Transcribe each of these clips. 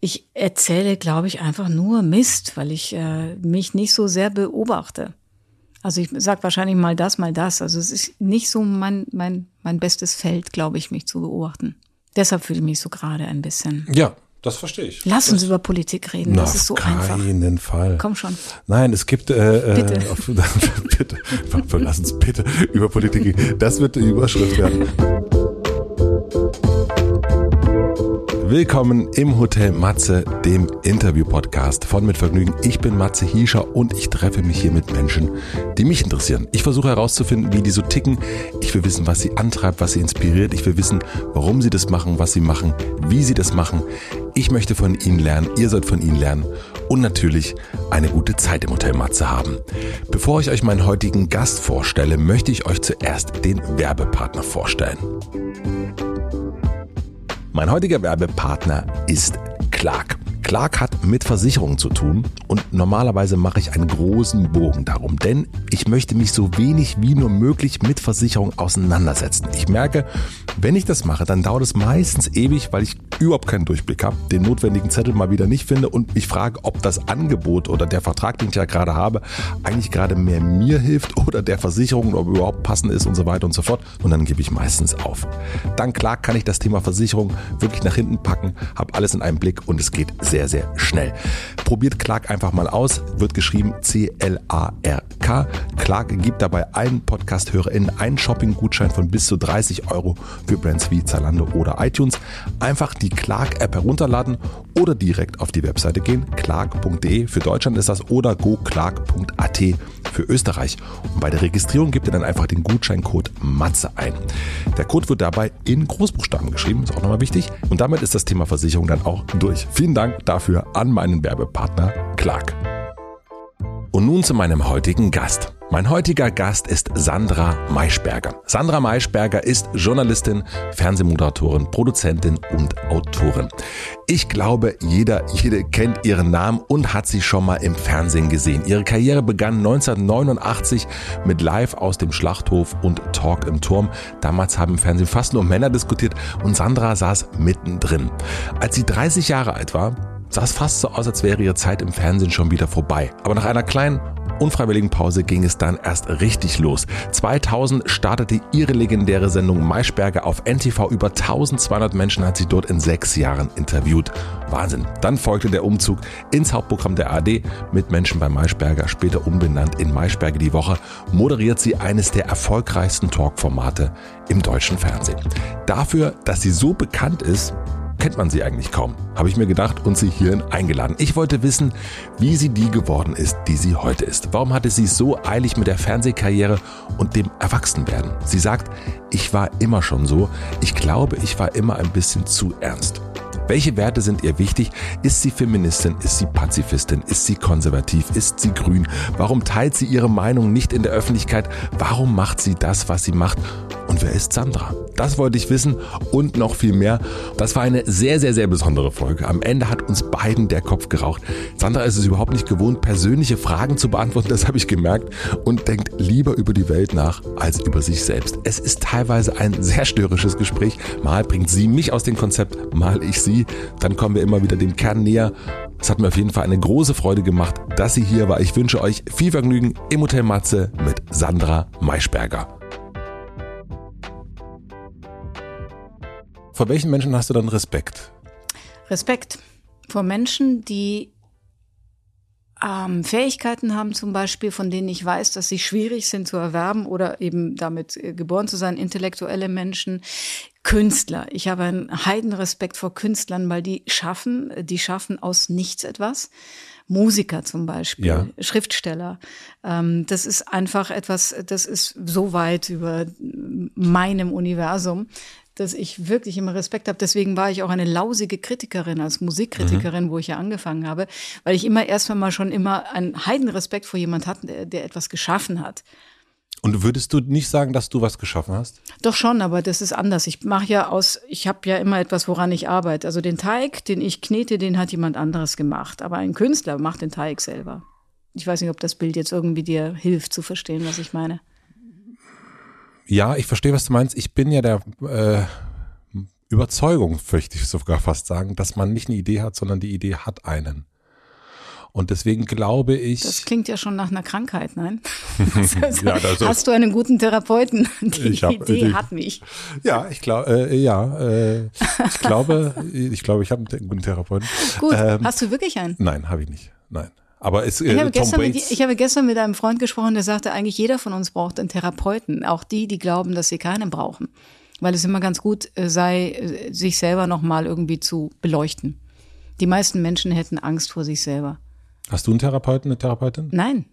Ich erzähle, glaube ich, einfach nur Mist, weil ich äh, mich nicht so sehr beobachte. Also ich sage wahrscheinlich mal das, mal das. Also es ist nicht so mein, mein, mein bestes Feld, glaube ich, mich zu beobachten. Deshalb fühle ich mich so gerade ein bisschen. Ja, das verstehe ich. Lass das uns über Politik reden. Na, das ist so auf einfach. keinen Fall. Komm schon. Nein, es gibt äh, Bitte. Äh, auf, bitte. Lass uns bitte über Politik reden. Das wird die Überschrift werden. Willkommen im Hotel Matze, dem Interview-Podcast von Mit Vergnügen. Ich bin Matze Hiescher und ich treffe mich hier mit Menschen, die mich interessieren. Ich versuche herauszufinden, wie die so ticken. Ich will wissen, was sie antreibt, was sie inspiriert. Ich will wissen, warum sie das machen, was sie machen, wie sie das machen. Ich möchte von ihnen lernen, ihr sollt von ihnen lernen und natürlich eine gute Zeit im Hotel Matze haben. Bevor ich euch meinen heutigen Gast vorstelle, möchte ich euch zuerst den Werbepartner vorstellen. Mein heutiger Werbepartner ist Clark. Clark hat mit Versicherungen zu tun und normalerweise mache ich einen großen Bogen darum, denn ich möchte mich so wenig wie nur möglich mit Versicherungen auseinandersetzen. Ich merke, wenn ich das mache, dann dauert es meistens ewig, weil ich überhaupt keinen Durchblick habe, den notwendigen Zettel mal wieder nicht finde und mich frage, ob das Angebot oder der Vertrag, den ich ja gerade habe, eigentlich gerade mehr mir hilft oder der Versicherung, ob überhaupt passend ist und so weiter und so fort. Und dann gebe ich meistens auf. Dank Clark kann ich das Thema Versicherung wirklich nach hinten packen, habe alles in einem Blick und es geht sehr, sehr schnell. Probiert Clark einfach mal aus, wird geschrieben C-L-A-R-K. Clark gibt dabei allen Podcast-HörerInnen einen Shopping-Gutschein von bis zu 30 Euro für Brands wie Zalando oder iTunes. Einfach die Clark-App herunterladen oder direkt auf die Webseite gehen. Clark.de für Deutschland ist das oder goclark.at für Österreich. Und bei der Registrierung gebt ihr dann einfach den Gutscheincode MATZE ein. Der Code wird dabei in Großbuchstaben geschrieben, ist auch nochmal wichtig. Und damit ist das Thema Versicherung dann auch durch. Vielen Dank dafür an meinen Werbepartner Clark. Und nun zu meinem heutigen Gast. Mein heutiger Gast ist Sandra Maischberger. Sandra Maischberger ist Journalistin, Fernsehmoderatorin, Produzentin und Autorin. Ich glaube, jeder, jede kennt ihren Namen und hat sie schon mal im Fernsehen gesehen. Ihre Karriere begann 1989 mit Live aus dem Schlachthof und Talk im Turm. Damals haben im Fernsehen fast nur Männer diskutiert und Sandra saß mittendrin. Als sie 30 Jahre alt war, sah es fast so aus, als wäre ihre Zeit im Fernsehen schon wieder vorbei. Aber nach einer kleinen unfreiwilligen Pause ging es dann erst richtig los. 2000 startete ihre legendäre Sendung Maischberger auf NTV. Über 1200 Menschen hat sie dort in sechs Jahren interviewt. Wahnsinn. Dann folgte der Umzug ins Hauptprogramm der AD mit Menschen bei Maischberger, später umbenannt in Maischberger die Woche, moderiert sie eines der erfolgreichsten Talkformate im deutschen Fernsehen. Dafür, dass sie so bekannt ist, kennt man sie eigentlich kaum, habe ich mir gedacht und sie hierhin eingeladen. Ich wollte wissen, wie sie die geworden ist, die sie heute ist. Warum hatte sie so eilig mit der Fernsehkarriere und dem Erwachsenwerden? Sie sagt, ich war immer schon so. Ich glaube, ich war immer ein bisschen zu ernst. Welche Werte sind ihr wichtig? Ist sie Feministin? Ist sie Pazifistin? Ist sie konservativ? Ist sie grün? Warum teilt sie ihre Meinung nicht in der Öffentlichkeit? Warum macht sie das, was sie macht? Und wer ist Sandra? Das wollte ich wissen und noch viel mehr. Das war eine sehr, sehr, sehr besondere Folge. Am Ende hat uns beiden der Kopf geraucht. Sandra ist es überhaupt nicht gewohnt, persönliche Fragen zu beantworten, das habe ich gemerkt, und denkt lieber über die Welt nach als über sich selbst. Es ist teilweise ein sehr störrisches Gespräch. Mal bringt sie mich aus dem Konzept, mal ich sie. Dann kommen wir immer wieder dem Kern näher. Es hat mir auf jeden Fall eine große Freude gemacht, dass sie hier war. Ich wünsche euch viel Vergnügen im Hotel Matze mit Sandra Maischberger. Vor welchen Menschen hast du dann Respekt? Respekt vor Menschen, die ähm, Fähigkeiten haben, zum Beispiel, von denen ich weiß, dass sie schwierig sind zu erwerben oder eben damit äh, geboren zu sein, intellektuelle Menschen, Künstler. Ich habe einen Heidenrespekt vor Künstlern, weil die schaffen, die schaffen aus nichts etwas. Musiker zum Beispiel, Ja. Schriftsteller. Ähm, das ist einfach etwas, das ist so weit über meinem Universum, dass ich wirklich immer Respekt habe. Deswegen war ich auch eine lausige Kritikerin als Musikkritikerin, wo ich ja angefangen habe, weil ich immer erstmal mal schon immer einen Heidenrespekt vor jemand hatte, der, der etwas geschaffen hat. Und würdest du nicht sagen, dass du was geschaffen hast? Doch schon, aber das ist anders. Ich mache ja aus, ich habe ja immer etwas, woran ich arbeite. Also den Teig, den ich knete, den hat jemand anderes gemacht. Aber ein Künstler macht den Teig selber. Ich weiß nicht, ob das Bild jetzt irgendwie dir hilft zu verstehen, was ich meine. Ja, ich verstehe, was du meinst. Ich bin ja der äh, Überzeugung, möchte ich sogar fast sagen, dass man nicht eine Idee hat, sondern die Idee hat einen. Und deswegen glaube ich. Das klingt ja schon nach einer Krankheit, nein? ja, also, Hast du einen guten Therapeuten? Die Ich hab- Idee die- hat mich. ja, ich glaube, äh, ja, äh, ich glaube, ich glaube, ich habe einen guten Therapeuten. Gut, Ähm, hast du wirklich einen? Nein, habe ich nicht. Nein. Aber es, Ich äh, habe, Tom gestern mit, ich habe gestern mit einem Freund gesprochen, der sagte, eigentlich jeder von uns braucht einen Therapeuten. Auch die, die glauben, dass sie keinen brauchen. Weil es immer ganz gut äh, sei, äh, sich selber nochmal irgendwie zu beleuchten. Die meisten Menschen hätten Angst vor sich selber. hast du einen Therapeuten, eine Therapeutin? Nein.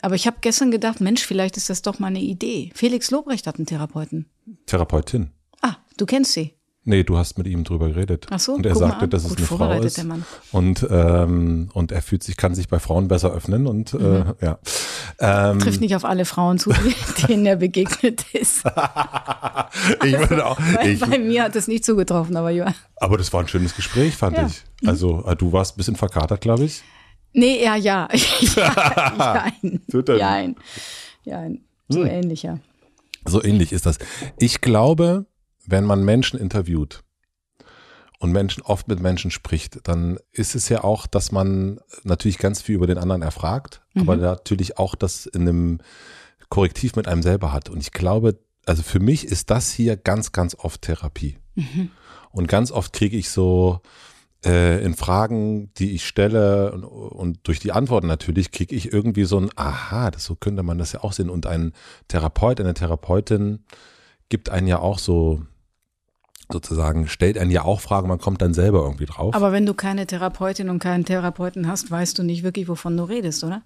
Aber ich habe gestern gedacht, Mensch, vielleicht ist das doch mal eine Idee. Felix Lobrecht hat einen Therapeuten. Therapeutin. Ah, du kennst sie. Nee, du hast mit ihm drüber geredet. Ach so, und er sagte, an. dass es eine Frau ist. Und, ähm, und er fühlt sich, kann sich bei Frauen besser öffnen und äh, ja. Ähm, Mhm. Trifft nicht auf alle Frauen zu, denen er begegnet ist. ich würde auch, Bei, ich, bei mir hat es nicht zugetroffen, aber ja. aber das war ein schönes Gespräch, fand Ja. ich. Also äh, du warst ein bisschen verkatert, glaube ich. Nee, ja, ja. ja, er nicht. Jein. Jein. So Hm. ähnlich, ja. So ähnlich ist das. Ich glaube, wenn man Menschen interviewt und Menschen oft mit Menschen spricht, dann ist es ja auch, dass man natürlich ganz viel über den anderen erfragt, aber natürlich auch das in einem Korrektiv mit einem selber hat. Und ich glaube, also für mich ist das hier ganz, ganz oft Therapie. Und ganz oft kriege ich so äh, in Fragen, die ich stelle und, und durch die Antworten natürlich, kriege ich irgendwie so ein, aha, das, so könnte man das ja auch sehen. Und ein Therapeut, eine Therapeutin gibt einen ja auch so, sozusagen, stellt einen ja auch Fragen, man kommt dann selber irgendwie drauf. Aber wenn du keine Therapeutin und keinen Therapeuten hast, weißt du nicht wirklich, wovon du redest, oder?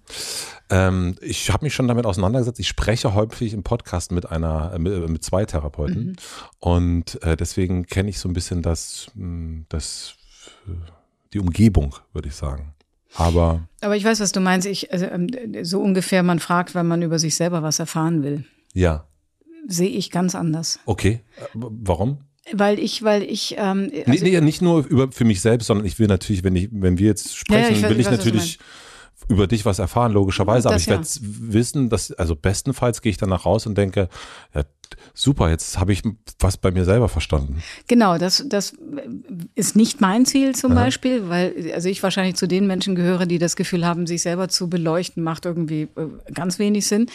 Ähm, ich habe mich schon damit auseinandergesetzt. Ich spreche häufig im Podcast mit einer, äh, mit, mit zwei Therapeuten und äh, deswegen kenne ich so ein bisschen das, mh, das, äh, die Umgebung, würde ich sagen. Aber Aber ich weiß, was du meinst. Ich, also, ähm, so ungefähr, man fragt, wenn man über sich selber was erfahren will. ja, Sehe ich ganz anders. okay. Äh, warum? Weil ich, weil ich, ähm, Nee, also, nee, nicht nur über für mich selbst, sondern ich will natürlich, wenn ich, wenn wir jetzt sprechen, ich weiß- will ich ich weiß, natürlich über dich was erfahren, logischerweise. Aber Das ich ja. werde wissen, dass, also bestenfalls gehe ich danach raus und denke, ja, super, jetzt habe ich was bei mir selber verstanden. Genau, das, das ist nicht mein Ziel zum Beispiel, weil also ich wahrscheinlich zu den Menschen gehöre, die das Gefühl haben, sich selber zu beleuchten, macht irgendwie äh, ganz wenig Sinn.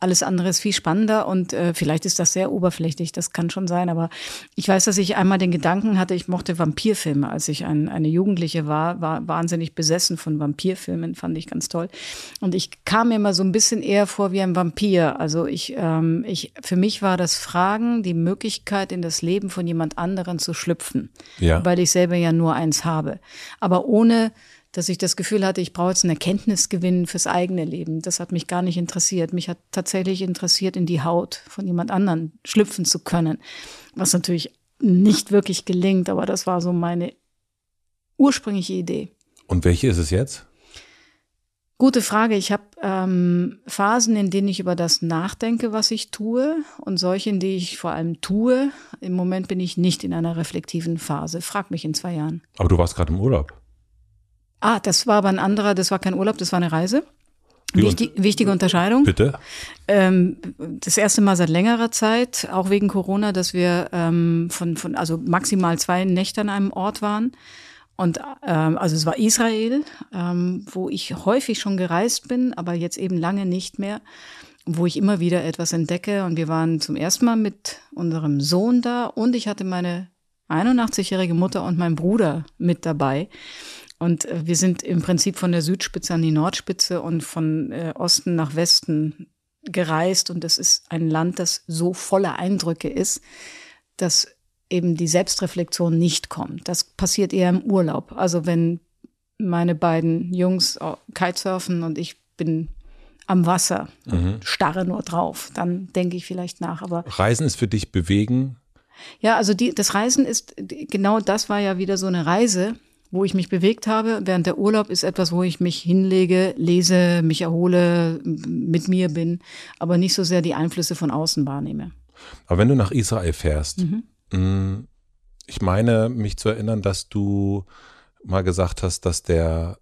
Alles andere ist viel spannender und äh, vielleicht ist das sehr oberflächlich, das kann schon sein, aber ich weiß, dass ich einmal den Gedanken hatte, ich mochte Vampirfilme, als ich ein, eine Jugendliche war, war wahnsinnig besessen von Vampirfilmen, fand ich ganz toll. Und ich kam mir immer so ein bisschen eher vor wie ein Vampir. Also ich, ähm, ich, für mich war das Fragen die Möglichkeit, in das Leben von jemand anderen zu schlüpfen Ja. weil ich selber ja nur eins habe. Aber ohne, dass ich das Gefühl hatte, ich brauche jetzt einen Erkenntnisgewinn fürs eigene Leben. Das hat mich gar nicht interessiert. Mich hat tatsächlich interessiert, in die Haut von jemand anderen schlüpfen zu können. Was natürlich nicht wirklich gelingt, aber das war so meine ursprüngliche Idee. Und welche ist es jetzt? Gute Frage. Ich habe ähm, Phasen, in denen ich über das nachdenke, was ich tue, und solche, in denen ich vor allem tue. Im Moment bin ich nicht in einer reflektiven Phase. Frag mich in zwei Jahren. Aber du warst gerade im Urlaub. Ah, das war aber ein anderer, das war kein Urlaub, das war eine Reise. Wichtig, wichtige Unterscheidung. Bitte? Ähm, das erste Mal seit längerer Zeit, auch wegen Corona, dass wir ähm, von, von also maximal zwei Nächte an einem Ort waren. Und ähm, also es war Israel, ähm, wo ich häufig schon gereist bin, aber jetzt eben lange nicht mehr, wo ich immer wieder etwas entdecke. Und wir waren zum ersten Mal mit unserem Sohn da und ich hatte meine 81-jährige Mutter und meinen Bruder mit dabei. Und äh, wir sind im Prinzip von der Südspitze an die Nordspitze und von äh, Osten nach Westen gereist. Und das ist ein Land, das so voller Eindrücke ist, dass eben die Selbstreflexion nicht kommt. Das passiert eher im Urlaub. Also wenn meine beiden Jungs Kitesurfen und ich bin am Wasser, starre nur drauf, dann denke ich vielleicht nach. Aber Reisen ist für dich bewegen. ja, also die, das Reisen ist, genau das war ja wieder so eine Reise, wo ich mich bewegt habe. Während der Urlaub ist etwas, wo ich mich hinlege, lese, mich erhole, mit mir bin, aber nicht so sehr die Einflüsse von außen wahrnehme. Aber wenn du nach Israel fährst, Mhm. Mh, ich meine, mich zu erinnern, dass du mal gesagt hast, dass der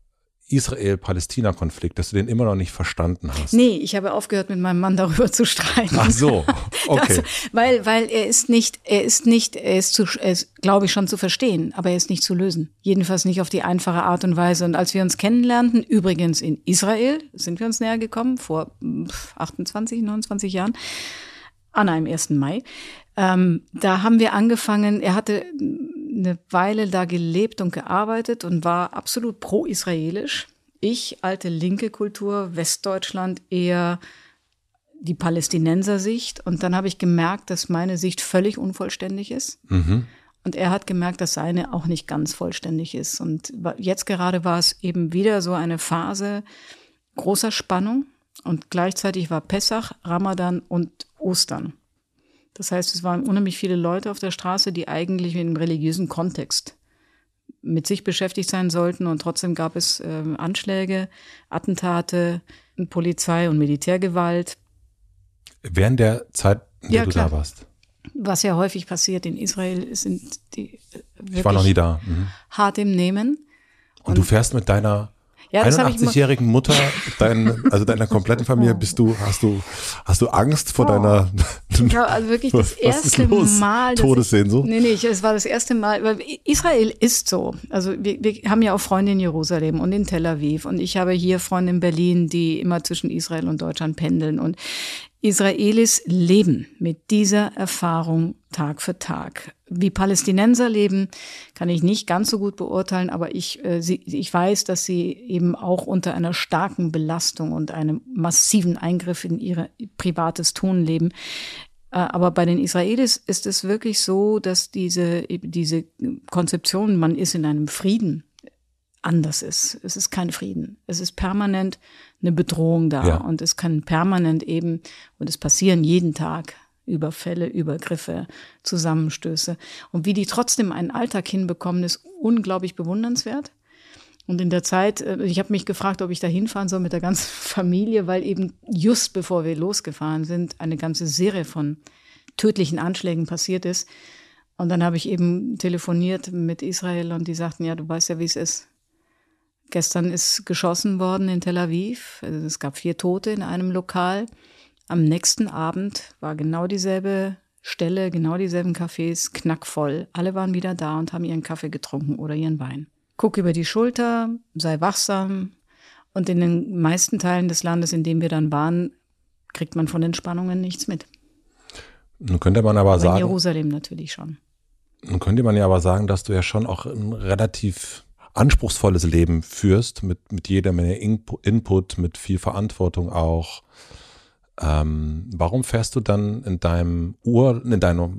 Israel-Palästina-Konflikt, dass du den immer noch nicht verstanden hast. Nee, ich habe aufgehört, mit meinem Mann darüber zu streiten. Ach so, okay. Das, weil, weil er ist nicht, er ist nicht, er ist zu, er ist, glaube ich, schon zu verstehen, aber er ist nicht zu lösen. Jedenfalls nicht auf die einfache Art und Weise. Und als wir uns kennenlernten, übrigens in Israel, sind wir uns näher gekommen, vor 28, 29 Jahren, an einem 1. Mai, ähm, da haben wir angefangen, er hatte eine Weile da gelebt und gearbeitet und war absolut pro-israelisch. Ich, alte linke Kultur, Westdeutschland, eher die Palästinenser-Sicht. Und dann habe ich gemerkt, dass meine Sicht völlig unvollständig ist. Mhm. Und er hat gemerkt, dass seine auch nicht ganz vollständig ist. Und jetzt gerade war es eben wieder so eine Phase großer Spannung. Und gleichzeitig war Pessach, Ramadan und Ostern. Das heißt, es waren unheimlich viele Leute auf der Straße, die eigentlich in einem religiösen Kontext mit sich beschäftigt sein sollten. Und trotzdem gab es äh, Anschläge, Attentate, Polizei und Militärgewalt. Während der Zeit, in der Ja, du klar. da warst. Was ja häufig passiert in Israel, sind die äh, Ich war noch nie da. Mhm. hart im Nehmen. Und, du fährst mit deiner Ja, das habe ich mal- 81-jährigen Mutter, dein, also deiner kompletten Familie, bist du, hast du, hast du Angst vor deiner, Ich habe also wirklich das erste? Mal. Todessehnsucht? Nee, nee, ich, es war das erste Mal, weil Israel ist so. Also wir, wir haben ja auch Freunde in Jerusalem und in Tel Aviv und ich habe hier Freunde in Berlin, die immer zwischen Israel und Deutschland pendeln und Israelis leben mit dieser Erfahrung Tag für Tag. Wie Palästinenser leben, kann ich nicht ganz so gut beurteilen, aber ich, äh, sie, ich weiß, dass sie eben auch unter einer starken Belastung und einem massiven Eingriff in ihr privates Tun leben. Äh, Aber bei den Israelis ist es wirklich so, dass diese, diese Konzeption, man ist in einem Frieden, anders ist. Es ist kein Frieden. Es ist permanent eine Bedrohung da. Ja. Und es kann permanent eben, und es passieren jeden Tag Überfälle, Übergriffe, Zusammenstöße. Und wie die trotzdem einen Alltag hinbekommen, ist unglaublich bewundernswert. Und in der Zeit, äh, ich habe mich gefragt, ob ich da hinfahren soll mit der ganzen Familie, weil eben just bevor wir losgefahren sind, eine ganze Serie von tödlichen Anschlägen passiert ist. Und dann habe ich eben telefoniert mit Israel und die sagten, ja, du weißt ja, wie es ist. Gestern ist geschossen worden in Tel Aviv. Also es gab vier Tote in einem Lokal. Am nächsten Abend war genau dieselbe Stelle, genau dieselben Cafés, knackvoll. Alle waren wieder da und haben ihren Kaffee getrunken oder ihren Wein. Guck über die Schulter, sei wachsam. Und in den meisten Teilen des Landes, in dem wir dann waren, kriegt man von den Spannungen nichts mit. Nun könnte man aber Aber in sagen, Jerusalem natürlich schon. nun könnte man ja aber sagen, dass du ja schon auch ein relativ anspruchsvolles Leben führst, mit, mit jeder Menge Inpu- Input, mit viel Verantwortung auch. Ähm, warum fährst du dann in deinem Ur, in deiner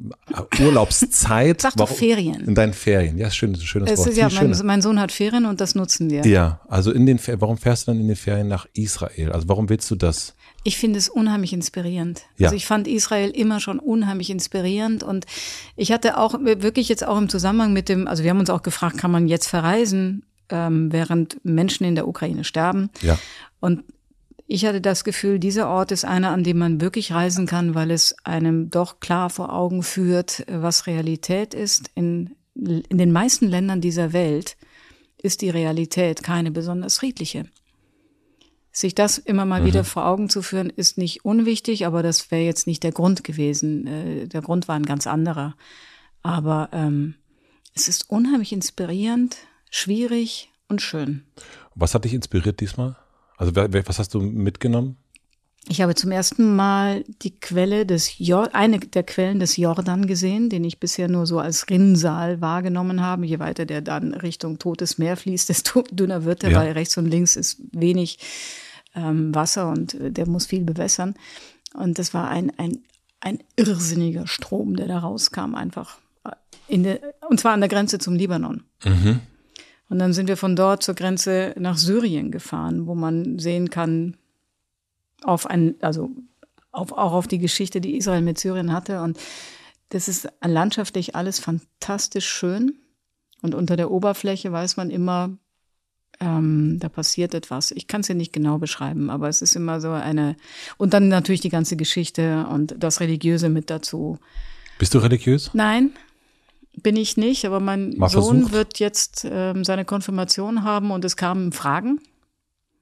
Urlaubszeit? Sag doch warum, Ferien. In deinen Ferien, ja, schön, schönes Es Wort. ist ja, mein, mein Sohn hat Ferien und das nutzen wir. Ja, also in den Fer warum fährst du dann in den Ferien nach Israel? Also warum willst du das? Ich finde es unheimlich inspirierend. Ja. Also ich fand Israel immer schon unheimlich inspirierend und ich hatte auch wirklich jetzt auch im Zusammenhang mit dem, also wir haben uns auch gefragt, kann man jetzt verreisen, ähm, während Menschen in der Ukraine sterben? Ja. Und ich hatte das Gefühl, dieser Ort ist einer, an dem man wirklich reisen kann, weil es einem doch klar vor Augen führt, was Realität ist. In, in den meisten Ländern dieser Welt ist die Realität keine besonders friedliche. Sich das immer mal wieder vor Augen zu führen, ist nicht unwichtig, aber das wäre jetzt nicht der Grund gewesen. Äh, Der Grund war ein ganz anderer. Aber ähm, es ist unheimlich inspirierend, schwierig und schön. Was hat dich inspiriert diesmal? Also was hast du mitgenommen? Ich habe zum ersten Mal die Quelle des Jor eine der Quellen des Jordan gesehen, den ich bisher nur so als Rinnsal wahrgenommen habe. Je weiter der dann Richtung Totes Meer fließt, desto dünner wird er, Ja. weil rechts und links ist wenig ähm, Wasser und äh, der muss viel bewässern. Und das war ein, ein, ein irrsinniger Strom, der da rauskam, einfach. In der, und zwar an der Grenze zum Libanon. Und dann sind wir von dort zur Grenze nach Syrien gefahren, wo man sehen kann, auf ein, also auf, auch auf die Geschichte, die Israel mit Syrien hatte. Und das ist landschaftlich alles fantastisch schön. Und unter der Oberfläche weiß man immer, ähm, da passiert etwas. Ich kann es ja nicht genau beschreiben, aber es ist immer so eine. Und dann natürlich die ganze Geschichte und das Religiöse mit dazu. Bist du religiös? Nein, bin ich nicht, aber mein Mal Sohn versucht? wird jetzt ähm, seine Konfirmation haben und es kamen Fragen.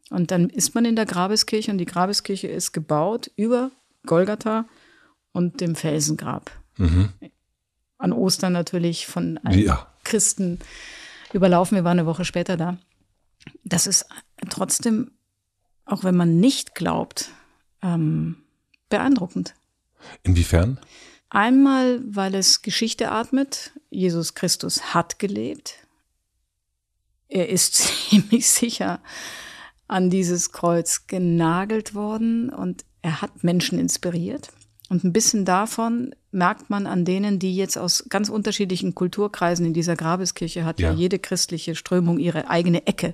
Und dann ist man in der Grabeskirche und die Grabeskirche ist gebaut über Golgatha und dem Felsengrab. Mhm. An Ostern natürlich von einem ja. Christen überlaufen. Wir waren eine Woche später da. Das ist trotzdem, auch wenn man nicht glaubt, ähm, beeindruckend. Inwiefern? Einmal, weil es Geschichte atmet. Jesus Christus hat gelebt. Er ist ziemlich sicher an dieses Kreuz genagelt worden und er hat Menschen inspiriert. Und ein bisschen davon merkt man an denen, die jetzt aus ganz unterschiedlichen Kulturkreisen in dieser Grabeskirche hat ja, ja jede christliche Strömung ihre eigene Ecke.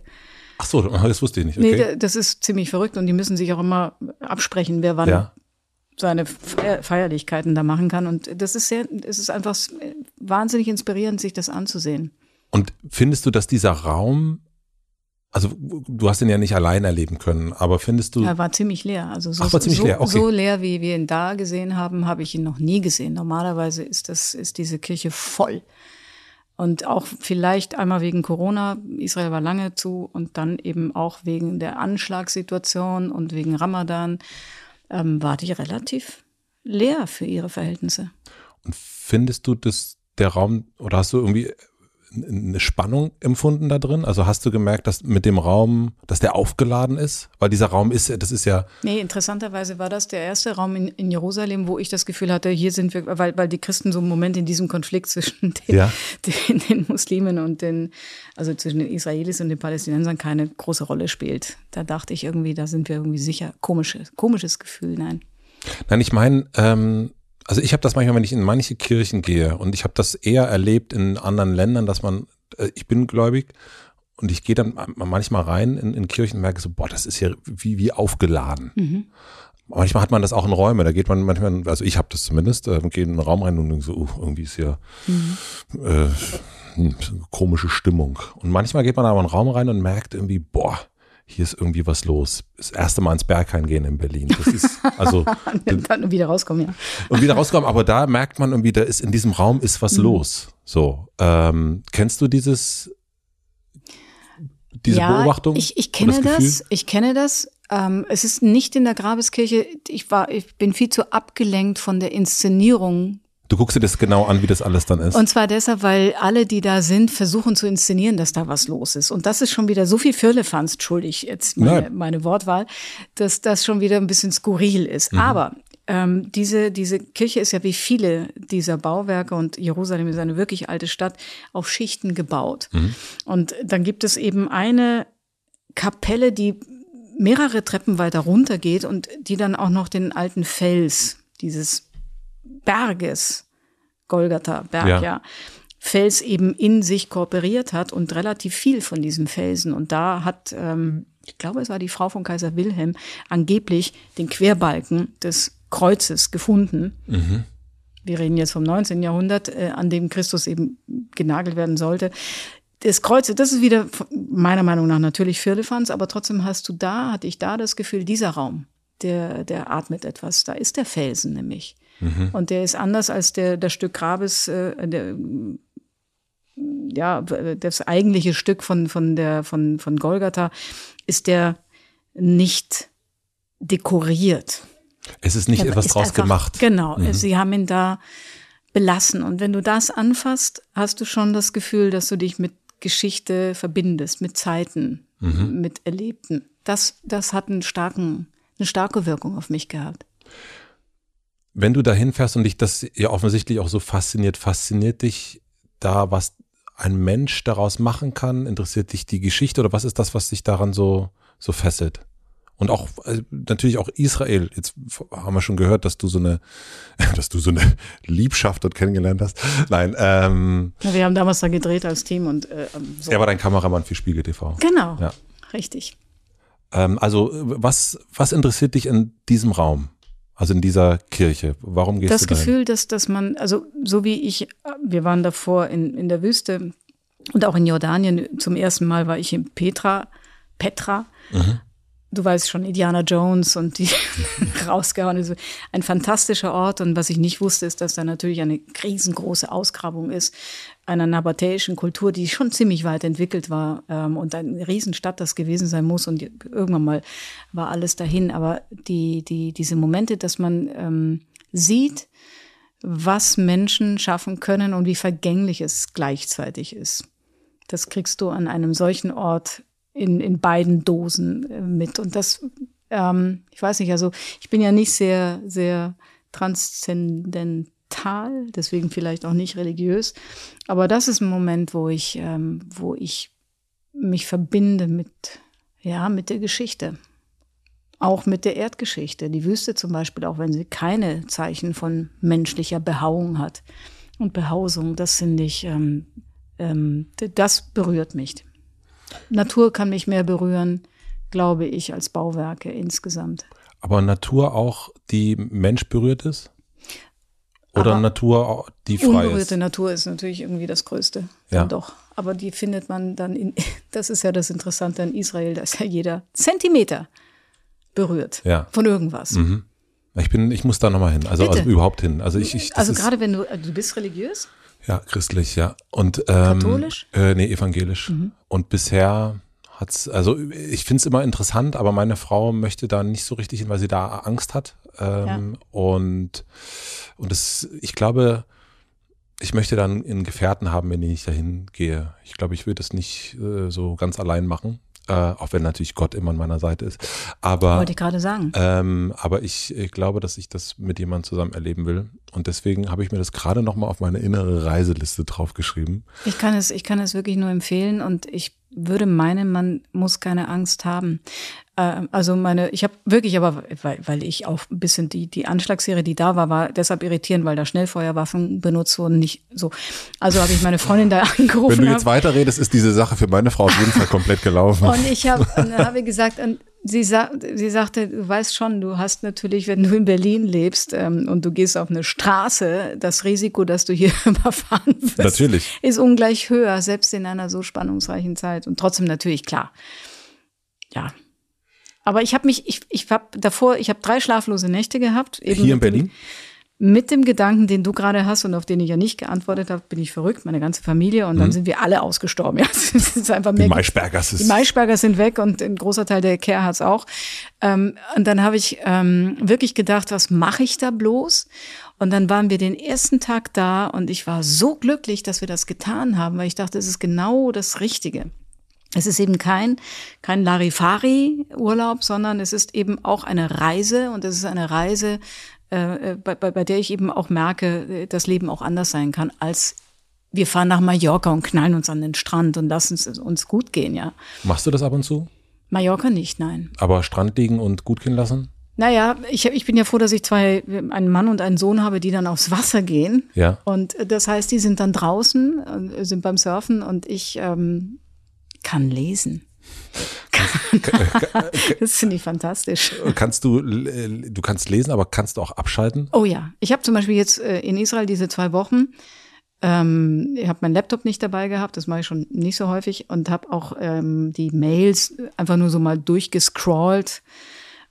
Ach so, das wusste ich nicht. Okay. Nee, das ist ziemlich verrückt und die müssen sich auch immer absprechen, wer wann ja. seine Feierlichkeiten da machen kann. Und das ist sehr, es ist einfach wahnsinnig inspirierend, sich das anzusehen. Und findest du, dass dieser Raum also du hast ihn ja nicht allein erleben können, aber findest du? Er war ziemlich leer. Also so, Ach, war ziemlich so, leer. Okay. so leer, wie wir ihn da gesehen haben, habe ich ihn noch nie gesehen. Normalerweise ist das ist diese Kirche voll. Und auch vielleicht einmal wegen Corona, Israel war lange zu und dann eben auch wegen der Anschlagssituation und wegen Ramadan ähm, war die relativ leer für ihre Verhältnisse. Und findest du, dass der Raum oder hast du irgendwie eine Spannung empfunden da drin? Also hast du gemerkt, dass mit dem Raum, dass der aufgeladen ist? Weil dieser Raum ist, das ist ja. Nee, interessanterweise war das der erste Raum in, in Jerusalem, wo ich das Gefühl hatte, hier sind wir, weil, weil die Christen so im Moment in diesem Konflikt zwischen den, ja. den, den Muslimen und den, also zwischen den Israelis und den Palästinensern keine große Rolle spielt. Da dachte ich irgendwie, da sind wir irgendwie sicher. Komisches, komisches Gefühl, nein. Nein, ich meine, ähm, also ich habe das manchmal, wenn ich in manche Kirchen gehe und ich habe das eher erlebt in anderen Ländern, dass man, äh, ich bin gläubig und ich gehe dann manchmal rein in, in Kirchen und merke so, boah, das ist ja wie, wie aufgeladen. Mhm. Manchmal hat man das auch in Räume, da geht man manchmal, also ich habe das zumindest, äh, gehe in einen Raum rein und denke so, uh, irgendwie ist hier mhm. äh, hm, komische Stimmung. Und manchmal geht man aber in einen Raum rein und merkt irgendwie, boah, hier ist irgendwie was los. Das erste Mal ins Berghain gehen in Berlin. Das ist also dann wieder rauskommen, ja. Und wieder rauskommen, aber da merkt man irgendwie, da ist in diesem Raum ist was mhm. los. So, ähm, kennst du dieses diese ja, Beobachtung? Ich, ich kenne das, das, ich kenne das. Ähm, es ist nicht in der Grabeskirche. Ich war, ich bin viel zu abgelenkt von der Inszenierung Du guckst dir das genau an, wie das alles dann ist. Und zwar deshalb, weil alle, die da sind, versuchen zu inszenieren, dass da was los ist. Und das ist schon wieder so viel Firlefanz, entschuldig jetzt meine, meine, Wortwahl, dass das schon wieder ein bisschen skurril ist. Mhm. Aber ähm, diese, diese Kirche ist ja wie viele dieser Bauwerke und Jerusalem ist eine wirklich alte Stadt auf Schichten gebaut. Mhm. Und dann gibt es eben eine Kapelle, die mehrere Treppen weiter runter geht und die dann auch noch den alten Fels dieses Berges, Golgatha Berg, ja. ja. Fels eben in sich kooperiert hat und relativ viel von diesem Felsen. Und da hat, ähm, ich glaube, es war die Frau von Kaiser Wilhelm, angeblich den Querbalken des Kreuzes gefunden. Mhm. Wir reden jetzt vom 19. Jahrhundert, äh, an dem Christus eben genagelt werden sollte. Das Kreuz, das ist wieder meiner Meinung nach natürlich Firlefanz, aber trotzdem hast du da, hatte ich da das Gefühl, dieser Raum, der, der atmet etwas. Da ist der Felsen nämlich. Mhm. Und der ist anders als der, das Stück Grabes, äh, der, ja, das eigentliche Stück von, von, der, von, von Golgatha, ist der nicht dekoriert. Es ist nicht etwas ist draus einfach, gemacht. Genau, mhm. sie haben ihn da belassen. Und wenn du das anfasst, hast du schon das Gefühl, dass du dich mit Geschichte verbindest, mit Zeiten, mhm. mit Erlebten. Das, das hat einen starken, eine starke Wirkung auf mich gehabt. Wenn du dahin fährst und dich das ja offensichtlich auch so fasziniert, fasziniert dich da, was ein Mensch daraus machen kann? Interessiert dich die Geschichte oder was ist das, was dich daran so, so fesselt? Und auch also natürlich auch Israel. Jetzt haben wir schon gehört, dass du so eine, dass du so eine Liebschaft dort kennengelernt hast. Nein. Ähm, ja, wir haben damals da gedreht als Team und äh, ähm, so. Er war dein Kameramann für Spiegel TV. Genau. Ja. Richtig. Ähm, also was was interessiert dich in diesem Raum? Also in dieser Kirche. Warum gehst das du Das Gefühl, dass, dass man, also so wie ich, wir waren davor in, in der Wüste und auch in Jordanien. Zum ersten Mal war ich in Petra, Petra. Mhm. Du weißt schon, Indiana Jones und die rausgehauen. Also ein fantastischer Ort. Und was ich nicht wusste, ist, dass da natürlich eine riesengroße Ausgrabung ist. Einer nabatäischen Kultur, die schon ziemlich weit entwickelt war ähm, und eine Riesenstadt das gewesen sein muss und irgendwann mal war alles dahin. Aber die, die, diese Momente, dass man ähm, sieht, was Menschen schaffen können und wie vergänglich es gleichzeitig ist. Das kriegst du an einem solchen Ort in, in beiden Dosen äh, mit. Und das, ähm, ich weiß nicht, also ich bin ja nicht sehr, sehr transzendent Tal, deswegen vielleicht auch nicht religiös. Aber das ist ein Moment, wo ich, ähm, wo ich mich verbinde mit, ja, mit der Geschichte. Auch mit der Erdgeschichte. Die Wüste zum Beispiel, auch wenn sie keine Zeichen von menschlicher Behauung hat und Behausung, das finde ich, ähm, ähm, das berührt mich. Natur kann mich mehr berühren, glaube ich, als Bauwerke insgesamt. Aber Natur auch, die Mensch berührt ist? Oder Aber Natur, die frei unberührte ist. Natur ist natürlich irgendwie das Größte. Ja. Doch. Aber die findet man dann in, das ist ja das Interessante an Israel, da ist ja jeder Zentimeter berührt ja. von irgendwas. Mhm. Ich bin, ich muss da nochmal hin, also, also, überhaupt hin. Also ich, ich also gerade wenn du, du bist religiös? Ja, christlich, ja. Und ähm, katholisch? Äh, nee, evangelisch. Mhm. Und bisher hat's, also ich finde es immer interessant, aber meine Frau möchte da nicht so richtig hin, weil sie da Angst hat. Ähm, ja. Und und das, ich glaube, ich möchte dann einen Gefährten haben, wenn ich dahin gehe. Ich glaube, ich würde es nicht äh, so ganz allein machen. Äh, auch wenn natürlich Gott immer an meiner Seite ist. Aber, Wollte ich gerade sagen. Ähm, aber ich, ich glaube, dass ich das mit jemandem zusammen erleben will. Und deswegen habe ich mir das gerade nochmal auf meine innere Reiseliste draufgeschrieben. Ich kann es, ich kann es wirklich nur empfehlen und ich würde meinen, man muss keine Angst haben. Äh, also meine, ich habe wirklich, aber weil, weil ich auch ein bisschen die die Anschlagsserie, die da war, war deshalb irritierend, weil da Schnellfeuerwaffen benutzt wurden, nicht so. Also habe ich meine Freundin da angerufen. Wenn du jetzt weiterredest, ist diese Sache für meine Frau auf jeden Fall komplett gelaufen. Und ich habe habe gesagt, und sie, sa sie sagte, du weißt schon, du hast natürlich, wenn du in Berlin lebst ähm, und du gehst auf eine Straße, das Risiko, dass du hier überfahren wirst, natürlich. ist ungleich höher, selbst in einer so spannungsreichen Zeit. Und trotzdem natürlich klar. Ja, aber ich habe mich, ich, ich habe davor, ich habe drei schlaflose Nächte gehabt. Eben Hier in Berlin? mit dem Gedanken, den du gerade hast und auf den ich ja nicht geantwortet habe, bin ich verrückt, meine ganze Familie und dann mhm. sind wir alle ausgestorben. Ja, es ist einfach die Maischbergers ist Die Maischbergers sind weg und ein großer Teil der Kehrhards auch. Ähm, und dann habe ich ähm, wirklich gedacht, was mache ich da bloß? Und dann waren wir den ersten Tag da und ich war so glücklich, dass wir das getan haben, weil ich dachte, es ist genau das Richtige. Es ist eben kein, kein Larifari-Urlaub, sondern es ist eben auch eine Reise und es ist eine Reise, äh, bei, bei, bei der ich eben auch merke, das Leben auch anders sein kann, als wir fahren nach Mallorca und knallen uns an den Strand und lassen es uns gut gehen, ja. Machst du das ab und zu? Mallorca nicht, nein. Aber Strand liegen und gut gehen lassen? Naja, ich, ich bin ja froh, dass ich zwei, einen Mann und einen Sohn habe, die dann aufs Wasser gehen. Ja. Und das heißt, die sind dann draußen, äh, sind beim Surfen und ich ähm, kann lesen. das finde ich fantastisch. Kannst du, du kannst lesen, aber kannst du auch abschalten? Oh ja. Ich habe zum Beispiel jetzt äh, in Israel diese zwei Wochen, ähm, ich habe meinen Laptop nicht dabei gehabt, das mache ich schon nicht so häufig und habe auch ähm, die Mails einfach nur so mal durchgescrollt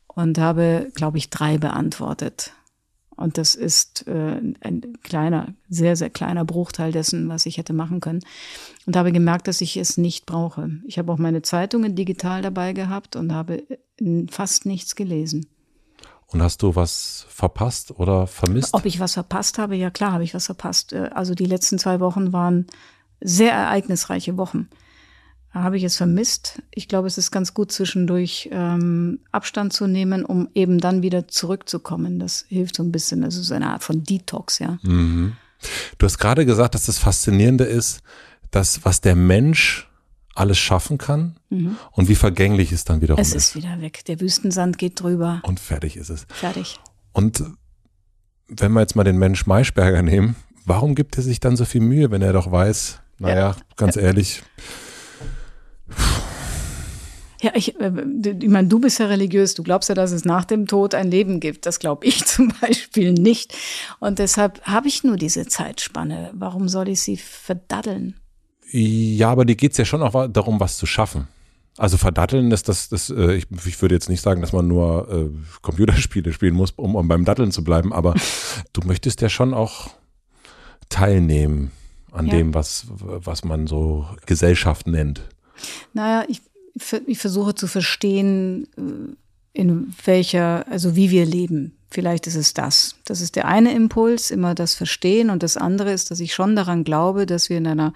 und habe, glaube ich, drei beantwortet. Und das ist äh, ein kleiner, sehr, sehr kleiner Bruchteil dessen, was ich hätte machen können. Und habe gemerkt, dass ich es nicht brauche. Ich habe auch meine Zeitungen digital dabei gehabt und habe äh, fast nichts gelesen. Und hast du was verpasst oder vermisst? Ob ich was verpasst habe? Ja, klar habe ich was verpasst. Äh, also die letzten zwei Wochen waren sehr ereignisreiche Wochen habe ich es vermisst. Ich glaube, es ist ganz gut zwischendurch ähm, Abstand zu nehmen, um eben dann wieder zurückzukommen. Das hilft so ein bisschen. Das ist eine Art von Detox, ja. Mhm. Du hast gerade gesagt, dass das Faszinierende ist, dass was der Mensch alles schaffen kann mhm. und wie vergänglich es dann wiederum ist. Es ist wieder weg. Der Wüstensand geht drüber. Und fertig ist es. Fertig. Und wenn wir jetzt mal den Mensch Maischberger nehmen, warum gibt er sich dann so viel Mühe, wenn er doch weiß, naja, ja. ganz ehrlich, ja, ich, äh, ich meine, du bist ja religiös. Du glaubst ja, dass es nach dem Tod ein Leben gibt. Das glaube ich zum Beispiel nicht. Und deshalb habe ich nur diese Zeitspanne. Warum soll ich sie verdaddeln? Ja, aber dir geht's ja schon auch darum, was zu schaffen. Also verdatteln ist das, das äh, ich, ich würde jetzt nicht sagen, dass man nur äh, Computerspiele spielen muss, um, um beim Datteln zu bleiben, aber du möchtest ja schon auch teilnehmen an ja. dem, was, was man so Gesellschaft nennt? Naja, ich, ich versuche zu verstehen, äh, in welcher, also wie wir leben. Vielleicht ist es das. Das ist der eine Impuls, immer das Verstehen. Und das andere ist, dass ich schon daran glaube, dass wir in einer,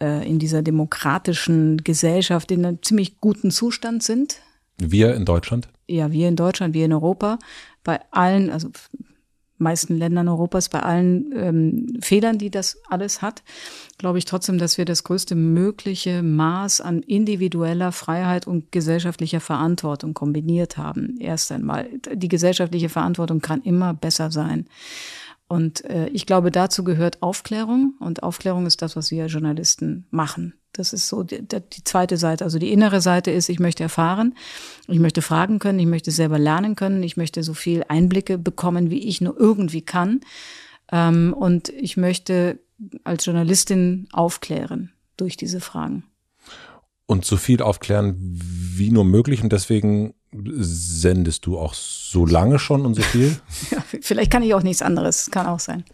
äh, in dieser demokratischen Gesellschaft in einem ziemlich guten Zustand sind. Wir in Deutschland? Ja, wir in Deutschland, wir in Europa. Bei allen, also meisten Ländern Europas, bei allen ähm, Fehlern, die das alles hat, glaube ich trotzdem, dass wir das größte mögliche Maß an individueller Freiheit und gesellschaftlicher Verantwortung kombiniert haben. Erst einmal, die gesellschaftliche Verantwortung kann immer besser sein. Und äh, ich glaube, dazu gehört Aufklärung. Und Aufklärung ist das, was wir Journalisten machen. Das ist so die, die, zweite Seite. Also die innere Seite ist, ich möchte erfahren, ich möchte fragen können, ich möchte selber lernen können, ich möchte so viel Einblicke bekommen, wie ich nur irgendwie kann. Ähm, und ich möchte als Journalistin aufklären durch diese Fragen. Und so viel aufklären wie nur möglich. Und deswegen sendest du auch so lange schon und so viel? ja, vielleicht kann ich auch nichts anderes, kann auch sein.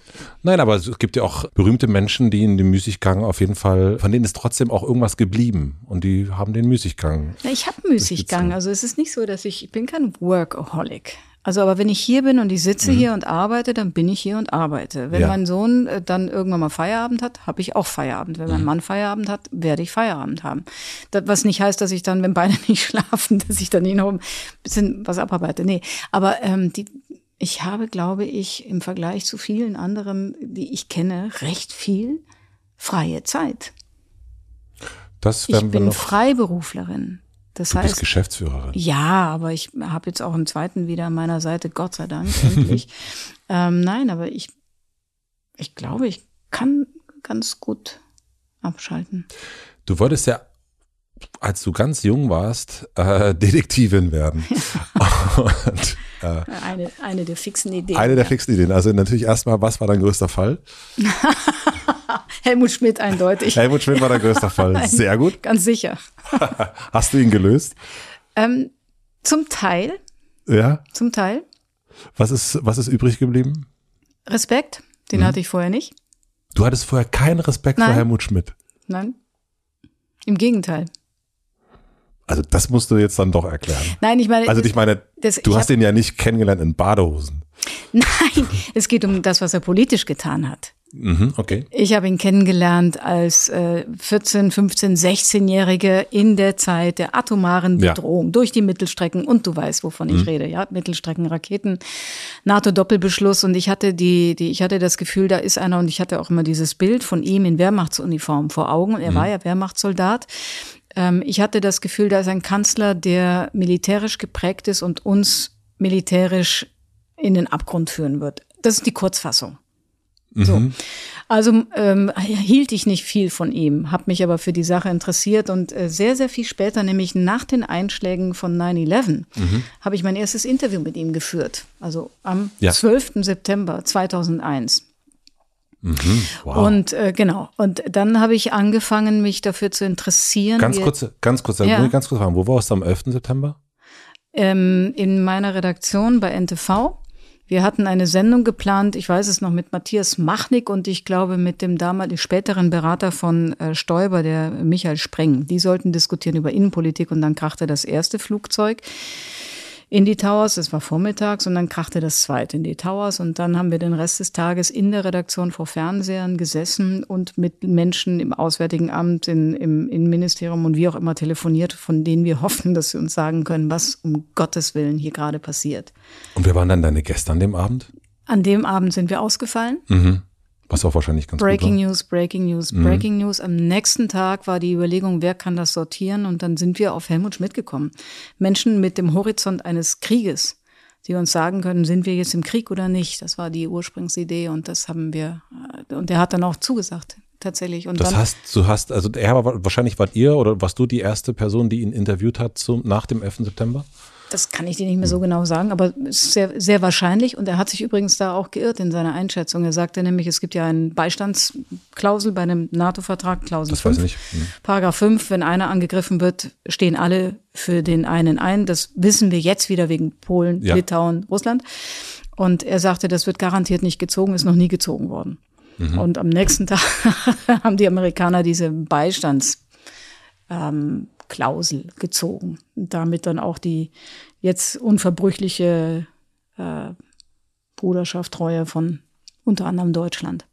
Nein, aber es gibt ja auch berühmte Menschen, die in dem Müßiggang auf jeden Fall, von denen ist trotzdem auch irgendwas geblieben und die haben den Müßiggang. Na, ich habe Müßiggang, also es ist nicht so, dass ich, ich bin kein Workaholic. Also, aber wenn ich hier bin und ich sitze mhm. hier und arbeite, dann bin ich hier und arbeite. Wenn ja. mein Sohn äh, dann irgendwann mal Feierabend hat, habe ich auch Feierabend. Wenn mein mhm. Mann Feierabend hat, werde ich Feierabend haben. Das, was nicht heißt, dass ich dann, wenn beide nicht schlafen, dass ich dann hier noch ein bisschen was abarbeite. Nee, aber ähm, die, ich habe, glaube ich, im Vergleich zu vielen anderen, die ich kenne, recht viel freie Zeit. Das ich bin Freiberuflerin. Das du heißt, bist Geschäftsführerin. Ja, aber ich habe jetzt auch einen zweiten wieder an meiner Seite, Gott sei Dank, endlich. ähm, nein, aber ich, ich glaube, ich kann ganz gut abschalten. Du wolltest ja, als du ganz jung warst, äh, Detektivin werden. Und, äh, eine, eine der fixen Ideen. Eine der ja. fixen Ideen. Also natürlich erstmal, was war dein größter Fall? Helmut Schmidt eindeutig. Helmut Schmidt war der größte Fall. Sehr gut. Ganz sicher. Hast du ihn gelöst? Ähm, zum Teil. Ja. Zum Teil. Was ist, was ist übrig geblieben? Respekt. Den hm. hatte ich vorher nicht. Du hattest vorher keinen Respekt Nein. vor Helmut Schmidt. Nein. Im Gegenteil. Also das musst du jetzt dann doch erklären. Nein, ich meine. Also ich meine, das, du ich hast ihn ja nicht kennengelernt in Badehosen. Nein, es geht um das, was er politisch getan hat. Mhm, okay. Ich habe ihn kennengelernt als äh, 14, 15, 16-Jährige in der Zeit der atomaren Bedrohung ja. durch die Mittelstrecken und du weißt, wovon mhm. ich rede, ja, Mittelstreckenraketen, NATO-Doppelbeschluss und ich hatte die, die, ich hatte das Gefühl, da ist einer und ich hatte auch immer dieses Bild von ihm in Wehrmachtsuniform vor Augen und er mhm. war ja Wehrmachtssoldat. Ähm, ich hatte das Gefühl, da ist ein Kanzler, der militärisch geprägt ist und uns militärisch in den Abgrund führen wird. Das ist die Kurzfassung. So. Mhm. Also ähm, hielt ich nicht viel von ihm, habe mich aber für die Sache interessiert und äh, sehr, sehr viel später, nämlich nach den Einschlägen von 9-11, mhm. habe ich mein erstes Interview mit ihm geführt. Also am ja. 12. September 2001. Mhm, wow. Und äh, genau, und dann habe ich angefangen, mich dafür zu interessieren. Ganz kurz, ganz kurz, ja. ganz kurz fragen, wo warst du am 11. September? Ähm, in meiner Redaktion bei NTV. Wir hatten eine Sendung geplant, ich weiß es noch, mit Matthias Machnik und ich glaube mit dem damaligen späteren Berater von äh, Stoiber, der Michael Spreng. Die sollten diskutieren über Innenpolitik und dann krachte das erste Flugzeug in die Towers. Es war vormittags und dann krachte das zweite in die Towers und dann haben wir den Rest des Tages in der Redaktion vor Fernsehern gesessen und mit Menschen im Auswärtigen Amt, in, im Innenministerium und wie auch immer telefoniert, von denen wir hoffen, dass sie uns sagen können, was um Gottes Willen hier gerade passiert. Und wer waren dann deine Gäste an dem Abend? An dem Abend sind wir ausgefallen. Mhm. Was auch wahrscheinlich ganz Breaking gut war. News, Breaking News, mhm. Breaking News. Am nächsten Tag war die Überlegung, wer kann das sortieren? Und dann sind wir auf Helmut Schmidt gekommen. Menschen mit dem Horizont eines Krieges, die uns sagen können, sind wir jetzt im Krieg oder nicht? Das war die Ursprungsidee und das haben wir, äh, und der hat dann auch zugesagt tatsächlich. Und das dann, heißt, du hast, also er war wahrscheinlich wart ihr oder warst du die erste Person, die ihn interviewt hat zum, nach dem 11. September? Das kann ich dir nicht mehr so genau sagen, aber es ist sehr, sehr wahrscheinlich. Und er hat sich übrigens da auch geirrt in seiner Einschätzung. Er sagte nämlich, es gibt ja eine Beistandsklausel bei einem NATO-Vertrag, Klausel das 5. Weiß ich nicht. Hm. Paragraph 5, wenn einer angegriffen wird, stehen alle für den einen ein. Das wissen wir jetzt wieder wegen Polen, ja. Litauen, Russland. Und er sagte, das wird garantiert nicht gezogen, ist noch nie gezogen worden. Mhm. Und am nächsten Tag haben die Amerikaner diese Beistandsklausel ähm, gezogen. Und damit dann auch die jetzt unverbrüchliche äh, Bruderschaft, Treue von unter anderem Deutschland.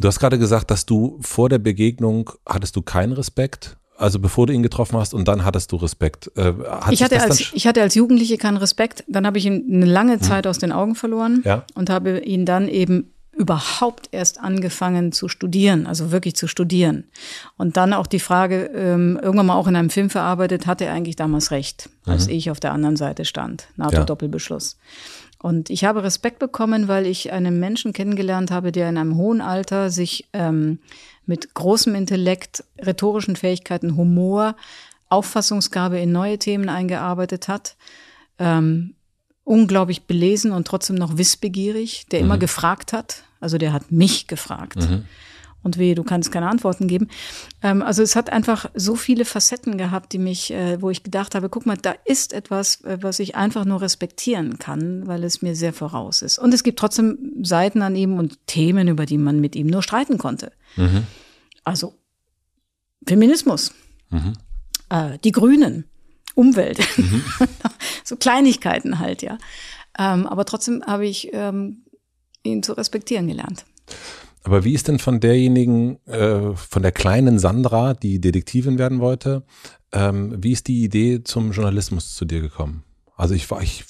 Du hast gerade gesagt, dass du vor der Begegnung hattest du keinen Respekt. Also bevor du ihn getroffen hast und dann hattest du Respekt. Äh, hat ich, hatte als, ich hatte als Jugendliche keinen Respekt. Dann habe ich ihn eine lange hm. Zeit hm. aus den Augen verloren ja. und habe ihn dann eben überhaupt erst angefangen zu studieren, also wirklich zu studieren. Und dann auch die Frage, ähm, irgendwann mal auch in einem Film verarbeitet, hatte er eigentlich damals recht, als mhm. ich auf der anderen Seite stand. NATO-Doppelbeschluss. Ja. Und ich habe Respekt bekommen, weil ich einen Menschen kennengelernt habe, der in einem hohen Alter sich ähm, mit großem Intellekt, rhetorischen Fähigkeiten, Humor, Auffassungsgabe in neue Themen eingearbeitet hat. Ähm, unglaublich belesen und trotzdem noch wissbegierig, der mhm. immer gefragt hat. Also der hat mich gefragt. Mhm. Und weh, du kannst keine Antworten geben. Ähm, also es hat einfach so viele Facetten gehabt, die mich, äh, wo ich gedacht habe, guck mal, da ist etwas, äh, was ich einfach nur respektieren kann, weil es mir sehr voraus ist. Und es gibt trotzdem Seiten an ihm und Themen, über die man mit ihm nur streiten konnte. Mhm. Also Feminismus, mhm. äh, die Grünen, Umwelt. Mhm. so Kleinigkeiten halt, ja. Ähm, aber trotzdem habe ich ähm, ihn zu respektieren gelernt. Aber wie ist denn von derjenigen, äh, von der kleinen Sandra, die Detektivin werden wollte, ähm, wie ist die Idee zum Journalismus zu dir gekommen? Also ich war, ich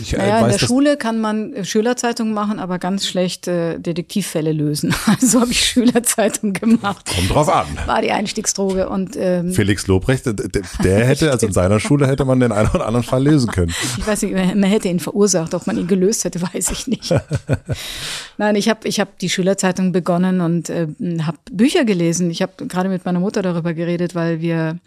ich, äh, naja, weiß, in der Schule kann man äh, Schülerzeitung machen, aber ganz schlecht äh, Detektivfälle lösen. Also habe ich Schülerzeitung gemacht. Kommt drauf an. War die Einstiegsdroge. Und, ähm, Felix Lobrecht, der hätte, also in seiner Schule hätte man den einen oder anderen Fall lösen können. Ich weiß nicht, man hätte ihn verursacht, ob man ihn gelöst hätte, weiß ich nicht. Nein, ich habe ich hab die Schülerzeitung begonnen und äh, habe Bücher gelesen. Ich habe gerade mit meiner Mutter darüber geredet, weil wir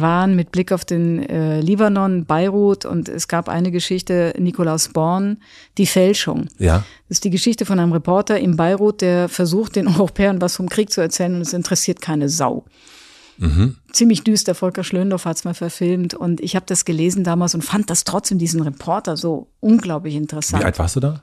waren mit Blick auf den äh, Libanon, Beirut und es gab eine Geschichte, Nikolaus Born, die Fälschung. Ja. Das ist die Geschichte von einem Reporter in Beirut, der versucht, den Europäern was vom Krieg zu erzählen und es interessiert keine Sau. Mhm. Ziemlich düster, Volker Schlöndorff hat es mal verfilmt und ich habe das gelesen damals und fand das trotzdem diesen Reporter so unglaublich interessant. Wie alt warst du da?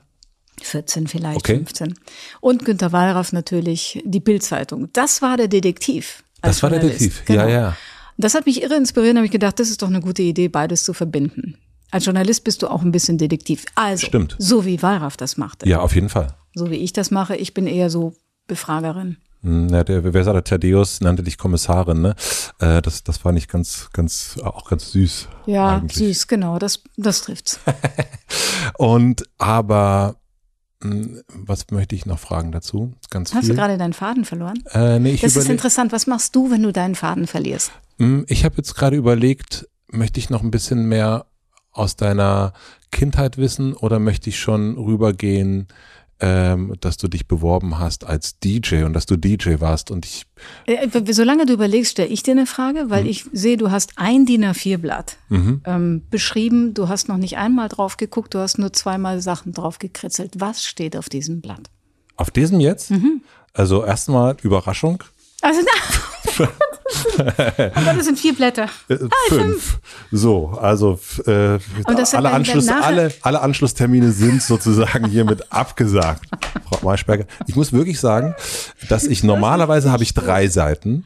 14 vielleicht, okay. 15. Und Günter Wallraff natürlich, die Bildzeitung. Das war der Detektiv. Das war der Detektiv, genau. ja, ja. Das hat mich irre inspiriert, habe ich gedacht, das ist doch eine gute Idee, beides zu verbinden. Als Journalist bist du auch ein bisschen Detektiv. Also, Stimmt. so wie Wallraff das machte. Ja, auf jeden Fall. So wie ich das mache, ich bin eher so Befragerin. Hm, ja, der Versaler Thaddeus nannte dich Kommissarin, ne? Äh, das, das war nicht ganz, ganz, auch ganz süß. Ja, eigentlich. süß, genau, das, das trifft's. Und aber was möchte ich noch fragen dazu? Ganz Hast viel. du gerade deinen Faden verloren? Äh, nee, das ist interessant. Was machst du, wenn du deinen Faden verlierst? Hm, ich habe jetzt gerade überlegt, möchte ich noch ein bisschen mehr aus deiner Kindheit wissen oder möchte ich schon rübergehen, ähm, dass du dich beworben hast als DJ und dass du DJ warst und ich. Äh, solange du überlegst, stelle ich dir eine Frage, weil mhm. ich sehe, du hast ein DIN A4-Blatt mhm. ähm, beschrieben, du hast noch nicht einmal drauf geguckt, du hast nur zweimal Sachen drauf gekritzelt. Was steht auf diesem Blatt? Auf diesem jetzt? Mhm. Also erstmal Überraschung. Also na, Aber das sind vier Blätter. Äh, ah, fünf. fünf. So, also äh, alle, Anschluss, alle, alle Anschlusstermine sind sozusagen hiermit abgesagt. Frau Maischberger, ich muss wirklich sagen, dass ich normalerweise habe ich drei Seiten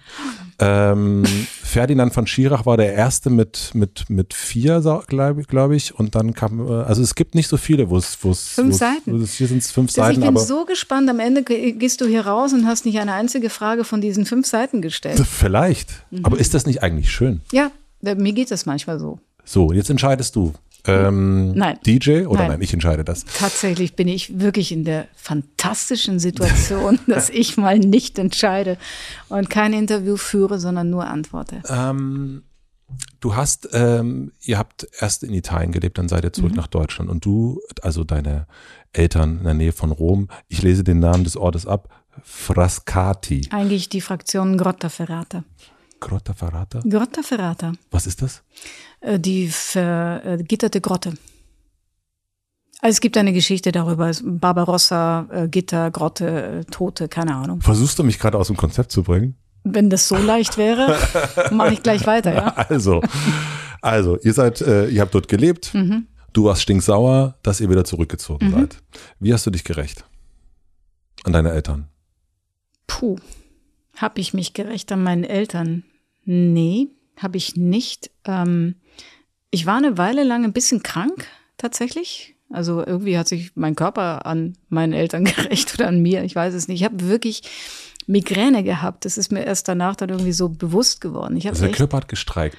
ähm, Ferdinand von Schirach war der erste mit, mit, mit vier, glaube glaub ich. Und dann kam, äh, also es gibt nicht so viele, wo es. Fünf Seiten. hier sind es fünf das Seiten. Ich bin so gespannt. Am Ende gehst du hier raus und hast nicht eine einzige Frage von diesen fünf Seiten gestellt. Vielleicht. Mhm. Aber ist das nicht eigentlich schön? Ja, mir geht das manchmal so. So, jetzt entscheidest du. Ähm, nein. DJ oder nein. nein. ich entscheide das. Tatsächlich bin ich wirklich in der fantastischen Situation, dass ich mal nicht entscheide und kein Interview führe, sondern nur antworte. Ähm, du hast, ähm, ihr habt erst in Italien gelebt, dann seid ihr zurück mhm. nach Deutschland und du, also deine Eltern in der Nähe von Rom, ich lese den Namen des Ortes ab, Frascati. Eigentlich die Fraktion Grotta Ferrata. Grotta Ferrata? Grotta Ferrata. Was ist das? Äh, die vergitterte Grotte. Also es gibt eine Geschichte darüber, Barbarossa, äh, Gitter, Grotte, äh, Tote, keine Ahnung. Versuchst du mich gerade aus dem Konzept zu bringen? Wenn das so leicht wäre, mache ich gleich weiter, ja. Also, also ihr seid, äh, ihr habt dort gelebt. Mhm. Du warst stinksauer, dass ihr wieder zurückgezogen mhm. seid. Wie hast du dich gerecht? an deine Eltern? Puh, habe ich mich gerecht an meinen Eltern? Nee, habe ich nicht. Ähm, ich war eine Weile lang ein bisschen krank, tatsächlich. Also irgendwie hat sich mein Körper an meinen Eltern gerecht oder an mir, ich weiß es nicht. Ich habe wirklich Migräne gehabt. Das ist mir erst danach dann irgendwie so bewusst geworden. Ich also der Körper hat gestreikt.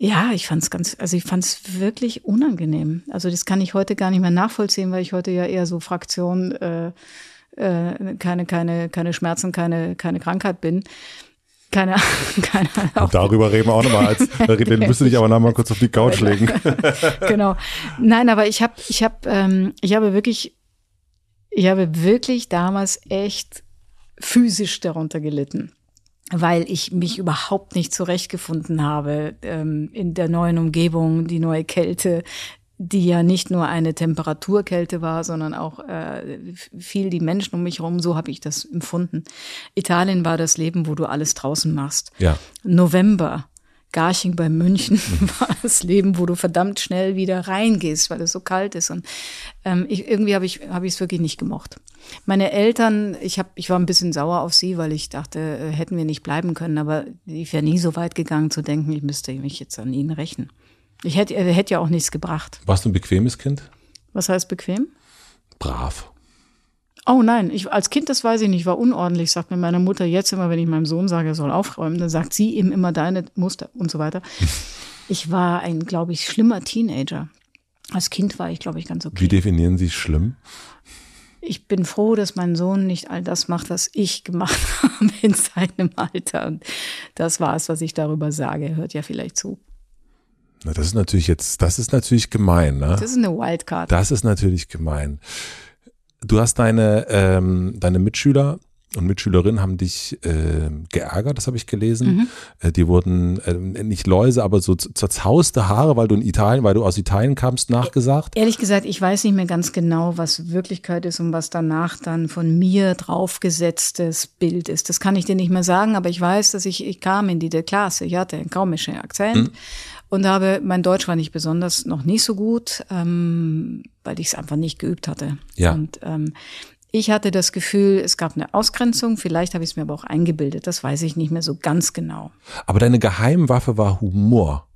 Ja, ich fand es ganz, also ich fand es wirklich unangenehm. Also das kann ich heute gar nicht mehr nachvollziehen, weil ich heute ja eher so Fraktion äh, äh, keine, keine, keine Schmerzen, keine, keine Krankheit bin. Keine, keine Ahnung. Darüber reden wir auch nochmal. Als, den müsste ich aber nochmal kurz auf die Couch legen. genau. Nein, aber ich habe, ich habe, ähm, ich habe wirklich, ich habe wirklich damals echt physisch darunter gelitten weil ich mich überhaupt nicht zurechtgefunden habe ähm, in der neuen Umgebung, die neue Kälte, die ja nicht nur eine Temperaturkälte war, sondern auch äh, viel die Menschen um mich herum. So habe ich das empfunden. Italien war das Leben, wo du alles draußen machst. Ja. November, Garching bei München war das Leben, wo du verdammt schnell wieder reingehst, weil es so kalt ist. Und ähm, ich, irgendwie habe ich habe ich es wirklich nicht gemocht. Meine Eltern, ich habe, ich war ein bisschen sauer auf sie, weil ich dachte, äh, hätten wir nicht bleiben können. Aber ich wäre nie so weit gegangen zu denken, ich müsste mich jetzt an ihnen rächen. Ich hätte, er hätte ja auch nichts gebracht. Warst du ein bequemes Kind? Was heißt bequem? Brav. Oh nein, ich, als Kind, das weiß ich nicht, war unordentlich, sagt mir meine Mutter jetzt immer, wenn ich meinem Sohn sage, er soll aufräumen, dann sagt sie ihm immer deine Muster und so weiter. Ich war ein, glaube ich, schlimmer Teenager. Als Kind war ich, glaube ich, ganz okay. Wie definieren Sie schlimm? Ich bin froh, dass mein Sohn nicht all das macht, was ich gemacht habe in seinem Alter. Und das war es, was ich darüber sage. Er hört ja vielleicht zu. Na, das ist natürlich jetzt, das ist natürlich gemein, ne? Das ist eine Wildcard. Das ist natürlich gemein. Du hast deine, ähm, deine Mitschüler und Mitschülerinnen haben dich äh, geärgert, das habe ich gelesen. Mhm. Äh, die wurden äh, nicht Läuse, aber so zerzauste Haare, weil du in Italien, weil du aus Italien kamst, nachgesagt. Ehrlich gesagt, ich weiß nicht mehr ganz genau, was Wirklichkeit ist und was danach dann von mir draufgesetztes Bild ist. Das kann ich dir nicht mehr sagen, aber ich weiß, dass ich, ich kam in diese Klasse, ich hatte einen kaumischen Akzent. Mhm und habe, mein Deutsch war nicht besonders, noch nicht so gut, ähm, weil ich es einfach nicht geübt hatte. Ja. Und ähm, ich hatte das Gefühl, es gab eine Ausgrenzung, vielleicht habe ich es mir aber auch eingebildet, das weiß ich nicht mehr so ganz genau. Aber deine Geheimwaffe war Humor.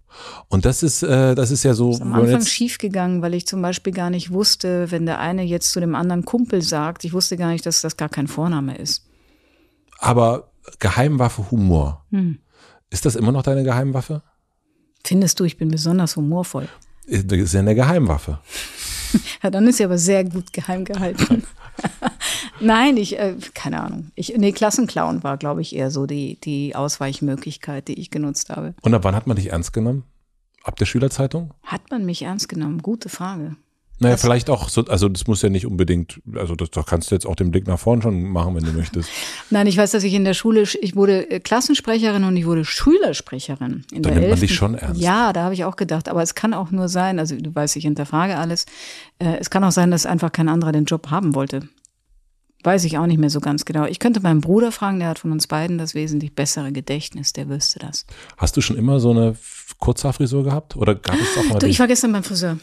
Und das ist, äh, das ist ja so. Das ist am Anfang schiefgegangen, weil ich zum Beispiel gar nicht wusste, wenn der eine jetzt zu dem anderen Kumpel sagt, ich wusste gar nicht, dass das gar kein Vorname ist. Aber Geheimwaffe Humor. Hm. Ist das immer noch deine Geheimwaffe? Findest du, ich bin besonders humorvoll? Das ist ja eine Geheimwaffe. ja, dann ist sie aber sehr gut geheim gehalten. Nein, ich, äh, keine Ahnung. Ich, nee, Klassenclown war, glaube ich, eher so die, die Ausweichmöglichkeit, die ich genutzt habe. Und ab wann hat man dich ernst genommen? Ab der Schülerzeitung? Hat man mich ernst genommen? Gute Frage. Naja, das vielleicht auch so, also das muss ja nicht unbedingt, also das, da kannst du jetzt auch den Blick nach vorn schon machen, wenn du möchtest. Nein, ich weiß, dass ich in der Schule, ich wurde äh, Klassensprecherin und ich wurde Schülersprecherin. In da der nimmt man dich schon ernst. Ja, da habe ich auch gedacht, aber es kann auch nur sein, also du weißt, ich hinterfrage alles, äh, es kann auch sein, dass einfach kein anderer den Job haben wollte. Weiß ich auch nicht mehr so ganz genau. Ich könnte meinen Bruder fragen, der hat von uns beiden das wesentlich bessere Gedächtnis, der wüsste das. Hast du schon immer so eine Kurzhaarfrisur gehabt? Oder gab es auch mal. Du, ich war gestern beim Friseur.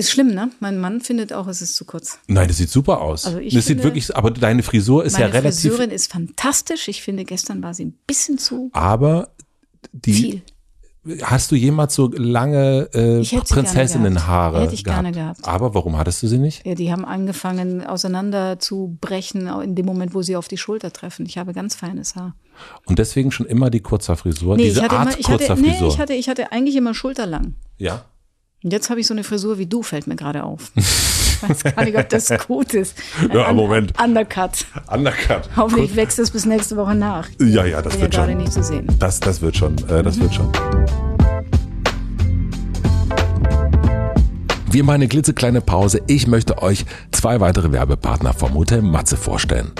Ist schlimm, ne? Mein Mann findet auch, es ist zu kurz. Nein, das sieht super aus. Also ich das finde, sieht wirklich, aber deine Frisur ist ja relativ. Meine Friseurin ist fantastisch. Ich finde, gestern war sie ein bisschen zu. Aber die. Viel. Hast du jemals so lange äh, Prinzessinnenhaare Hätte ich gehabt? gerne gehabt. Aber warum hattest du sie nicht? Ja, die haben angefangen auseinander zu brechen in dem Moment, wo sie auf die Schulter treffen. Ich habe ganz feines Haar. Und deswegen schon immer die Kurzhaarfrisur, nee, diese Art immer, Kurzhaarfrisur. Hatte, nee, ich hatte, ich hatte eigentlich immer schulterlang. Ja. Und jetzt habe ich so eine Frisur wie du, fällt mir gerade auf. Ich weiß gar nicht, ob das gut ist. ja, Un Moment. Undercut. Undercut. Hoffentlich gut. wächst es bis nächste Woche nach. Ja, ja, das Bin wird ja schon. gerade nicht zu sehen. Das, das wird schon. Äh, das mhm. wird schon. Wir machen eine klitzekleine Pause. Ich möchte euch zwei weitere Werbepartner vom Hotel Matze vorstellen.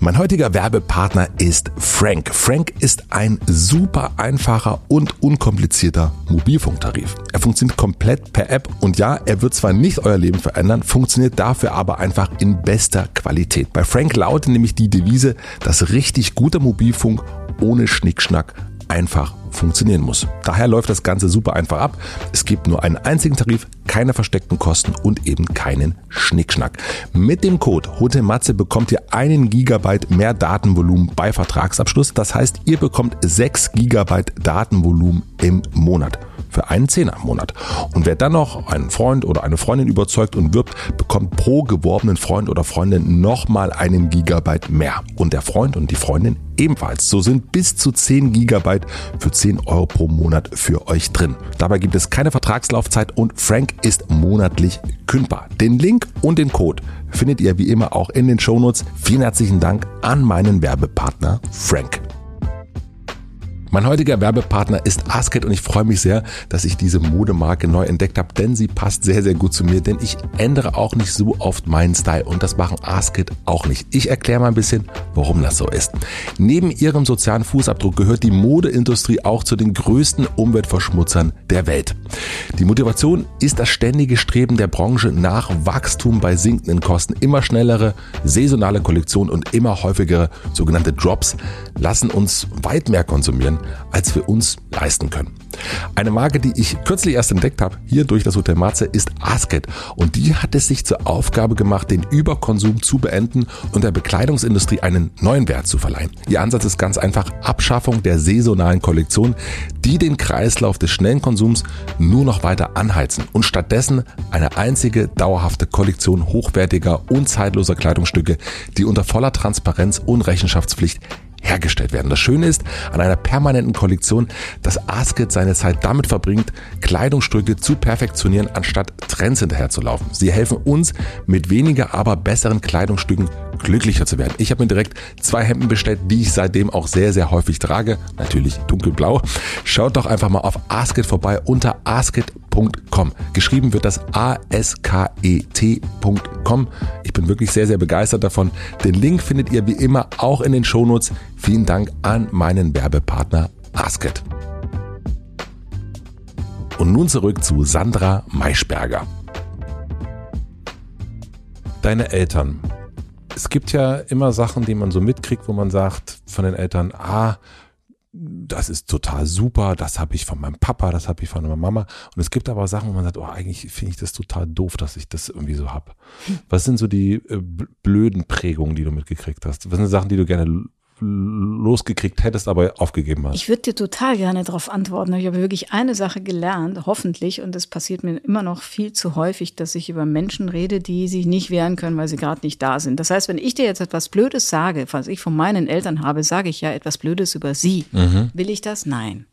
Mein heutiger Werbepartner ist Frank. Frank ist ein super einfacher und unkomplizierter Mobilfunktarif. Er funktioniert komplett per App und ja, er wird zwar nicht euer Leben verändern, funktioniert dafür aber einfach in bester Qualität. Bei Frank lautet nämlich die Devise, dass richtig guter Mobilfunk ohne Schnickschnack einfach funktionieren muss. Daher läuft das Ganze super einfach ab. Es gibt nur einen einzigen Tarif, keine versteckten Kosten und eben keinen Schnickschnack. Mit dem Code HOTELMATZE bekommt ihr einen Gigabyte mehr Datenvolumen bei Vertragsabschluss. Das heißt, ihr bekommt 6 Gigabyte Datenvolumen im Monat für einen Zehner im Monat. Und wer dann noch einen Freund oder eine Freundin überzeugt und wirbt, bekommt pro geworbenen Freund oder Freundin nochmal einen Gigabyte mehr. Und der Freund und die Freundin ebenfalls. So sind bis zu 10 Gigabyte für 10 Euro pro Monat für euch drin. Dabei gibt es keine Vertragslaufzeit und Frank ist monatlich kündbar. Den Link und den Code findet ihr wie immer auch in den Shownotes. Vielen herzlichen Dank an meinen Werbepartner Frank. Mein heutiger Werbepartner ist Asket und ich freue mich sehr, dass ich diese Modemarke neu entdeckt habe, denn sie passt sehr, sehr gut zu mir, denn ich ändere auch nicht so oft meinen Style und das machen Asket auch nicht. Ich erkläre mal ein bisschen, warum das so ist. Neben ihrem sozialen Fußabdruck gehört die Modeindustrie auch zu den größten Umweltverschmutzern der Welt. Die Motivation ist das ständige Streben der Branche nach Wachstum bei sinkenden Kosten. Immer schnellere saisonale Kollektionen und immer häufigere sogenannte Drops lassen uns weit mehr konsumieren als wir uns leisten können. Eine Marke, die ich kürzlich erst entdeckt habe, hier durch das Hotel Matze, ist Asket. Und die hat es sich zur Aufgabe gemacht, den Überkonsum zu beenden und der Bekleidungsindustrie einen neuen Wert zu verleihen. Ihr Ansatz ist ganz einfach Abschaffung der saisonalen Kollektion, die den Kreislauf des schnellen Konsums nur noch weiter anheizen und stattdessen eine einzige dauerhafte Kollektion hochwertiger und zeitloser Kleidungsstücke, die unter voller Transparenz und Rechenschaftspflicht hergestellt werden. Das Schöne ist an einer permanenten Kollektion, dass Asket seine Zeit damit verbringt, Kleidungsstücke zu perfektionieren, anstatt Trends hinterherzulaufen. Sie helfen uns, mit weniger, aber besseren Kleidungsstücken glücklicher zu werden. Ich habe mir direkt zwei Hemden bestellt, die ich seitdem auch sehr, sehr häufig trage. Natürlich dunkelblau. Schaut doch einfach mal auf Asket vorbei unter asket.com. Geschrieben wird das A-S-K-E-T.com. Ich bin wirklich sehr, sehr begeistert davon. Den Link findet ihr wie immer auch in den Shownotes. Vielen Dank an meinen Werbepartner Asket. Und nun zurück zu Sandra Maischberger. Deine Eltern es gibt ja immer Sachen, die man so mitkriegt, wo man sagt von den Eltern, ah, das ist total super, das habe ich von meinem Papa, das habe ich von meiner Mama. Und es gibt aber Sachen, wo man sagt, oh, eigentlich finde ich das total doof, dass ich das irgendwie so habe. Hm. Was sind so die äh, blöden Prägungen, die du mitgekriegt hast? Was sind Sachen, die du gerne losgekriegt hättest, aber aufgegeben hast? Ich würde dir total gerne darauf antworten. Ich habe wirklich eine Sache gelernt, hoffentlich, und das passiert mir immer noch viel zu häufig, dass ich über Menschen rede, die sich nicht wehren können, weil sie gerade nicht da sind. Das heißt, wenn ich dir jetzt etwas Blödes sage, was ich von meinen Eltern habe, sage ich ja etwas Blödes über sie. Mhm. Will ich das? Nein.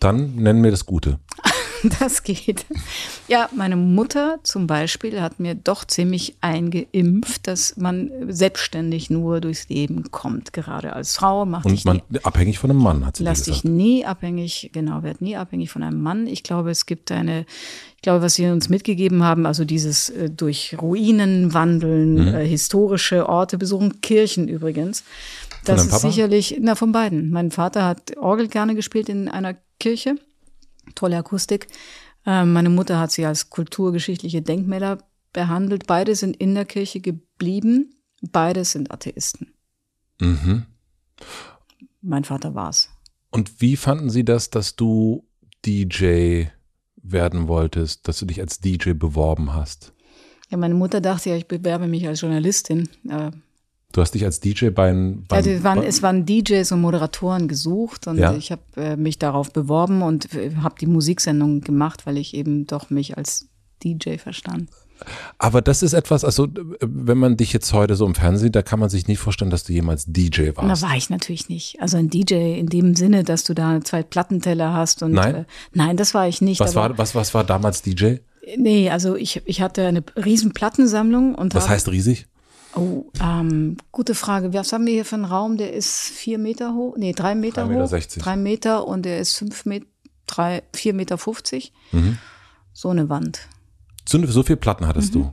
Dann nennen wir das Gute. das geht. Ja, meine Mutter zum Beispiel hat mir doch ziemlich eingeimpft, dass man selbstständig nur durchs Leben kommt. Gerade als Frau macht Und man nie, abhängig von einem Mann, hat sie Lass dich nie abhängig, genau, werd nie abhängig von einem Mann. Ich glaube, es gibt eine, ich glaube, was sie uns mitgegeben haben, also dieses äh, durch Ruinen wandeln, mhm. äh, historische Orte besuchen, Kirchen übrigens. Das ist sicherlich, na, von beiden. Mein Vater hat Orgel gerne gespielt in einer Kirche tolle Akustik. Ähm, meine Mutter hat sie als kulturgeschichtliche Denkmäler behandelt. Beide sind in der Kirche geblieben. Beide sind Atheisten. Mhm. Mein Vater war's. Und wie fanden Sie das, dass du DJ werden wolltest, dass du dich als DJ beworben hast? Ja, meine Mutter dachte ja, ich bewerbe mich als Journalistin. Äh, Du hast dich als DJ beim, beim ja, waren, es waren DJs und Moderatoren gesucht und ja. ich habe äh, mich darauf beworben und äh, habe die Musiksendung gemacht, weil ich eben doch mich als DJ verstand. Aber das ist etwas, also wenn man dich jetzt heute so im Fernsehen, da kann man sich nicht vorstellen, dass du jemals DJ warst. Da war ich natürlich nicht. Also ein DJ in dem Sinne, dass du da zwei Plattenteller hast und nein, äh, nein, das war ich nicht. Was war was was war damals DJ? Nee, also ich ich hatte eine riesen Plattensammlung und Was heißt riesig? Oh, ähm, gute Frage. Was haben wir hier für einen Raum? Der ist vier Meter hoch, nee, drei Meter 3 Meter hoch. 60. Drei Meter und der ist fünf Meter, drei, vier Meter fünfzig. Mhm. So eine Wand. So, so viel Platten hattest mhm. du?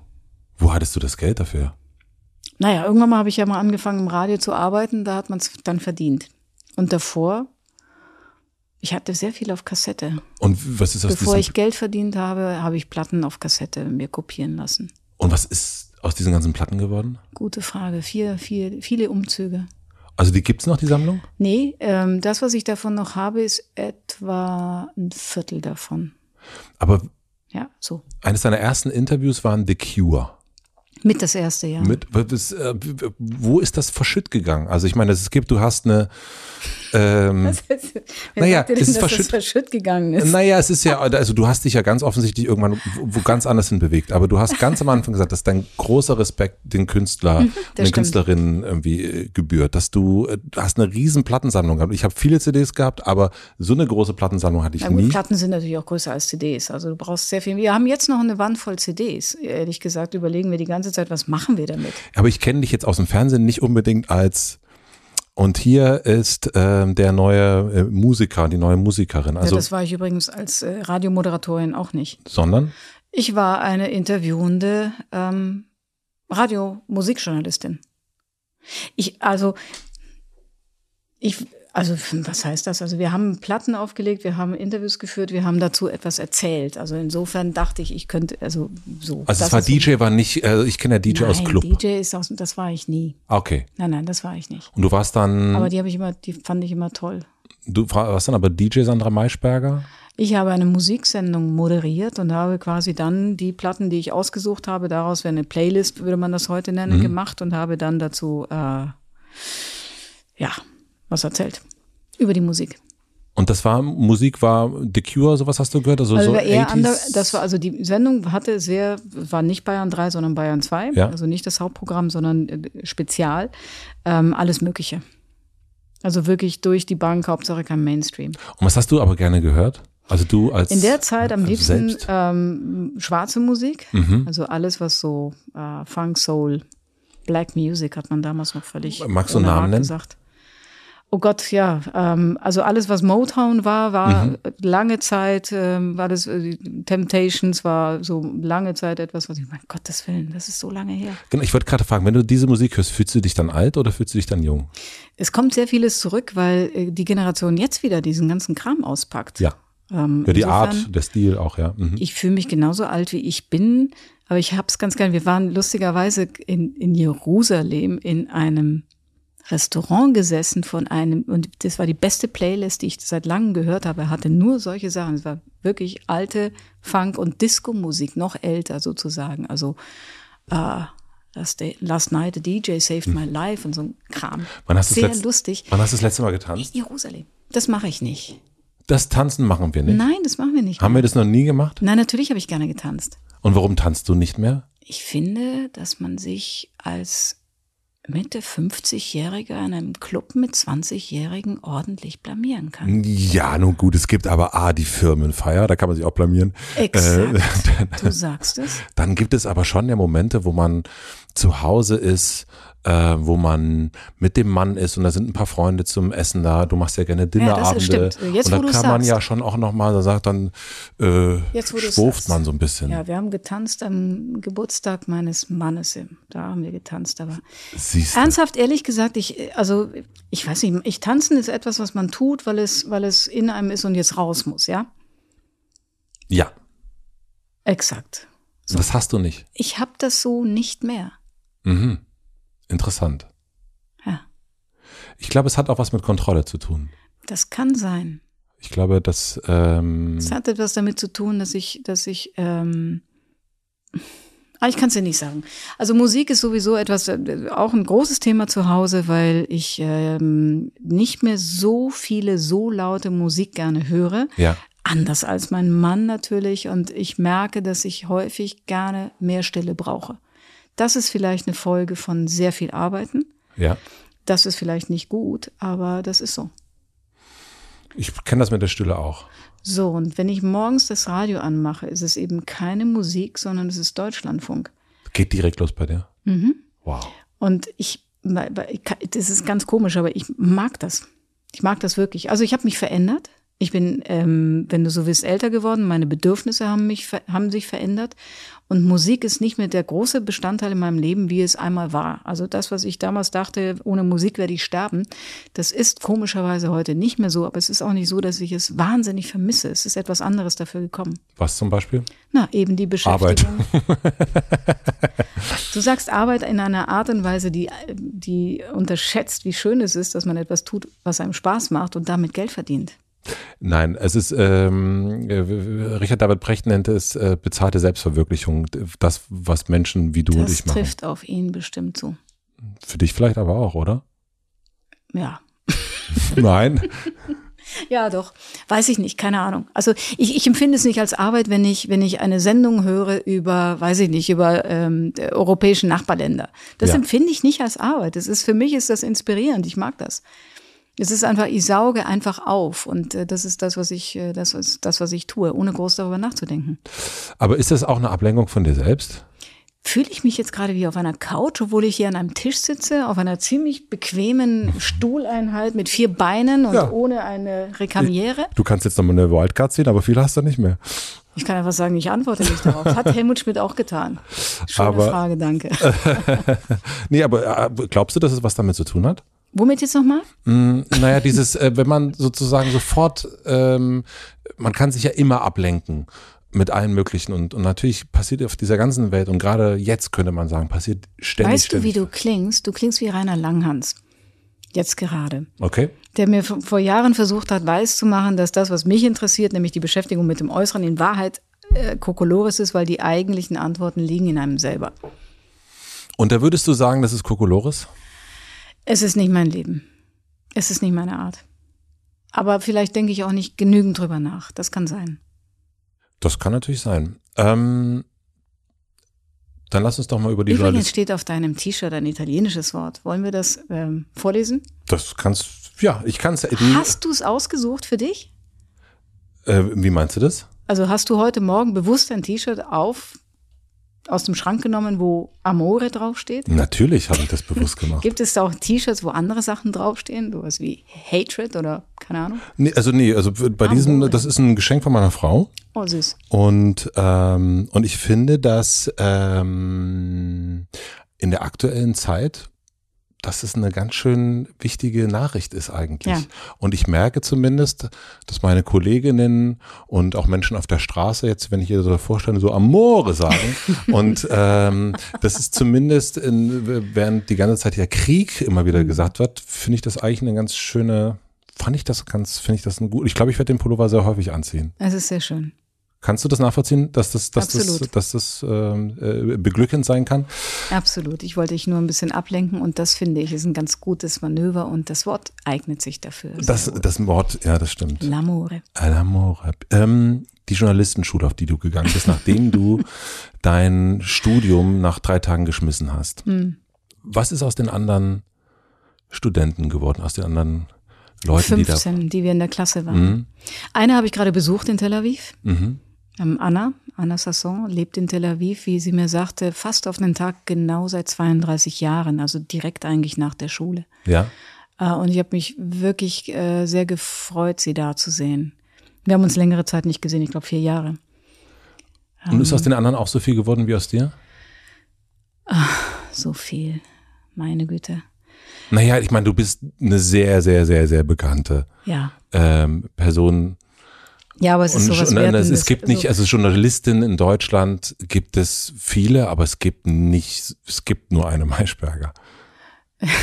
Wo hattest du das Geld dafür? Naja, irgendwann mal habe ich ja mal angefangen im Radio zu arbeiten, da hat man es dann verdient. Und davor, ich hatte sehr viel auf Kassette. Und was ist das? Bevor ich Geld verdient habe, habe ich Platten auf Kassette mir kopieren lassen. Und was ist aus diesen ganzen Platten geworden? Gute Frage. Vier, vier, viele Umzüge. Also die gibt's noch, die Sammlung? Nee, ähm, das, was ich davon noch habe, ist etwa ein Viertel davon. Aber Ja, so. eines deiner ersten Interviews waren The Cure. Mit das erste Jahr. Mit, äh, wo ist das verschütt gegangen? Also ich meine, es gibt, du hast eine, ähm, Naja, denn, es ist dass das verschütt- verschütt gegangen ist? naja, es ist ja, also du hast dich ja ganz offensichtlich irgendwann wo, wo ganz anders hin bewegt, aber du hast ganz am Anfang gesagt, dass dein großer Respekt den Künstler, den stimmt. Künstlerinnen irgendwie äh, gebührt, dass du, äh, du hast eine riesen Plattensammlung gehabt. Ich habe viele CDs gehabt, aber so eine große Plattensammlung hatte ich Na gut, nie. Platten sind natürlich auch größer als CDs. Also du brauchst sehr viel. Wir haben jetzt noch eine Wand voll CDs. Ehrlich gesagt, überlegen wir die ganze Zeit, was machen wir damit? Aber ich kenne dich jetzt aus dem Fernsehen nicht unbedingt als und hier ist ähm, der neue äh, Musiker, die neue Musikerin. Also, ja, das war ich übrigens als äh, Radiomoderatorin auch nicht. sondern Ich war eine interviewende ähm, Radiomusikjournalistin. Ich, also, ich, also, was heißt das? Also, wir haben Platten aufgelegt, wir haben Interviews geführt, wir haben dazu etwas erzählt. Also, insofern dachte ich, ich könnte, also, so. also es war ist so- DJ war nicht, äh, ich kenne ja DJ aus Nein, Club. DJ ist aus, das war ich nie. Okay. Nein, nein, das war ich nicht. Und du warst dann, Aber die habe ich immer, die fand ich immer toll. du warst dann aber DJ Sandra Maischberger? Ich habe eine Musiksendung moderiert und habe quasi dann die Platten, die ich ausgesucht habe, daraus wäre eine Playlist, würde man das heute nennen, gemacht und habe dann dazu, äh, ja, was erzählt. Über die Musik. Und das war, Musik war The Cure, sowas hast du gehört? Also, Also so eher 80s? ander, das war also die Sendung hatte sehr, war nicht Bayern 3, sondern Bayern 2. Ja. Also nicht das Hauptprogramm, sondern äh, Spezial. Ähm, alles Mögliche. Also wirklich durch die Bank, Hauptsache kein Mainstream. Und was hast du aber gerne gehört? Also du als In der Zeit am liebsten ähm, schwarze Musik, Mhm. also alles, was so äh, Funk, Soul, Black Music hat man damals noch völlig Magst du Namen nennen? gesagt. Oh Gott, ja. Ähm, also alles, was Motown war, war Mhm. lange Zeit, ähm, war das äh, Temptations, war so lange Zeit etwas, was ich, mein Gottes Willen, das ist so lange her. Genau, ich wollte gerade fragen, wenn du diese Musik hörst, fühlst du dich dann alt oder fühlst du dich dann jung? Es kommt sehr vieles zurück, weil äh, die Generation jetzt wieder diesen ganzen Kram auspackt. Ja. Ähm, Ja, die insofern- Art, der Stil auch, ja. Mhm. Ich fühle mich genauso alt, wie ich bin, aber ich habe es ganz gern. Wir waren lustigerweise in, in Jerusalem in einem Restaurant gesessen von einem, und das war die beste Playlist, die ich seit langem gehört habe. Er hatte nur solche Sachen. Es war wirklich alte Funk- und Disco-Musik, noch älter sozusagen. Also äh, Last, Day, Last Night a DJ Saved My Life und so ein Kram. Wann hast Sehr letzt- lustig. Wann hast du das letzte Mal getanzt? In Jerusalem. Das mache ich nicht. Das Tanzen machen wir nicht. Nein, das machen wir nicht. Haben wir das noch nie gemacht? Nein, natürlich habe ich gerne getanzt. Und warum tanzt du nicht mehr? Ich finde, dass man sich als Mitte 50-Jähriger in einem Club mit 20-Jährigen ordentlich blamieren kann. Ja, nun gut, es gibt aber A, die Firmenfeier, da kann man sich auch blamieren. Exakt. Äh, Du sagst es. dann gibt es aber schon ja Momente, wo man zu Hause ist, äh, wo man mit dem Mann ist und da sind ein paar Freunde zum Essen da. Du machst ja gerne Dinnerabende. stimmt. Jetzt, und da kann man sagst. ja schon auch nochmal, da sagt dann, äh, Jetzt, man so ein bisschen. Ja, wir haben getanzt am Geburtstag meines Mannes. Da haben wir getanzt. Aber Siehst du. ernsthaft, ehrlich gesagt, ich, also, ich weiß nicht, ich tanzen ist etwas, was man tut, weil es, weil es in einem ist und jetzt raus muss, ja? Ja, Exakt. das hast du nicht. Ich habe das so nicht mehr. Mhm. Interessant. Ja, Ich glaube, es hat auch was mit Kontrolle zu tun. das kann sein. Ich glaube, dass ähm, Es hat etwas damit zu tun, dass ich, dass ich, ähm, ah, ich kann es dir nicht sagen. Also Musik ist sowieso etwas, äh, auch ein großes Thema zu Hause, weil ich ähm, nicht mehr so viele so laute Musik gerne höre. ja, Anders als mein Mann natürlich. Und ich merke, dass ich häufig gerne mehr Stille brauche. Das ist vielleicht eine Folge von sehr viel Arbeiten. ja. Das ist vielleicht nicht gut, aber das ist so. Ich kenne das mit der Stille auch. So, und wenn ich morgens das Radio anmache, ist es eben keine Musik, sondern es ist Deutschlandfunk. Geht direkt los bei dir. Mhm. Wow. Und ich, das ist ganz komisch, aber ich mag das. Ich mag das wirklich. Also ich habe mich verändert. Ich bin, ähm, wenn du so willst, älter geworden. Meine Bedürfnisse haben mich haben sich verändert und Musik ist nicht mehr der große Bestandteil in meinem Leben, wie es einmal war. Also das, was ich damals dachte, ohne Musik werde ich sterben, das ist komischerweise heute nicht mehr so. Aber es ist auch nicht so, dass ich es wahnsinnig vermisse. Es ist etwas anderes dafür gekommen. Was zum Beispiel? Na, eben die Beschäftigung. Arbeit. du sagst Arbeit in einer Art und Weise, die, die unterschätzt, wie schön es ist, dass man etwas tut, was einem Spaß macht und damit Geld verdient. Nein, es ist, ähm, äh, Richard David Brecht nennt es äh, bezahlte Selbstverwirklichung. Das, was Menschen wie du das und ich machen. Das trifft auf ihn bestimmt zu. Für dich vielleicht aber auch, oder? Ja. Nein. Ja, doch. Weiß ich nicht, keine Ahnung. Also ich, ich empfinde es nicht als Arbeit, wenn ich, wenn ich eine Sendung höre über, weiß ich nicht, über ähm, europäische Nachbarländer. Das ja. empfinde ich nicht als Arbeit. Das ist, für mich ist das inspirierend. Ich mag das. Es ist einfach, ich sauge einfach auf und äh, das ist das, was ich, äh, das ist das, was ich tue, ohne groß darüber nachzudenken. Aber ist das auch eine Ablenkung von dir selbst? Fühle ich mich jetzt gerade wie auf einer Couch, obwohl ich hier an einem Tisch sitze, auf einer ziemlich bequemen Stuhleinheit mit vier Beinen und ja. ohne eine Rekamiere? Du kannst jetzt nochmal eine Wildcard ziehen, aber viel hast du nicht mehr. Ich kann einfach sagen, ich antworte nicht darauf. Hat Helmut Schmidt auch getan. Schöne aber, Frage, danke. nee, aber äh, glaubst du, dass es was damit zu tun hat? Womit jetzt nochmal? Mm, naja, dieses, äh, wenn man sozusagen sofort, ähm, man kann sich ja immer ablenken mit allen möglichen und, und natürlich passiert auf dieser ganzen Welt und gerade jetzt könnte man sagen, passiert ständig. Weißt ständig. du, wie du klingst? Du klingst wie Rainer Langhans. Jetzt gerade. Okay. Der mir vor Jahren versucht hat, weiß zu machen, dass das, was mich interessiert, nämlich die Beschäftigung mit dem Äußeren, in Wahrheit äh, Kokolores ist, weil die eigentlichen Antworten liegen in einem selber. Und da würdest du sagen, das ist Kokolores? Es ist nicht mein Leben. Es ist nicht meine Art. Aber vielleicht denke ich auch nicht genügend drüber nach. Das kann sein. Das kann natürlich sein. Ähm, dann lass uns doch mal über die Übrigens Journalist steht auf deinem T-Shirt ein italienisches Wort. Wollen wir das ähm, vorlesen? Das kannst, ja, ich kann es. Hast du es ausgesucht für dich? Äh, wie meinst du das? Also hast du heute Morgen bewusst ein T-Shirt auf aus dem Schrank genommen, wo Amore draufsteht? Natürlich habe ich das bewusst gemacht. Gibt es da auch T-Shirts, wo andere Sachen draufstehen? Sowas wie Hatred oder keine Ahnung? Nee, also nee, also bei Amore. diesem, das ist ein Geschenk von meiner Frau. Oh, süß. Und, ähm, und ich finde, dass ähm, in der aktuellen Zeit dass es eine ganz schön wichtige Nachricht ist eigentlich. Ja. Und ich merke zumindest, dass meine Kolleginnen und auch Menschen auf der Straße jetzt, wenn ich ihr so vorstelle, so Amore sagen. und ähm, das ist zumindest, in, während die ganze Zeit ja Krieg immer wieder gesagt wird, finde ich das eigentlich eine ganz schöne, fand ich das ganz, finde ich das ein gut. Ich glaube, ich werde den Pullover sehr häufig anziehen. Es ist sehr schön. Kannst du das nachvollziehen, dass das, dass Absolut. das, dass das ähm, äh, beglückend sein kann? Absolut. Ich wollte dich nur ein bisschen ablenken und das finde ich ist ein ganz gutes Manöver und das Wort eignet sich dafür. Das, das Wort, ja, das stimmt. L'amore. L'amore. Ähm, die Journalistenschule, auf die du gegangen bist, nachdem du dein Studium nach drei Tagen geschmissen hast. Mhm. Was ist aus den anderen Studenten geworden, aus den anderen Leuten, 15, die, da die wir in der Klasse waren. Mhm. Eine habe ich gerade besucht in Tel Aviv. Mhm. Ähm, Anna, Anna Sasson, lebt in Tel Aviv, wie sie mir sagte, fast auf den Tag genau seit 32 Jahren, also direkt eigentlich nach der Schule. Ja. Äh, und ich habe mich wirklich äh, sehr gefreut, sie da zu sehen. Wir haben uns längere Zeit nicht gesehen, ich glaube vier Jahre. Und ist aus den anderen auch so viel geworden wie aus dir? Ach, so viel. Meine Güte. Naja, ich meine, du bist eine sehr, sehr, sehr, sehr bekannte ja. ähm, Person. Ja, aber es ist sowas und, es, es gibt nicht, also Journalistin in Deutschland gibt es viele, aber es gibt nicht, es gibt nur eine Maischberger.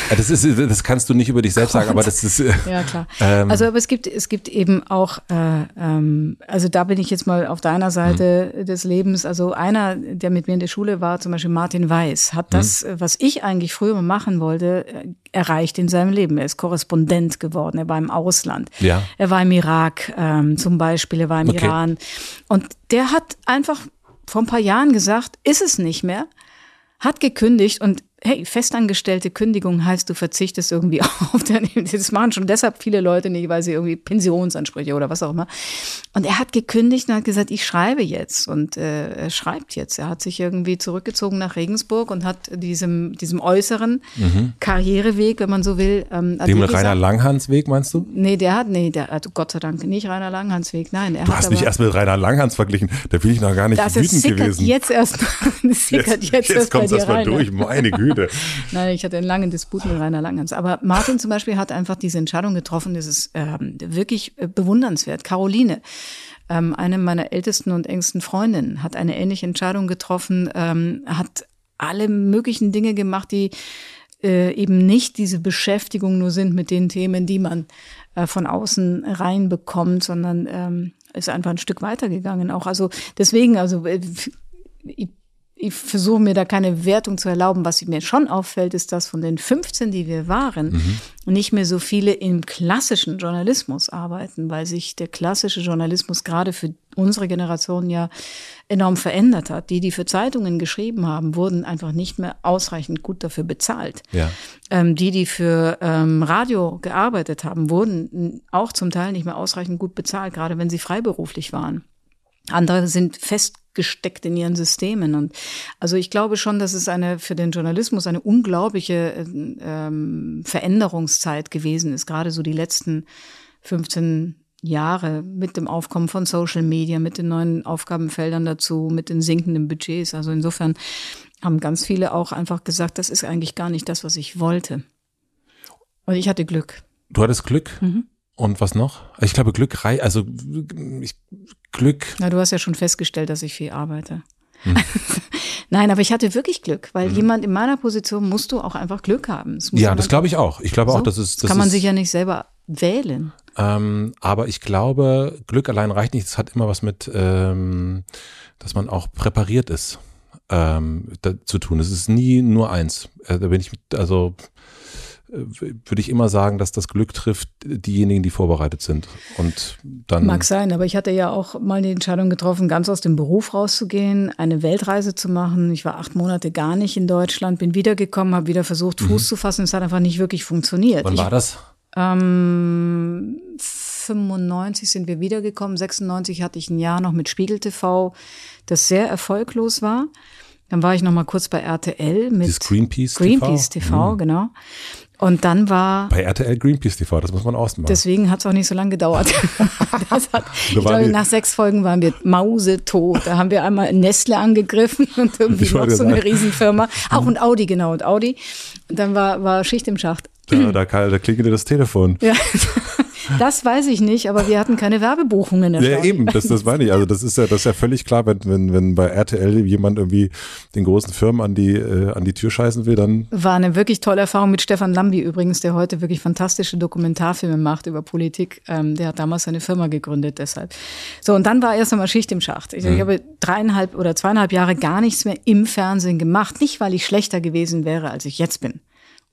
Das ist, das kannst du nicht über dich selbst sagen, aber das ist. Ja klar. Ähm, also aber es gibt, es gibt eben auch, äh, ähm, also da bin ich jetzt mal auf deiner Seite mhm. des Lebens. Also einer, der mit mir in der Schule war, zum Beispiel Martin Weiß, hat das, mhm. was ich eigentlich früher mal machen wollte, äh, erreicht in seinem Leben. Er ist Korrespondent geworden. Er war im Ausland. Ja. Er war im Irak ähm, zum Beispiel. Er war im okay. Iran. Und der hat einfach vor ein paar Jahren gesagt, ist es nicht mehr, hat gekündigt und hey, festangestellte Kündigung heißt, du verzichtest irgendwie auf dein, das machen schon deshalb viele Leute nicht, weil sie irgendwie Pensionsansprüche oder was auch immer. Und er hat gekündigt und hat gesagt, ich schreibe jetzt und äh, er schreibt jetzt. Er hat sich irgendwie zurückgezogen nach Regensburg und hat diesem, diesem äußeren mhm. Karriereweg, wenn man so will. Ähm, Dem Rainer Langhans Weg, meinst du? Nee, der hat, nee, der hat Gott sei Dank nicht Rainer Langhans Weg, nein. Er du hast mich erst mit Rainer Langhans verglichen, da bin ich noch gar nicht das wütend gewesen. Jetzt erst, das sickert jetzt, jetzt, jetzt kommt das mal durch, meine Güte. Nein, ich hatte einen langen Disput mit Rainer Langhans. Aber Martin zum Beispiel hat einfach diese Entscheidung getroffen, das ist ähm, wirklich äh, bewundernswert. Caroline, ähm, eine meiner ältesten und engsten Freundinnen, hat eine ähnliche Entscheidung getroffen, ähm, hat alle möglichen Dinge gemacht, die äh, eben nicht diese Beschäftigung nur sind mit den Themen, die man äh, von außen reinbekommt, sondern ähm, ist einfach ein Stück weitergegangen. Auch also deswegen, also äh, ich versuche mir da keine Wertung zu erlauben. Was mir schon auffällt, ist, dass von den 15, die wir waren, mhm. nicht mehr so viele im klassischen Journalismus arbeiten, weil sich der klassische Journalismus gerade für unsere Generation ja enorm verändert hat. Die, die für Zeitungen geschrieben haben, wurden einfach nicht mehr ausreichend gut dafür bezahlt. Ja. Ähm, die, die für ähm, Radio gearbeitet haben, wurden auch zum Teil nicht mehr ausreichend gut bezahlt, gerade wenn sie freiberuflich waren. Andere sind festgesteckt in ihren Systemen. Und also ich glaube schon, dass es eine für den Journalismus eine unglaubliche ähm, Veränderungszeit gewesen ist, gerade so die letzten 15 Jahre mit dem Aufkommen von Social Media, mit den neuen Aufgabenfeldern dazu, mit den sinkenden Budgets. Also insofern haben ganz viele auch einfach gesagt, das ist eigentlich gar nicht das, was ich wollte. Und ich hatte Glück. Du hattest Glück? Mhm. Und was noch? Ich glaube, Glück rei also ich, Glück. Na, du hast ja schon festgestellt, dass ich viel arbeite. Hm. Nein, aber ich hatte wirklich Glück, weil hm. jemand in meiner Position musst du auch einfach Glück haben. Das ja, das glaube ich auch. Ich glaube so? auch, dass es. Das kann man ist, sich ja nicht selber wählen. Ähm, aber ich glaube, Glück allein reicht nicht. Es hat immer was mit, ähm, dass man auch präpariert ist, ähm, da, zu tun. Es ist nie nur eins. Äh, da bin ich, also würde ich immer sagen, dass das Glück trifft diejenigen, die vorbereitet sind. Und dann Mag sein, aber ich hatte ja auch mal die Entscheidung getroffen, ganz aus dem Beruf rauszugehen, eine Weltreise zu machen. Ich war acht Monate gar nicht in Deutschland, bin wiedergekommen, habe wieder versucht, Fuß mhm. zu fassen. Es hat einfach nicht wirklich funktioniert. Wann war das? Ähm, 95 sind wir wiedergekommen, 96 hatte ich ein Jahr noch mit Spiegel TV, das sehr erfolglos war. Dann war ich noch mal kurz bei RTL mit Greenpeace, Greenpeace TV, TV mhm. genau. Und dann war. Bei RTL Greenpeace TV, das muss man ausmachen. Deswegen hat es auch nicht so lange gedauert. hat, ich glaube, nach sechs Folgen waren wir mausetot. Da haben wir einmal Nestle angegriffen und irgendwie noch so eine Riesenfirma. Auch und Audi, genau, und Audi. Und dann war, war Schicht im Schacht. Da, da, da klingelte das Telefon. Ja. Das weiß ich nicht, aber wir hatten keine Werbebuchungen. Ja, eben, das, das meine ich. Also das ist ja, das ist ja völlig klar, wenn, wenn, wenn bei RTL jemand irgendwie den großen Firmen an die, äh, an die Tür scheißen will, dann. War eine wirklich tolle Erfahrung mit Stefan Lambi übrigens, der heute wirklich fantastische Dokumentarfilme macht über Politik. Ähm, der hat damals seine Firma gegründet, deshalb. So, und dann war erst einmal Schicht im Schacht. Ich, mhm. ich habe dreieinhalb oder zweieinhalb Jahre gar nichts mehr im Fernsehen gemacht. Nicht, weil ich schlechter gewesen wäre, als ich jetzt bin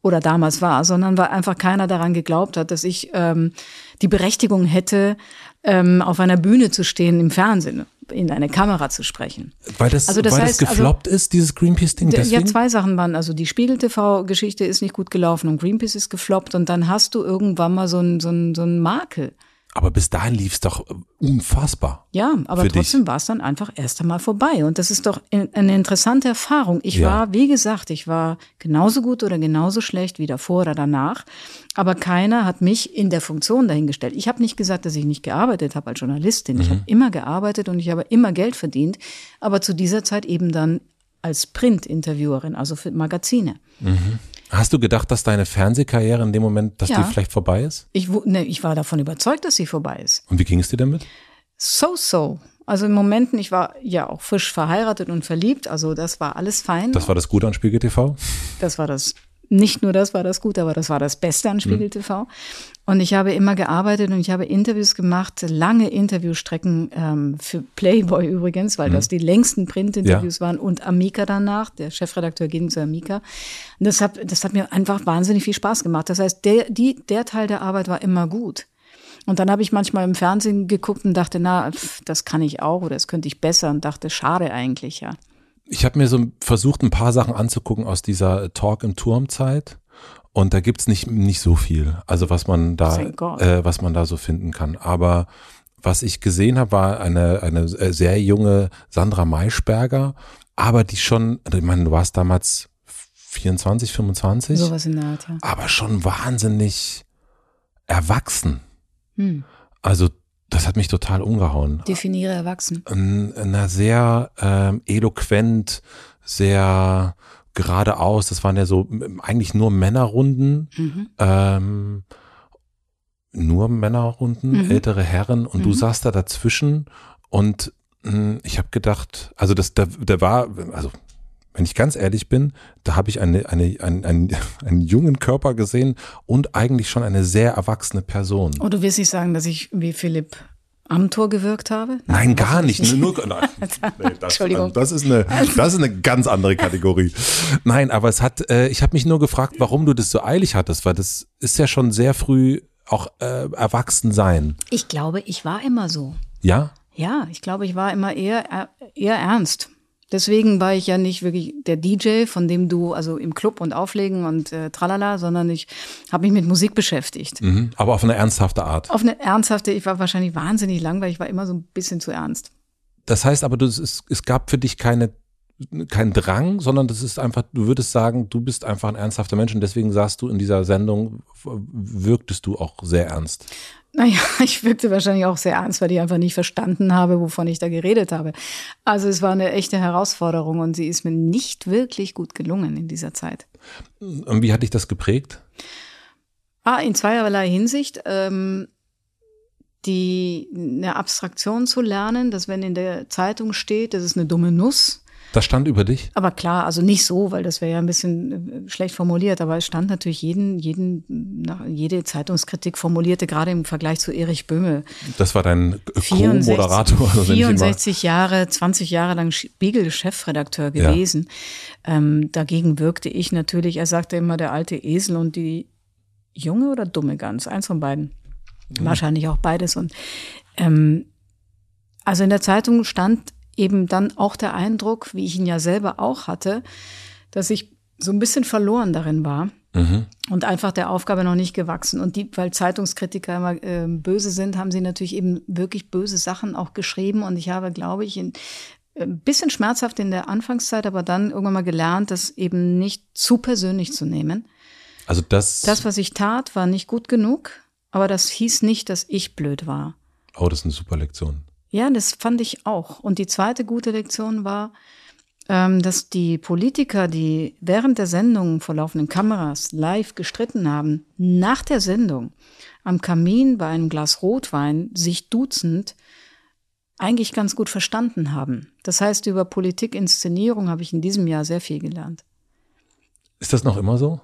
oder damals war, sondern weil einfach keiner daran geglaubt hat, dass ich ähm, die Berechtigung hätte, ähm, auf einer Bühne zu stehen im Fernsehen, in eine Kamera zu sprechen. Weil das, also das, weil heißt, das also gefloppt also, ist, dieses Greenpeace-Ding? Ja, zwei Sachen waren. Also die Spiegel-TV-Geschichte ist nicht gut gelaufen und Greenpeace ist gefloppt und dann hast du irgendwann mal so einen so so einen Makel. Aber bis dahin lief es doch unfassbar. Ja, aber trotzdem war es dann einfach erst einmal vorbei. Und das ist doch eine interessante Erfahrung. Ich ja. war, wie gesagt, ich war genauso gut oder genauso schlecht wie davor oder danach. Aber keiner hat mich in der Funktion dahingestellt. Ich habe nicht gesagt, dass ich nicht gearbeitet habe als Journalistin. Mhm. Ich habe immer gearbeitet und ich habe immer Geld verdient. Aber zu dieser Zeit eben dann als Print-Interviewerin, also für Magazine. Mhm. Hast du gedacht, dass deine Fernsehkarriere in dem Moment, dass ja. die vielleicht vorbei ist? Ich, ne, ich war davon überzeugt, dass sie vorbei ist. Und wie ging es dir damit? So, so. Also in Momenten, ich war ja auch frisch verheiratet und verliebt, also das war alles fein. Das war das Gute an Spiegel TV? Das war das nicht nur das war das gut, aber das war das Beste an Spiegel TV. Mhm. Und ich habe immer gearbeitet und ich habe Interviews gemacht, lange Interviewstrecken ähm, für Playboy übrigens, weil mhm. das die längsten Printinterviews ja. waren und Amika danach, der Chefredakteur ging zu Amika. Und das hat, das hat mir einfach wahnsinnig viel Spaß gemacht. Das heißt, der, die, der Teil der Arbeit war immer gut. Und dann habe ich manchmal im Fernsehen geguckt und dachte, na, das kann ich auch oder das könnte ich besser und dachte, schade eigentlich, ja. Ich habe mir so versucht, ein paar Sachen anzugucken aus dieser Talk im Turm Zeit. Und da gibt's nicht, nicht so viel, also was man da, äh, was man da so finden kann. Aber was ich gesehen habe, war eine, eine sehr junge Sandra Maischberger, aber die schon, also ich meine, du warst damals 24, 25. Sowas in der Art, ja. Aber schon wahnsinnig erwachsen. Hm. Also das hat mich total umgehauen. Definiere erwachsen. Na, sehr ähm, eloquent, sehr geradeaus. Das waren ja so eigentlich nur Männerrunden. Mhm. Ähm, nur Männerrunden, mhm. ältere Herren und mhm. du saßt da dazwischen und ich habe gedacht, also das, da, da war, also wenn ich ganz ehrlich bin, da habe ich eine, eine, einen, einen, einen jungen Körper gesehen und eigentlich schon eine sehr erwachsene Person. Oh, du wirst nicht sagen, dass ich wie Philipp Amthor gewirkt habe? Nein, nein gar nicht. nicht. Nur, nein, nee, das, Entschuldigung. Das ist, eine, das ist eine ganz andere Kategorie. Nein, aber es hat, äh, ich habe mich nur gefragt, warum du das so eilig hattest, weil das ist ja schon sehr früh auch äh, erwachsen sein. Ich glaube, ich war immer so. Ja? Ja, ich glaube, ich war immer eher, eher ernst. Deswegen war ich ja nicht wirklich der DJ, von dem du, also im Club und Auflegen und äh, tralala, sondern ich habe mich mit Musik beschäftigt. Mhm, aber auf eine ernsthafte Art. Auf eine ernsthafte, ich war wahrscheinlich wahnsinnig langweilig, ich war immer so ein bisschen zu ernst. Das heißt aber, du, es, es gab für dich keine kein Drang, sondern das ist einfach, du würdest sagen, du bist einfach ein ernsthafter Mensch und deswegen sagst du in dieser Sendung, wirktest du auch sehr ernst. Naja, ich wirkte wahrscheinlich auch sehr ernst, weil ich einfach nicht verstanden habe, wovon ich da geredet habe. Also es war eine echte Herausforderung und sie ist mir nicht wirklich gut gelungen in dieser Zeit. Und wie hat dich das geprägt? Ah, in zweierlei Hinsicht. Ähm, die eine Abstraktion zu lernen, dass wenn in der Zeitung steht, das ist eine dumme Nuss, das stand über dich? Aber klar, also nicht so, weil das wäre ja ein bisschen äh, schlecht formuliert, aber es stand natürlich jeden, jeden, jede Zeitungskritik formulierte, gerade im Vergleich zu Erich Böhme. Das war dein Co-Moderator. 64 Jahre, 20 Jahre lang Spiegel-Chefredakteur gewesen. Ja. Ähm, dagegen wirkte ich natürlich, er sagte immer, der alte Esel und die junge oder dumme Gans, eins von beiden. Mhm. Wahrscheinlich auch beides. Und ähm, also in der Zeitung stand eben dann auch der Eindruck, wie ich ihn ja selber auch hatte, dass ich so ein bisschen verloren darin war mhm. und einfach der Aufgabe noch nicht gewachsen. Und die, weil Zeitungskritiker immer äh, böse sind, haben sie natürlich eben wirklich böse Sachen auch geschrieben. Und ich habe, glaube ich, in, ein äh, bisschen schmerzhaft in der Anfangszeit, aber dann irgendwann mal gelernt, das eben nicht zu persönlich zu nehmen. Also das. Das, was ich tat, war nicht gut genug, aber das hieß nicht, dass ich blöd war. Oh, das ist eine super Lektion. Ja, das fand ich auch. Und die zweite gute Lektion war, ähm, dass die Politiker, die während der Sendung vor laufenden Kameras live gestritten haben, nach der Sendung am Kamin bei einem Glas Rotwein sich duzend eigentlich ganz gut verstanden haben. Das heißt, über Politikinszenierung habe ich in diesem Jahr sehr viel gelernt. Ist das noch immer so?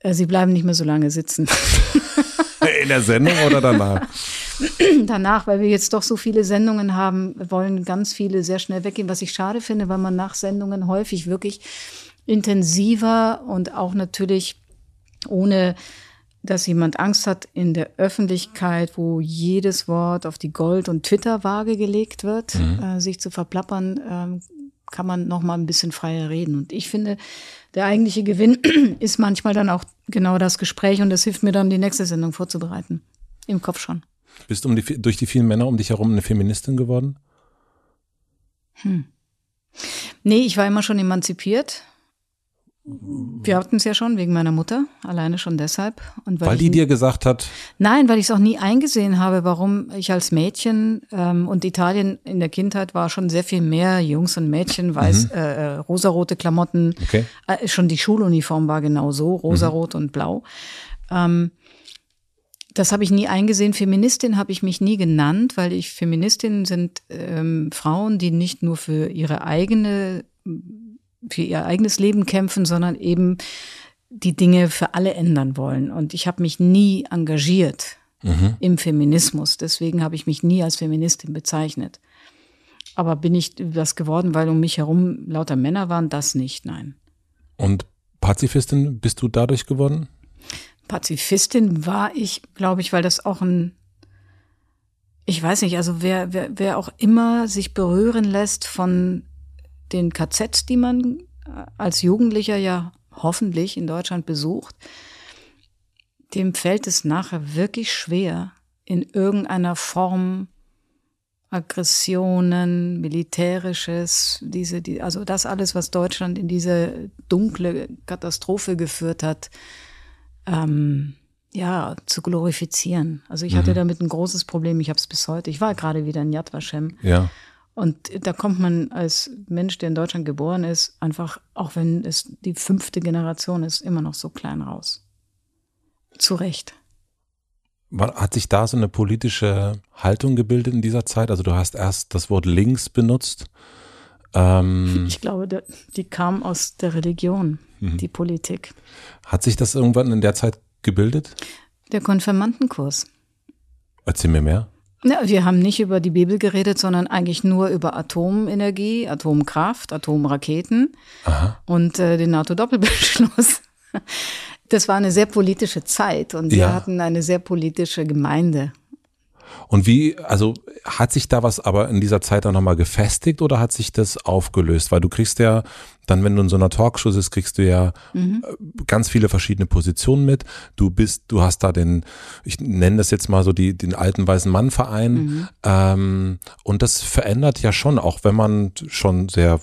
Äh, sie bleiben nicht mehr so lange sitzen. In der Sendung oder danach? danach, weil wir jetzt doch so viele Sendungen haben, wollen ganz viele sehr schnell weggehen, was ich schade finde, weil man nach Sendungen häufig wirklich intensiver und auch natürlich ohne dass jemand Angst hat in der Öffentlichkeit, wo jedes Wort auf die Gold- und Twitter-Waage gelegt wird, mhm. äh, sich zu verplappern, ähm, kann man noch mal ein bisschen freier reden. Und ich finde, der eigentliche Gewinn ist manchmal dann auch genau das Gespräch und das hilft mir dann, die nächste Sendung vorzubereiten. Im Kopf schon. Bist du um die, durch die vielen Männer um dich herum eine Feministin geworden? Hm. Nee, ich war immer schon emanzipiert. Wir hatten es ja schon wegen meiner Mutter, alleine schon deshalb. Und weil, weil die dir gesagt hat? Nein, weil ich es auch nie eingesehen habe, warum ich als Mädchen ähm, und Italien in der Kindheit war schon sehr viel mehr Jungs und Mädchen, weiß, mhm. äh, äh rosarote Klamotten. Okay. Äh, schon die Schuluniform war genau so, rosarot mhm. und blau. Ähm, das habe ich nie eingesehen. Feministin habe ich mich nie genannt, weil ich Feministinnen sind ähm, Frauen, die nicht nur für ihre eigene, für ihr eigenes Leben kämpfen, sondern eben die Dinge für alle ändern wollen. Und ich habe mich nie engagiert mhm. im Feminismus. Deswegen habe ich mich nie als Feministin bezeichnet. Aber bin ich das geworden, weil um mich herum lauter Männer waren? Das nicht, nein. Und Pazifistin bist du dadurch geworden? Pazifistin war ich, glaube ich, weil das auch ein, ich weiß nicht, also wer, wer, wer auch immer sich berühren lässt von den KZs, die man äh, als Jugendlicher ja hoffentlich in Deutschland besucht, dem fällt es nachher wirklich schwer, in irgendeiner Form Aggressionen, militärisches, diese, die, also das alles, was Deutschland in diese dunkle Katastrophe geführt hat, ähm, ja, zu glorifizieren. Also ich mhm. hatte damit ein großes Problem. Ich habe es bis heute. Ich war gerade wieder in Yad Vashem. Ja. Und da kommt man als Mensch, der in Deutschland geboren ist, einfach, auch wenn es die fünfte Generation ist, immer noch so klein raus. Zu Recht. Hat sich da so eine politische Haltung gebildet in dieser Zeit? Also du hast erst das Wort links benutzt. Ähm ich glaube, die kam aus der Religion, mhm. die Politik. Hat sich das irgendwann in der Zeit gebildet? Der Konfirmandenkurs. Erzähl mir mehr. Ja, wir haben nicht über die Bibel geredet, sondern eigentlich nur über Atomenergie, Atomkraft, Atomraketen Aha. und äh, den NATO-Doppelbeschluss. Das war eine sehr politische Zeit und wir ja. hatten eine sehr politische Gemeinde. Und wie, also hat sich da was aber in dieser Zeit auch nochmal gefestigt oder hat sich das aufgelöst? Weil du kriegst ja dann, wenn du in so einer Talkshow bist, kriegst du ja mhm. Äh, ganz viele verschiedene Positionen mit. Du bist, du hast da den, ich nenne das jetzt mal so die, den alten weißen Mann-Verein. Mhm. Ähm, und das verändert ja schon, auch wenn man schon sehr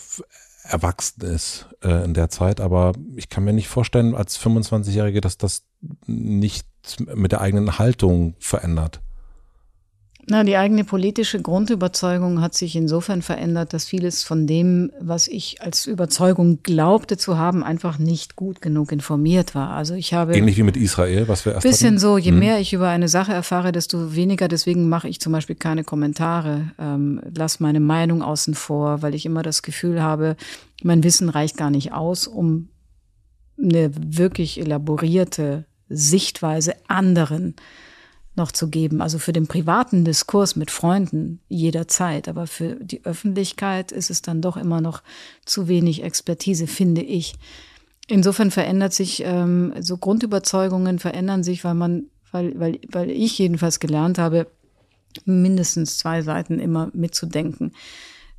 erwachsen ist äh, in der Zeit. Aber ich kann mir nicht vorstellen, als 25-Jährige, dass das nicht mit der eigenen Haltung verändert. Na, die eigene politische Grundüberzeugung hat sich insofern verändert, dass vieles von dem, was ich als Überzeugung glaubte zu haben, einfach nicht gut genug informiert war. Also ich habe ähnlich wie mit Israel, was wir erst bisschen hatten. so. Je hm. mehr ich über eine Sache erfahre, desto weniger. Deswegen mache ich zum Beispiel keine Kommentare, ähm, lass meine Meinung außen vor, weil ich immer das Gefühl habe, mein Wissen reicht gar nicht aus, um eine wirklich elaborierte Sichtweise anderen noch zu geben. Also für den privaten Diskurs mit Freunden jederzeit. Aber für die Öffentlichkeit ist es dann doch immer noch zu wenig Expertise, finde ich. Insofern verändert sich, ähm, so Grundüberzeugungen verändern sich, weil man, weil, weil, weil ich jedenfalls gelernt habe, mindestens zwei Seiten immer mitzudenken.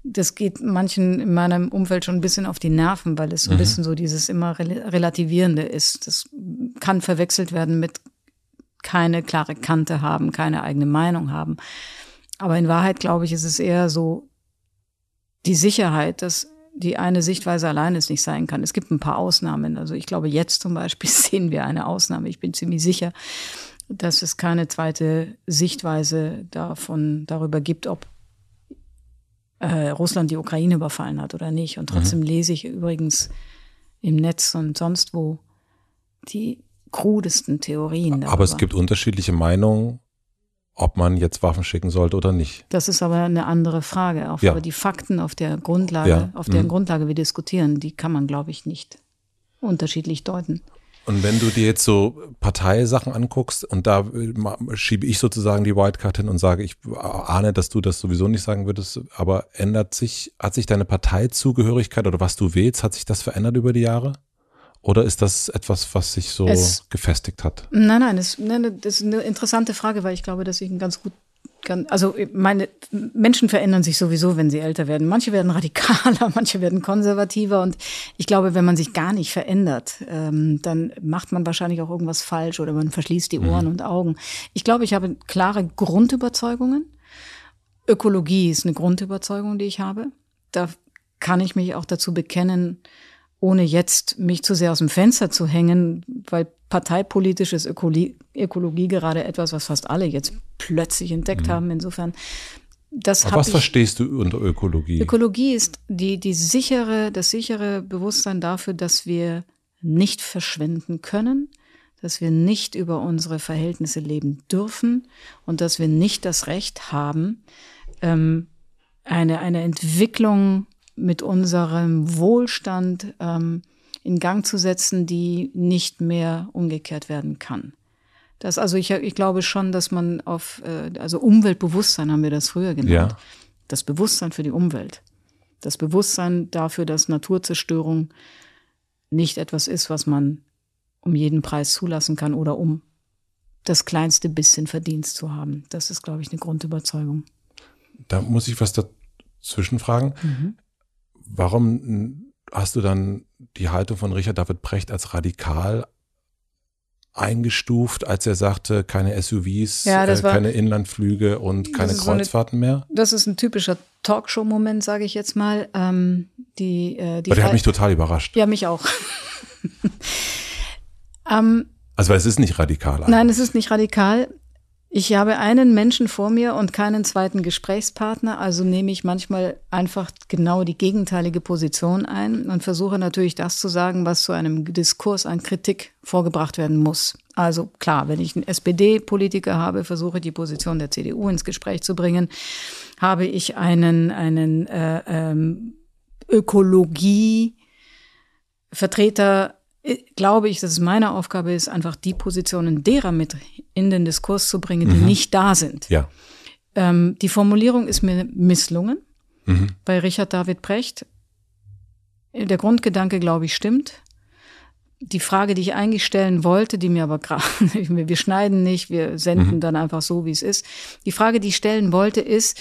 Das geht manchen in meinem Umfeld schon ein bisschen auf die Nerven, weil es so ein mhm. bisschen so dieses immer Relativierende ist. Das kann verwechselt werden mit keine klare Kante haben, keine eigene Meinung haben. Aber in Wahrheit, glaube ich, ist es eher so die Sicherheit, dass die eine Sichtweise allein es nicht sein kann. Es gibt ein paar Ausnahmen. Also ich glaube, jetzt zum Beispiel sehen wir eine Ausnahme. Ich bin ziemlich sicher, dass es keine zweite Sichtweise davon darüber gibt, ob äh, Russland die Ukraine überfallen hat oder nicht. Und trotzdem mhm. lese ich übrigens im Netz und sonst wo die krudesten Theorien. Darüber. Aber es gibt unterschiedliche Meinungen, ob man jetzt Waffen schicken sollte oder nicht. Das ist aber eine andere Frage. Auch ja. Aber die Fakten, auf der Grundlage, ja. auf deren mhm. Grundlage wir diskutieren, die kann man, glaube ich, nicht unterschiedlich deuten. Und wenn du dir jetzt so Parteisachen anguckst und da äh, schiebe ich sozusagen die Wildcard hin und sage, ich ahne, dass du das sowieso nicht sagen würdest, aber ändert sich, hat sich deine Parteizugehörigkeit oder was du wählst, hat sich das verändert über die Jahre? Oder ist das etwas, was sich so es, gefestigt hat? Nein, nein das, nein, das ist eine interessante Frage, weil ich glaube, dass ich ein ganz gut. Also meine Menschen verändern sich sowieso, wenn sie älter werden. Manche werden radikaler, manche werden konservativer. Und ich glaube, wenn man sich gar nicht verändert, ähm, dann macht man wahrscheinlich auch irgendwas falsch oder man verschließt die Ohren mhm. und Augen. Ich glaube, ich habe klare Grundüberzeugungen. Ökologie ist eine Grundüberzeugung, die ich habe. Da kann ich mich auch dazu bekennen, ohne jetzt mich zu sehr aus dem Fenster zu hängen, weil parteipolitisch ist Ökologie, Ökologie gerade etwas, was fast alle jetzt plötzlich entdeckt mhm. haben. Insofern, das Aber was ich, verstehst du unter Ökologie? Ökologie ist die, die sichere, das sichere Bewusstsein dafür, dass wir nicht verschwenden können, dass wir nicht über unsere Verhältnisse leben dürfen und dass wir nicht das Recht haben, ähm, eine, eine Entwicklung mit unserem Wohlstand ähm, in Gang zu setzen, die nicht mehr umgekehrt werden kann. Das, also ich, ich glaube schon, dass man auf, äh, also Umweltbewusstsein haben wir das früher genannt. Ja. Das Bewusstsein für die Umwelt. Das Bewusstsein dafür, dass Naturzerstörung nicht etwas ist, was man um jeden Preis zulassen kann oder um das kleinste bisschen Verdienst zu haben. Das ist, glaube ich, eine Grundüberzeugung. Da muss ich was dazwischen fragen. Mhm warum hast du dann die Haltung von Richard David Precht als radikal eingestuft, als er sagte, keine SUVs, Ja, äh, war- keine Inlandflüge und keine ist so eine- Kreuzfahrten mehr? Das ist ein typischer Talkshow-Moment, sage ich jetzt mal. Ähm, die, äh, die Weil der hat mich total überrascht. ja, mich auch. ähm, Also weil es ist nicht radikal. Nein, es ist nicht radikal. Ich habe einen Menschen vor mir und keinen zweiten Gesprächspartner, also nehme ich manchmal einfach genau die gegenteilige Position ein und versuche natürlich das zu sagen, was zu einem Diskurs an Kritik vorgebracht werden muss. Also klar, wenn ich einen SPD-Politiker habe, versuche die Position der CDU ins Gespräch zu bringen. Habe ich einen, einen äh, ähm, Ökologie-Vertreter, glaube ich, dass es meine Aufgabe ist, einfach die Positionen derer mit in den Diskurs zu bringen, die nicht da sind. Ja. Ähm, die Formulierung ist mir misslungen Mhm. bei Richard David Precht. Der Grundgedanke, glaube ich, stimmt. Die Frage, die ich eigentlich stellen wollte, die mir aber gerade, wir schneiden nicht, wir senden dann einfach so, wie es ist. Die Frage, die ich stellen wollte, ist,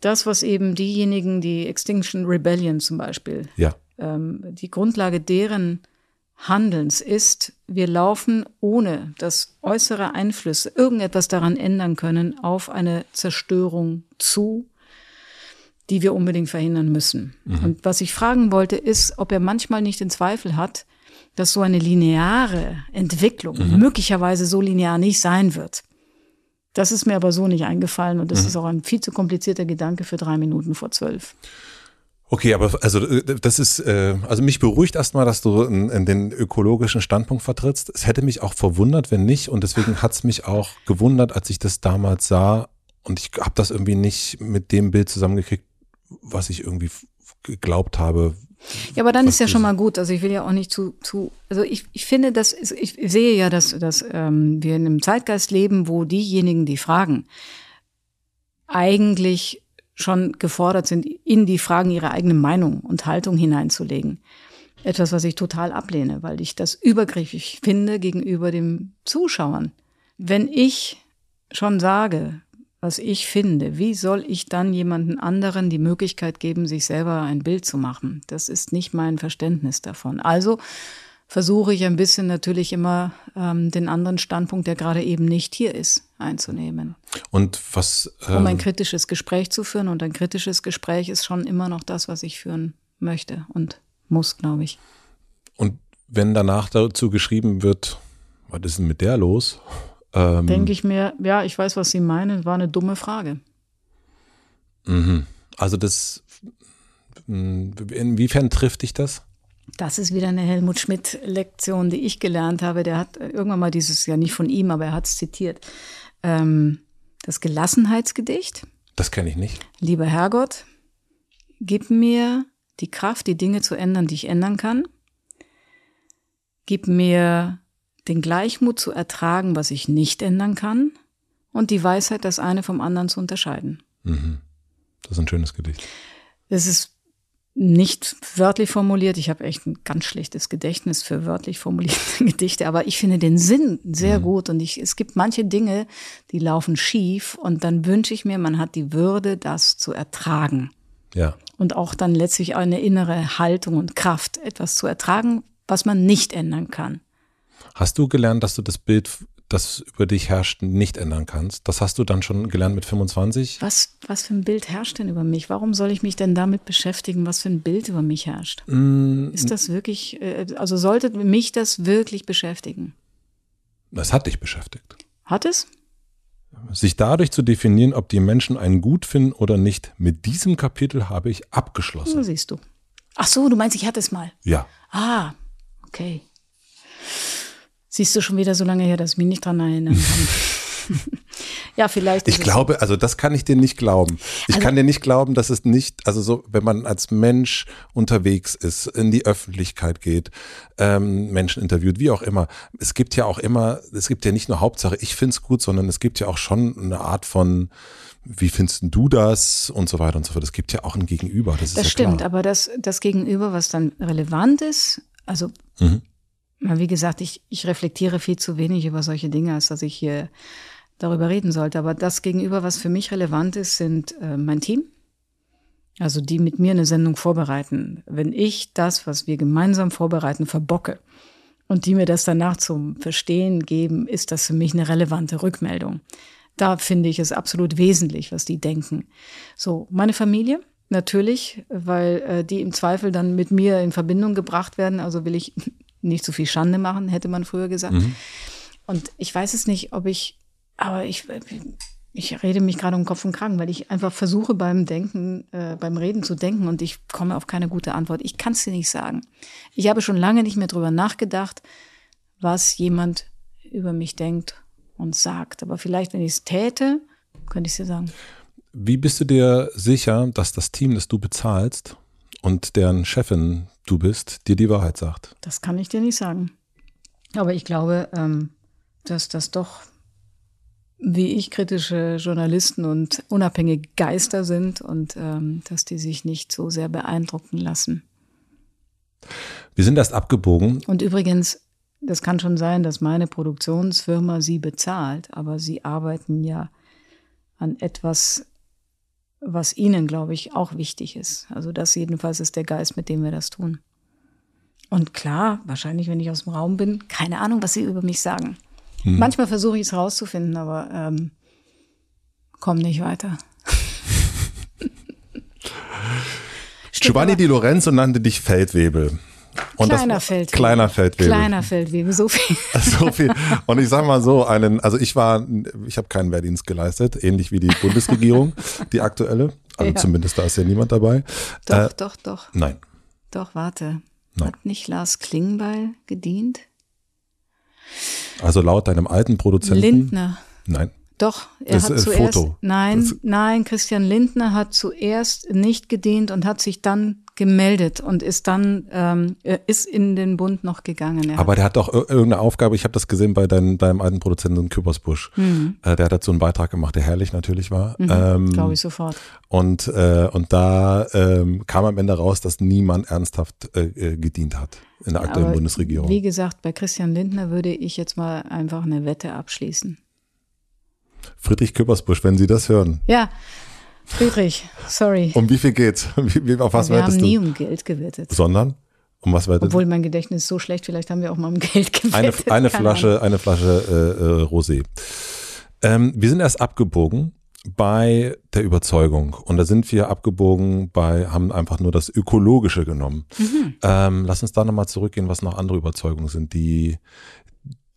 das, was eben diejenigen, die Extinction Rebellion zum Beispiel, Ja. ähm, die Grundlage deren Handelns ist, wir laufen, ohne dass äußere Einflüsse irgendetwas daran ändern können, auf eine Zerstörung zu, die wir unbedingt verhindern müssen. Und was ich fragen wollte, ist, ob er manchmal nicht den Zweifel hat, dass so eine lineare Entwicklung möglicherweise so linear nicht sein wird. Das ist mir aber so nicht eingefallen und das ist auch ein viel zu komplizierter Gedanke für drei Minuten vor zwölf. Okay, aber also äh, das ist, äh, also mich beruhigt erstmal, dass du in, in den ökologischen Standpunkt vertrittst. Es hätte mich auch verwundert, wenn nicht. Und deswegen hat es mich auch gewundert, als ich das damals sah. Und ich habe das irgendwie nicht mit dem Bild zusammengekriegt, was ich irgendwie geglaubt habe. Ja, aber dann ist ja schon mal gut. Also ich will ja auch nicht zu, zu also ich, ich finde, dass ist, ich sehe ja, dass, dass ähm, wir in einem Zeitgeist leben, wo diejenigen, die fragen, eigentlich schon gefordert sind, in die Fragen ihre eigene Meinung und Haltung hineinzulegen. Etwas, was ich total ablehne, weil ich das übergriffig finde gegenüber den Zuschauern. Wenn ich schon sage, was ich finde, wie soll ich dann jemanden anderen die Möglichkeit geben, sich selber ein Bild zu machen? Das ist nicht mein Verständnis davon. Also versuche ich ein bisschen natürlich immer ähm, den anderen Standpunkt, der gerade eben nicht hier ist, einzunehmen, Und was, um ein ähm, kritisches Gespräch zu führen. Und ein kritisches Gespräch ist schon immer noch das, was ich führen möchte und muss, glaube ich. und wenn danach dazu geschrieben wird, was ist denn mit der los? Ähm, Denke ich mir, ja, ich weiß, was Sie meinen, war eine dumme Frage. mhm. Also das, inwiefern trifft dich das? Das ist wieder eine Helmut Schmidt-Lektion, die ich gelernt habe. Der hat irgendwann mal dieses, ja nicht von ihm, aber er hat es zitiert. Ähm, das Gelassenheitsgedicht. Das kenne ich nicht. Lieber Herrgott, gib mir die Kraft, die Dinge zu ändern, die ich ändern kann. Gib mir den Gleichmut zu ertragen, was ich nicht ändern kann. Und die Weisheit, das eine vom anderen zu unterscheiden. Mhm. Das ist ein schönes Gedicht. Es ist nicht wörtlich formuliert. Ich habe echt ein ganz schlechtes Gedächtnis für wörtlich formulierte Gedichte, aber ich finde den Sinn sehr gut und ich, es gibt manche Dinge, die laufen schief und dann wünsche ich mir, man hat die Würde, das zu ertragen Ja. und auch dann letztlich eine innere Haltung und Kraft, etwas zu ertragen, was man nicht ändern kann. Hast du gelernt, dass du das Bild, das über dich herrscht, nicht ändern kannst? Das hast du dann schon gelernt mit 25? Was, was für ein Bild herrscht denn über mich? Warum soll ich mich denn damit beschäftigen, was für ein Bild über mich herrscht? Mm, Ist das wirklich, äh, also sollte mich das wirklich beschäftigen? Das hat dich beschäftigt. Hat es? Sich dadurch zu definieren, ob die Menschen einen gut finden oder nicht, mit diesem Kapitel habe ich So abgeschlossen. siehst du. Ach so, du meinst, ich hatte es mal. Ja. Ah, okay. Siehst du schon wieder so lange her, dass ich mich nicht dran erinnern kann. ja, vielleicht. Ich glaube, also das kann ich dir nicht glauben. Ich Also- kann dir nicht glauben, dass es nicht, also so, wenn man als Mensch unterwegs ist, in die Öffentlichkeit geht, ähm, Menschen interviewt, wie auch immer. Es gibt ja auch immer, es gibt ja nicht nur Hauptsache, ich find's gut, sondern es gibt ja auch schon eine Art von, wie findest du das und so weiter und so fort. Es gibt ja auch ein Gegenüber. Das, ist Das ja stimmt, klar. aber das, das Gegenüber, was dann relevant ist, also, Mhm. Wie gesagt, ich, ich reflektiere viel zu wenig über solche Dinge, als dass ich hier darüber reden sollte. Aber das Gegenüber, was für mich relevant ist, sind äh, mein Team, also die mit mir eine Sendung vorbereiten, wenn ich das, was wir gemeinsam vorbereiten, verbocke und die mir das danach zum Verstehen geben, ist das für mich eine relevante Rückmeldung. Da finde ich es absolut wesentlich, was die denken. So, meine Familie, natürlich, weil äh, die im Zweifel dann mit mir in Verbindung gebracht werden. Also will ich nicht so viel Schande machen, hätte man früher gesagt. Mhm. Und ich weiß es nicht, ob ich, aber ich, ich rede mich gerade um Kopf und Kragen, weil ich einfach versuche beim Denken, äh, beim Reden zu denken und ich komme auf keine gute Antwort. Ich kann es dir nicht sagen. Ich habe schon lange nicht mehr drüber nachgedacht, was jemand über mich denkt und sagt. Aber vielleicht, wenn ich es täte, könnte ich es dir sagen. Wie bist du dir sicher, dass das Team, das du bezahlst und deren Chefin du bist, dir die Wahrheit sagt? Das kann ich dir nicht sagen. Aber ich glaube, ähm, dass das doch wie ich kritische Journalisten und unabhängige Geister sind und ähm, dass die sich nicht so sehr beeindrucken lassen. Wir sind erst abgebogen. Und übrigens, das kann schon sein, dass meine Produktionsfirma sie bezahlt, aber sie arbeiten ja an etwas, was ihnen, glaube ich, auch wichtig ist. Also das jedenfalls ist der Geist, mit dem wir das tun. Und klar, wahrscheinlich, wenn ich aus dem Raum bin, keine Ahnung, was sie über mich sagen. Hm. Manchmal versuche ich es rauszufinden, aber ähm, komme nicht weiter. Giovanni Di Lorenzo nannte dich Feldwebel. Und kleiner das, Feldwebel. Kleiner Feldwebel. Kleiner Feldwebel, so viel. so viel. Und ich sage mal so, einen, also ich war, ich habe keinen Wehrdienst geleistet, ähnlich wie die Bundesregierung, die aktuelle. Also ja. zumindest da ist ja niemand dabei. Doch, äh, doch, doch. Nein. Doch, warte. Nein. Hat nicht Lars Klingbeil gedient? Also laut deinem alten Produzenten? Lindner. Nein. Doch, er das hat zuerst. Foto. Nein, das nein, Christian Lindner hat zuerst nicht gedient und hat sich dann gemeldet und ist dann ähm, ist in den Bund noch gegangen. Ja. Aber der hat doch irgendeine Aufgabe. Ich habe das gesehen bei deinem, deinem alten Produzenten Küppersbusch. Mhm. Äh, der hat dazu einen Beitrag gemacht, der herrlich natürlich war. Mhm, ähm, Glaube ich sofort. Und äh, und da ähm, kam am Ende raus, dass niemand ernsthaft äh, äh gedient hat in der aktuellen Aber Bundesregierung. Wie gesagt, bei Christian Lindner würde ich jetzt mal einfach eine Wette abschließen. Friedrich Küppersbusch, wenn Sie das hören. Ja, Friedrich, sorry. Um wie viel geht's? Wie, wie, auf was wir haben nie um Geld gewettet. Sondern? Um was wettest Obwohl mein Gedächtnis ist so schlecht, vielleicht haben wir auch mal um Geld gewettet. Eine, eine Flasche, eine Flasche äh, äh, Rosé. Ähm, wir sind erst abgebogen bei der Überzeugung. Und da sind wir abgebogen bei, haben einfach nur das Ökologische genommen. Mhm. Ähm, lass uns da nochmal zurückgehen, was noch andere Überzeugungen sind, die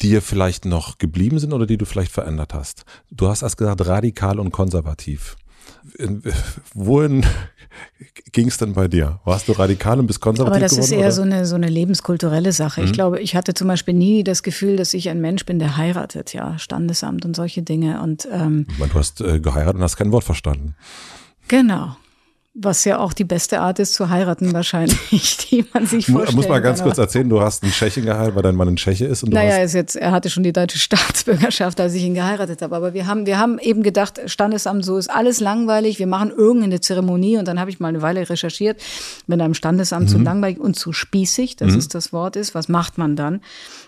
dir vielleicht noch geblieben sind oder die du vielleicht verändert hast. Du hast erst gesagt, radikal und konservativ wohin ging es denn bei dir? Warst du radikal und bist konservativ Aber das geworden, ist eher so eine, so eine lebenskulturelle Sache. Mhm. Ich glaube, ich hatte zum Beispiel nie das Gefühl, dass ich ein Mensch bin, der heiratet, ja, Standesamt und solche Dinge. Und ähm, ich meine, du hast äh, geheiratet und hast kein Wort verstanden. Genau. Was ja auch die beste Art ist zu heiraten wahrscheinlich, die man sich vorstellt. Muss mal ganz kurz erzählen, du hast einen Tschechen geheiratet, weil dein Mann ein Tscheche ist. Und naja, ist jetzt, er hatte schon die deutsche Staatsbürgerschaft, als ich ihn geheiratet habe. Aber wir haben, wir haben eben gedacht, Standesamt, so ist alles langweilig. Wir machen irgendeine Zeremonie und dann habe ich mal eine Weile recherchiert, wenn einem Standesamt mhm. zu langweilig und zu spießig, das mhm. ist das Wort ist, was macht man dann?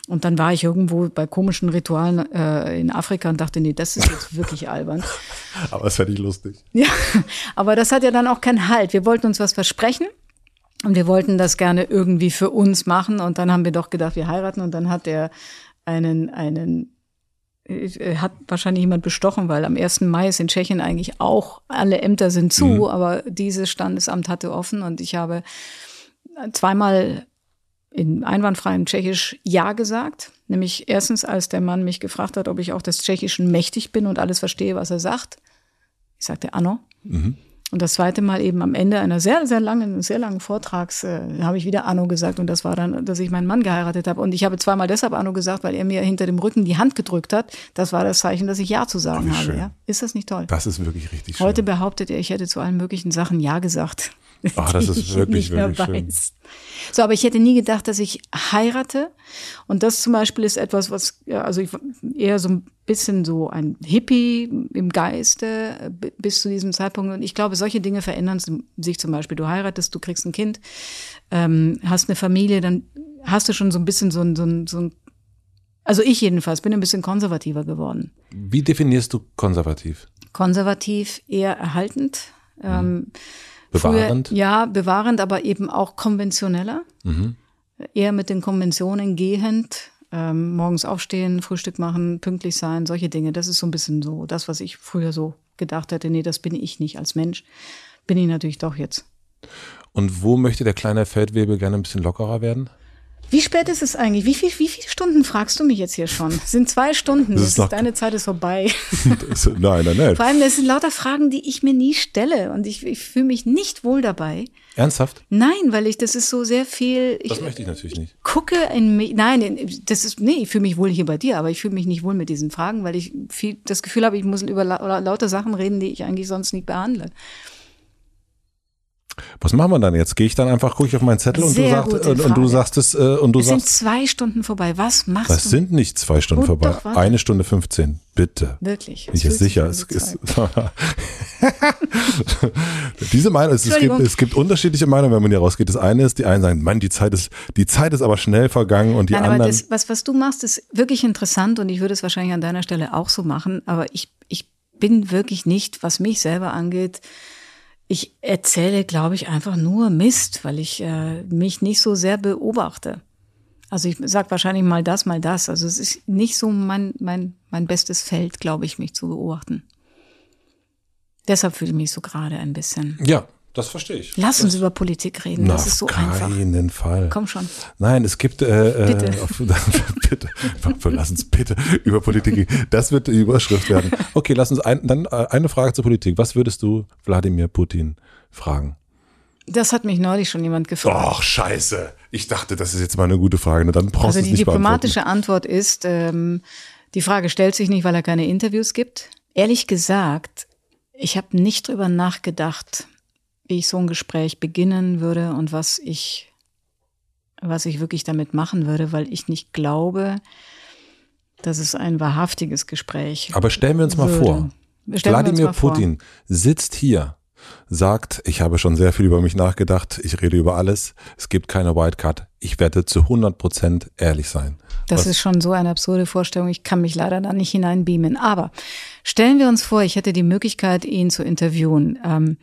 Und dann war ich irgendwo bei komischen Ritualen äh, in Afrika und dachte, nee, das ist jetzt wirklich albern. Aber es wäre nicht lustig. Ja, aber das hat ja dann auch keinen Halt. Wir wollten uns was versprechen. Und wir wollten das gerne irgendwie für uns machen. Und dann haben wir doch gedacht, wir heiraten. Und dann hat er einen, einen, äh, hat wahrscheinlich jemand bestochen, weil am 1. Mai ist in Tschechien eigentlich auch, alle Ämter sind zu, mhm. aber dieses Standesamt hatte offen. Und ich habe zweimal in einwandfreiem Tschechisch Ja gesagt. Nämlich erstens, als der Mann mich gefragt hat, ob ich auch des Tschechischen mächtig bin und alles verstehe, was er sagt. Ich sagte Anno. Mhm. Und das zweite Mal eben am Ende einer sehr, sehr langen, sehr langen Vortrags äh, habe ich wieder Anno gesagt und das war dann, dass ich meinen Mann geheiratet habe. Und ich habe zweimal deshalb Anno gesagt, weil er mir hinter dem Rücken die Hand gedrückt hat. Das war das Zeichen, dass ich Ja zu sagen oh, habe. Ja? Ist das nicht toll? Das ist wirklich richtig schön. Heute behauptet er, ich hätte zu allen möglichen Sachen Ja gesagt. Ach, das ist wirklich, wirklich schön. So, aber ich hätte nie gedacht, dass ich heirate. Und das zum Beispiel ist etwas, was, ja, also ich eher so ein bisschen so ein Hippie im Geiste bis zu diesem Zeitpunkt. Und ich glaube, solche Dinge verändern sich zum Beispiel. Du heiratest, du kriegst ein Kind, ähm, hast eine Familie, dann hast du schon so ein bisschen so ein, so ein, so ein also ich jedenfalls bin ein bisschen konservativer geworden. Wie definierst du konservativ? Konservativ eher erhaltend. Mhm. Ähm, Bewahrend? Früher, ja, bewahrend, aber eben auch konventioneller. Mhm. Eher mit den Konventionen gehend. Ähm, morgens aufstehen, Frühstück machen, pünktlich sein, solche Dinge. Das ist so ein bisschen so das, was ich früher so gedacht hätte. Nee, das bin ich nicht als Mensch. Bin ich natürlich doch jetzt. Und wo möchte der kleine Feldwebel gerne ein bisschen lockerer werden? Wie spät ist es eigentlich? Wie, viel, wie viele Stunden fragst du mich jetzt hier schon? Es sind zwei Stunden. Das ist noch- Deine Zeit ist vorbei. Das, nein, nein, nein. Vor allem, das sind lauter Fragen, die ich mir nie stelle. Und ich, ich fühle mich nicht wohl dabei. Ernsthaft? Nein, weil ich, das ist so sehr viel. Ich Das möchte ich natürlich nicht. gucke in mich. Nein, in- das ist, nee, ich fühle mich wohl hier bei dir, aber ich fühle mich nicht wohl mit diesen Fragen, weil ich viel, das Gefühl habe, ich muss über la, lauter Sachen reden, die ich eigentlich sonst nicht behandle. Was machen wir dann jetzt? Gehe ich dann einfach, gucke ich auf meinen Zettel und du, sagst, gute und, und du sagst es äh, und du es sind sagst, zwei Stunden vorbei. Was machst das du? sind nicht zwei Stunden Oh, vorbei. doch. Eine Stunde 15, bitte. Wirklich. Bin ich Es sich sicher. Es, ist, diese Meinung, es, es, gibt, es gibt unterschiedliche Meinungen, wenn man hier rausgeht. Das eine ist, die einen sagen, Mann, die Zeit ist, die Zeit ist aber schnell vergangen und die Nein, aber anderen. das, was, was du machst, ist wirklich interessant und ich würde es wahrscheinlich an deiner Stelle auch so machen, aber ich, ich bin wirklich nicht, was mich selber angeht, ich erzähle, glaube ich, einfach nur Mist, weil ich äh, mich nicht so sehr beobachte. Also ich sag wahrscheinlich mal das, mal das. Also es ist nicht so mein, mein, mein bestes Feld, glaube ich, mich zu beobachten. Deshalb fühle ich mich so gerade ein bisschen. ja, das verstehe ich. Lass uns über Politik reden, Na, das ist so auf einfach. keinen Fall. Komm schon. Nein, es gibt äh, Bitte. Äh, auf, bitte, lass uns bitte über Politik. reden. Das wird die Überschrift werden. Okay, lass uns ein, dann äh, eine Frage zur Politik. Was würdest du Wladimir Putin fragen? Das hat mich neulich schon jemand gefragt. Ach, scheiße. Ich dachte, das ist jetzt mal eine gute Frage. Na, Dann brauchst Also die diplomatische Antwort ist, ähm, die Frage stellt sich nicht, weil er keine Interviews gibt. Ehrlich gesagt, ich habe nicht drüber nachgedacht, wie ich so ein Gespräch beginnen würde und was ich, was ich wirklich damit machen würde, weil ich nicht glaube, dass es ein wahrhaftiges Gespräch Aber stellen wir uns mal würde. vor. Wladimir mal vor. Putin sitzt hier, sagt, ich habe schon sehr viel über mich nachgedacht, ich rede über alles, es gibt keine Wildcard, ich werde zu 100 Prozent ehrlich sein. Das Was- ist schon so eine absurde Vorstellung. Ich kann mich leider da nicht hineinbeamen. Aber stellen wir uns vor, ich hätte die Möglichkeit, ihn zu interviewen. Ähm,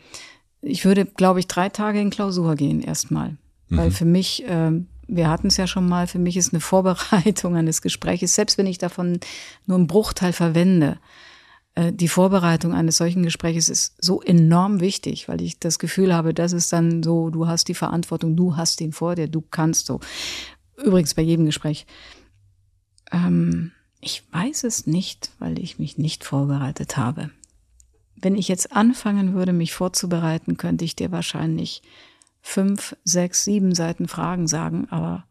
ich würde, glaube ich, drei Tage in Klausur gehen erstmal. Weil für mich, ähm, wir hatten es ja schon mal, für mich ist eine Vorbereitung eines Gespräches, selbst wenn ich davon nur einen Bruchteil verwende, äh, die Vorbereitung eines solchen Gespräches ist so enorm wichtig, weil ich das Gefühl habe, das ist dann so, du hast die Verantwortung, du hast ihn vor dir, du kannst so. Übrigens bei jedem Gespräch. Ähm, ich weiß es nicht, weil ich mich nicht vorbereitet habe. Wenn ich jetzt anfangen würde, mich vorzubereiten, könnte ich dir wahrscheinlich fünf, sechs, sieben Seiten Fragen sagen, aber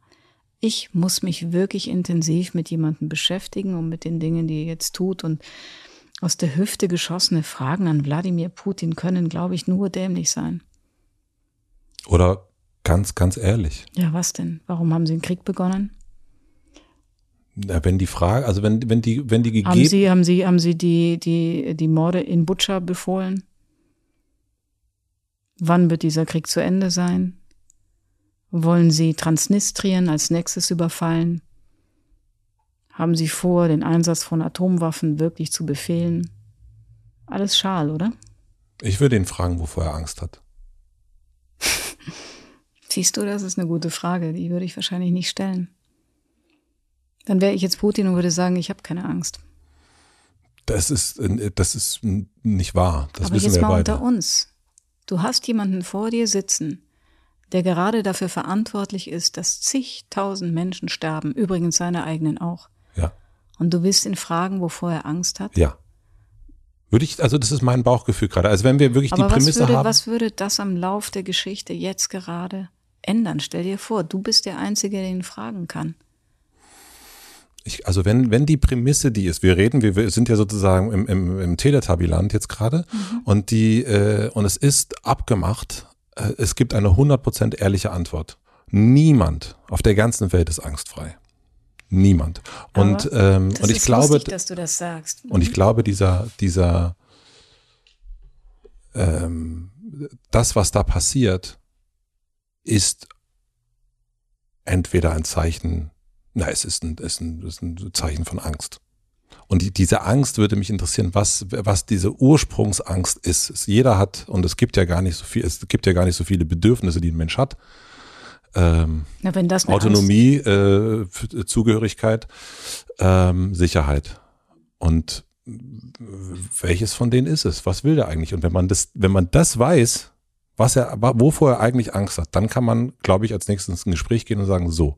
ich muss mich wirklich intensiv mit jemandem beschäftigen und mit den Dingen, die er jetzt tut und aus der Hüfte geschossene Fragen an Wladimir Putin können, glaube ich, nur dämlich sein. Oder ganz, ganz ehrlich, Ja, was denn? Warum haben Sie den Krieg begonnen? Na, wenn die Frage, also wenn, wenn die, wenn die Haben gegeben, Sie, haben Sie, haben Sie die, die, die Morde in Butscha befohlen? Wann wird dieser Krieg zu Ende sein? Wollen Sie Transnistrien als nächstes überfallen? Haben Sie vor, den Einsatz von Atomwaffen wirklich zu befehlen? Alles schal, oder? ich würde ihn fragen, wovor er Angst hat. Siehst du, das ist eine gute Frage. Die würde ich wahrscheinlich nicht stellen. Dann wäre ich jetzt Putin und würde sagen, ich habe keine Angst. Das ist, äh, das ist nicht wahr. Das Aber wissen jetzt wir mal beide. unter uns. Du hast jemanden vor dir sitzen, der gerade dafür verantwortlich ist, dass zigtausend Menschen sterben, übrigens seine eigenen auch. Ja, Und du willst ihn fragen, wovor er Angst hat? ja. Würde ich, also das ist mein Bauchgefühl gerade. Also wenn wir wirklich Aber die Prämisse würde, haben. was würde das am Lauf der Geschichte jetzt gerade ändern? Stell dir vor, du bist der Einzige, der ihn fragen kann. Ich, also wenn, wenn die Prämisse die ist, wir reden, wir, wir sind ja sozusagen im, im, im Teletubbyland jetzt gerade Mhm. und die äh, und es ist abgemacht, äh, es gibt eine 100% ehrliche Antwort. Niemand auf der ganzen Welt ist angstfrei. Niemand. Und, Aber ähm, und ich glaube, lustig, dass du das sagst. und ich glaube, dieser, dieser, ähm, das, was da passiert, ist entweder ein Zeichen, na, es ist ein, ist ein, ist ein Zeichen von Angst. Und die, diese Angst würde mich interessieren, was, was diese Ursprungsangst ist. Jeder hat, und es gibt ja gar nicht so viel, es gibt ja gar nicht so viele Bedürfnisse, die ein Mensch hat. Ähm, ja, wenn das Autonomie, äh, Zugehörigkeit, ähm, Sicherheit. Und welches von denen ist es? Was will der eigentlich? Und wenn man das, wenn man das weiß, was er, wovor er eigentlich Angst hat, dann kann man, glaube ich, als nächstes ein Gespräch gehen und sagen, so,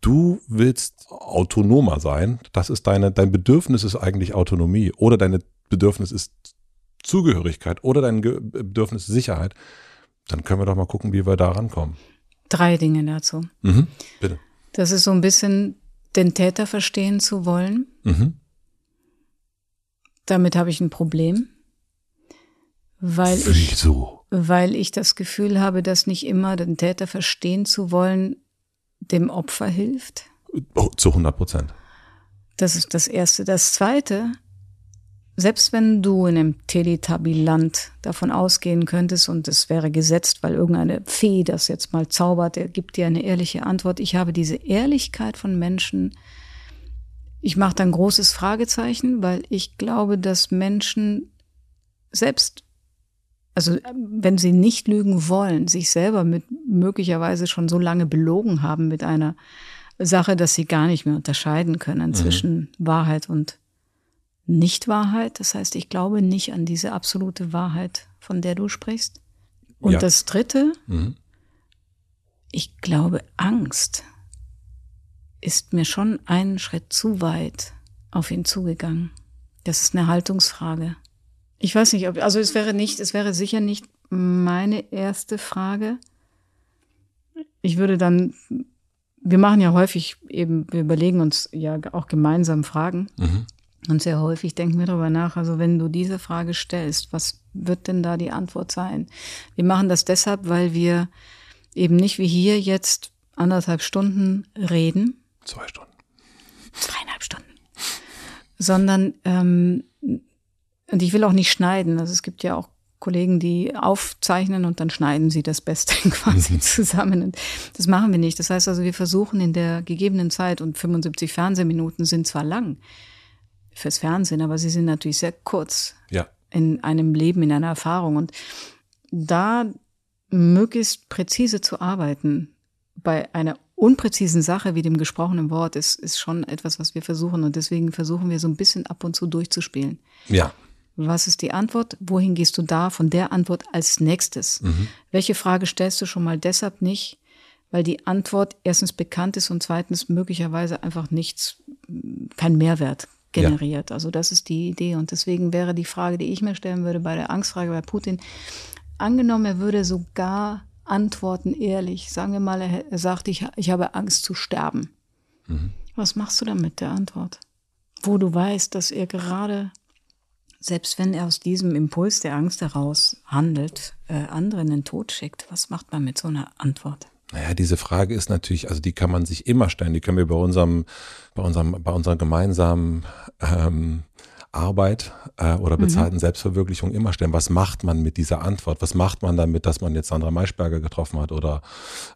du willst autonomer sein. Das ist deine, dein Bedürfnis ist eigentlich Autonomie oder dein Bedürfnis ist Zugehörigkeit oder dein Bedürfnis ist Sicherheit. Dann können wir doch mal gucken, wie wir da rankommen. Drei Dinge dazu. Mhm, bitte. Das ist so ein bisschen den Täter verstehen zu wollen. Mhm. Damit habe ich ein Problem. Weil Wieso? ich, weil ich das Gefühl habe, dass nicht immer den Täter verstehen zu wollen, dem Opfer hilft. Oh, zu 100 Prozent. Das ist das Erste. Das Zweite, selbst wenn du in einem Teletubby-Land davon ausgehen könntest und es wäre gesetzt, weil irgendeine Fee das jetzt mal zaubert, der gibt dir eine ehrliche Antwort. Ich habe diese Ehrlichkeit von Menschen. Ich mache da ein großes Fragezeichen, weil ich glaube, dass Menschen selbst also wenn sie nicht lügen wollen, sich selber mit möglicherweise schon so lange belogen haben mit einer Sache, dass sie gar nicht mehr unterscheiden können mhm. zwischen Wahrheit und Nichtwahrheit. Das heißt, ich glaube nicht an diese absolute Wahrheit, von der du sprichst. Und ja. das Dritte, mhm. ich glaube, Angst ist mir schon einen Schritt zu weit auf ihn zugegangen. Das ist eine Haltungsfrage. Ich weiß nicht, ob, also es wäre nicht, es wäre sicher nicht meine erste Frage. Ich würde dann, wir machen ja häufig eben, wir überlegen uns ja auch gemeinsam Fragen. Mhm. Und sehr häufig denken wir darüber nach, also wenn du diese Frage stellst, was wird denn da die Antwort sein? Wir machen das deshalb, weil wir eben nicht wie hier jetzt anderthalb Stunden reden. Zwei Stunden. Zweieinhalb Stunden. Sondern ähm, und ich will auch nicht schneiden. Also es gibt ja auch Kollegen, die aufzeichnen und dann schneiden sie das Beste quasi mhm. zusammen. Und das machen wir nicht. Das heißt also, wir versuchen in der gegebenen Zeit, und 75 Fernsehminuten sind zwar lang fürs Fernsehen, aber sie sind natürlich sehr kurz ja. in einem Leben, in einer Erfahrung. Und da möglichst präzise zu arbeiten bei einer unpräzisen Sache wie dem gesprochenen Wort ist, ist schon etwas, was wir versuchen. Und deswegen versuchen wir so ein bisschen ab und zu durchzuspielen. Ja. Was ist die Antwort? Wohin gehst du da von der Antwort als nächstes? Mhm. Welche Frage stellst du schon mal deshalb nicht? Weil die Antwort erstens bekannt ist und zweitens möglicherweise einfach nichts, kein Mehrwert generiert. Ja. Also das ist die Idee. Und deswegen wäre die Frage, die ich mir stellen würde bei der Angstfrage bei Putin, angenommen, er würde sogar antworten ehrlich. Sagen wir mal, er, sagt, ich, ich habe Angst zu sterben. Mhm. Was machst du dann mit der Antwort? Wo du weißt, dass er gerade selbst wenn er aus diesem Impuls der Angst heraus handelt, äh, anderen in den Tod schickt, was macht man mit so einer Antwort? Naja, diese Frage ist natürlich, also die kann man sich immer stellen, die können wir bei unserem, bei unserem, bei unserer gemeinsamen ähm, Arbeit äh, oder mhm. bezahlten mhm. Selbstverwirklichung immer stellen. Was macht man mit dieser Antwort? Was macht man damit, dass man jetzt Sandra Maischberger getroffen hat? Oder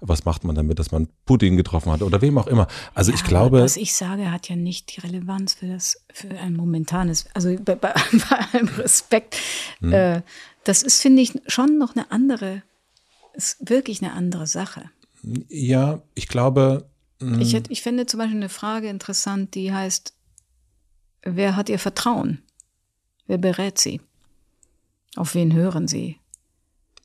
was macht man damit, dass man Putin getroffen hat? Oder wem auch immer. Also ja, ich glaube. Was ich sage, hat ja nicht die Relevanz für das, für ein momentanes, also bei, bei, bei allem Respekt. Mhm. Äh, das ist, finde ich, schon noch eine andere, ist wirklich eine andere Sache. Ja, ich glaube. Ich, hm. hätte, ich finde zum Beispiel eine Frage interessant, die heißt, Wer hat ihr Vertrauen? Wer berät sie? Auf wen hören sie?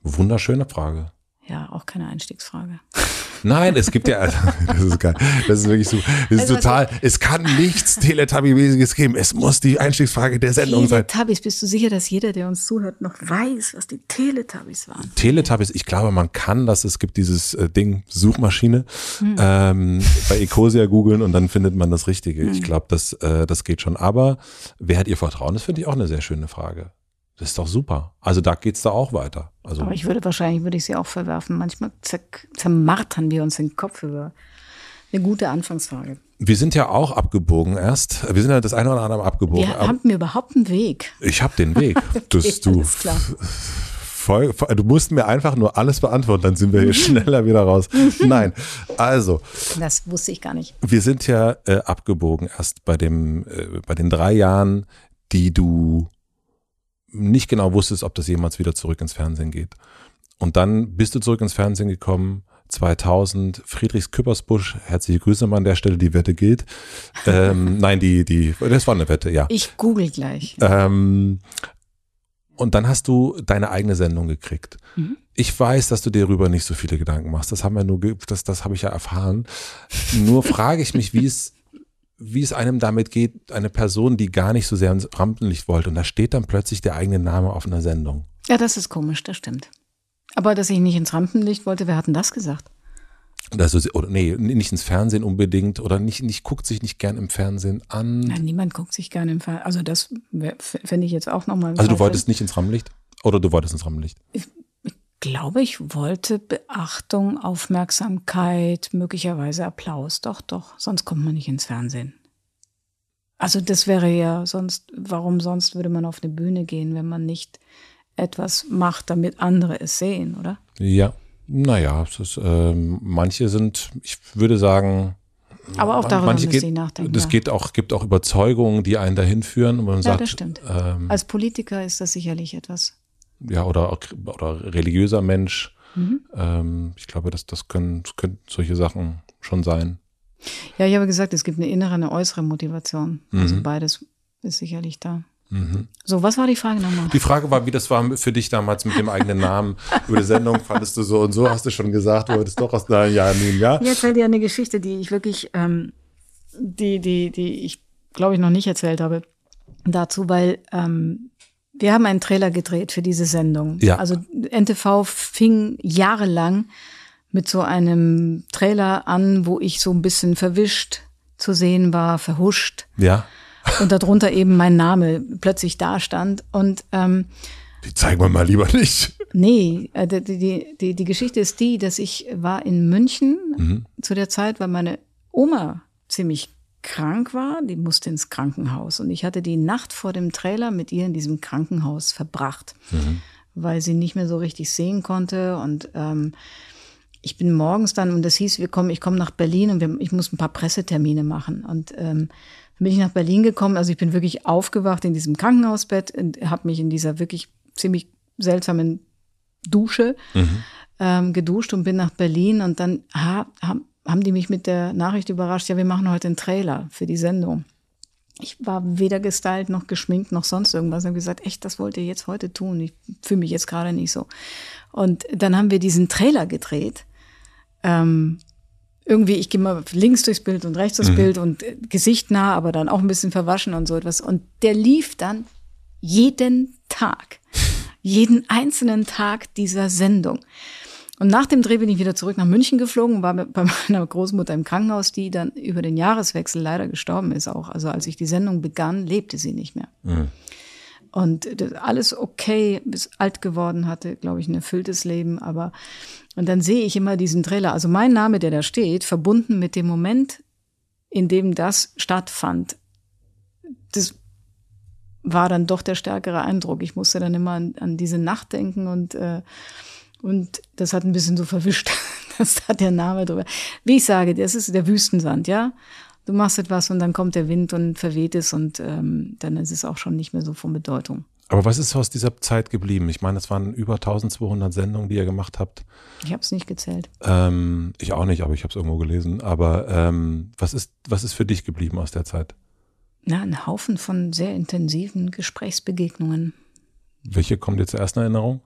Wunderschöne Frage. Ja, auch keine Einstiegsfrage. Nein, es gibt ja, das ist geil. Das ist wirklich so, das ist also, total, also, es kann nichts Teletubby-mäßiges geben. Es muss die Einstiegsfrage der Sendung sein. Teletubbies, bist du sicher, dass jeder, der uns zuhört, noch weiß, was die Teletubbies waren? Teletubbies, ich glaube, man kann das, es gibt dieses äh, Ding, Suchmaschine, hm. ähm, bei Ecosia googeln und dann findet man das Richtige. Hm. Ich glaube, das, äh, das geht schon. Aber wer hat ihr Vertrauen? Das finde ich auch eine sehr schöne Frage. Das ist doch super. Also da geht's da auch weiter. Also Aber ich würde wahrscheinlich, würde ich sie auch verwerfen. Manchmal zermartern wir uns den Kopf über eine gute Anfangsfrage. Wir sind ja auch abgebogen erst. Wir sind ja das eine oder andere abgebogen. Wir haben mir überhaupt einen Weg. Ich habe den Weg. Das, du, voll, voll, du musst mir einfach nur alles beantworten, dann sind wir hier schneller wieder raus. Nein, also. Das wusste ich gar nicht. Wir sind ja äh, abgebogen erst bei dem, äh, bei den drei Jahren, die du nicht genau wusstest, ob das jemals wieder zurück ins Fernsehen geht. Und dann bist du zurück ins Fernsehen gekommen, 2000, Friedrichs Küppersbusch, herzliche Grüße mal an der Stelle, die Wette gilt. Ähm, nein, die, die, das war eine Wette, ja. Ich google gleich. Ähm, und dann hast du deine eigene Sendung gekriegt. Mhm. Ich weiß, dass du dir darüber nicht so viele Gedanken machst. Das haben wir nur, das, das habe ich ja erfahren. Nur frage ich mich, wie es, wie es einem damit geht, eine Person, die gar nicht so sehr ins Rampenlicht wollte. Und da steht dann plötzlich der eigene Name auf einer Sendung. Ja, das ist komisch, das stimmt. Aber dass ich nicht ins Rampenlicht wollte, wer hat denn das gesagt? Also, oder nee, nicht ins Fernsehen unbedingt oder nicht, nicht guckt sich nicht gern im Fernsehen an. Nein, niemand guckt sich gerne im Fernsehen. Also das fände ich jetzt auch nochmal. Also du wolltest nicht ins Rampenlicht? Oder du wolltest ins Rampenlicht? Ich, ich glaube, ich wollte Beachtung, Aufmerksamkeit, möglicherweise Applaus. Doch, doch, sonst kommt man nicht ins Fernsehen. Also das wäre ja sonst, warum sonst würde man auf eine Bühne gehen, wenn man nicht etwas macht, damit andere es sehen, oder? Ja, naja, ist, äh, manche sind, ich würde sagen, aber auch darüber manche geht, nachdenken. Es ja. geht auch, gibt auch Überzeugungen, die einen dahin führen. Und man ja, sagt, das stimmt. Ähm, Als Politiker ist das sicherlich etwas. Ja, oder, oder religiöser Mensch. Mhm. Ähm, ich glaube, das, das, können, das können solche Sachen schon sein. Ja, ich habe gesagt, es gibt eine innere, eine äußere Motivation. Also mhm. Also beides ist sicherlich da. Mhm. So, was war die Frage nochmal? Die Frage war, wie das war für dich damals mit dem eigenen Namen über die Sendung. Fandest du so und so? Hast du schon gesagt, du wolltest doch aus einem Jahr nehmen, ja? Jetzt erzähl dir eine Geschichte, die ich wirklich, ähm, die, die, die ich glaube ich noch nicht erzählt habe dazu, weil ähm, wir haben einen Trailer gedreht für diese Sendung. Ja. Also NTV fing jahrelang mit so einem Trailer an, wo ich so ein bisschen verwischt zu sehen war, verhuscht. Ja und darunter eben mein Name plötzlich dastand. Und ähm, die zeigen wir mal lieber nicht. Nee, äh, die, die, die, die Geschichte ist die, dass ich war in München mhm. zu der Zeit, weil meine Oma ziemlich krank war, die musste ins Krankenhaus. Und ich hatte die Nacht vor dem Trailer mit ihr in diesem Krankenhaus verbracht, mhm. weil sie nicht mehr so richtig sehen konnte. Und ähm, ich bin morgens dann, und das hieß, wir kommen, ich komme nach Berlin und wir, ich muss ein paar Pressetermine machen. Und ähm, dann bin ich nach Berlin gekommen. Also ich bin wirklich aufgewacht in diesem Krankenhausbett und habe mich in dieser wirklich ziemlich seltsamen Dusche mhm. ähm, geduscht und bin nach Berlin. Und dann ha, haben, haben die mich mit der Nachricht überrascht, ja, wir machen heute einen Trailer für die Sendung. Ich war weder gestylt noch geschminkt noch sonst irgendwas. Ich habe gesagt, echt, das wollt ihr jetzt heute tun. Ich fühle mich jetzt gerade nicht so. Und dann haben wir diesen Trailer gedreht. Ähm, irgendwie, ich gehe mal links durchs Bild und rechts durchs mhm. Bild und äh, Gesicht nah, aber dann auch ein bisschen verwaschen und so etwas. Und der lief dann jeden Tag, jeden einzelnen Tag dieser Sendung. Und nach dem Dreh bin ich wieder zurück nach München geflogen und war bei meiner Großmutter im Krankenhaus, die dann über den Jahreswechsel leider gestorben ist auch. Also als ich die Sendung begann, lebte sie nicht mehr. Mhm. Und alles okay, bis alt geworden hatte, glaube ich, ein erfülltes Leben. Aber und dann sehe ich immer diesen Trailer. Also mein Name, der da steht, verbunden mit dem Moment, in dem das stattfand. Das war dann doch der stärkere Eindruck. Ich musste dann immer an, an diese Nacht denken und äh, und das hat ein bisschen so verwischt, dass da der Name drüber. Wie ich sage, das ist der Wüstensand, ja du machst etwas und dann kommt der Wind und verweht es und ähm, dann ist es auch schon nicht mehr so von Bedeutung. Aber was ist aus dieser Zeit geblieben? Ich meine, es waren über 1200 Sendungen, die ihr gemacht habt. Ich habe es nicht gezählt. Ähm, ich auch nicht, aber ich habe es irgendwo gelesen. Aber ähm, was, ist, was ist für dich geblieben aus der Zeit? Na, ein Haufen von sehr intensiven Gesprächsbegegnungen. Welche kommt dir zuerst in Erinnerung?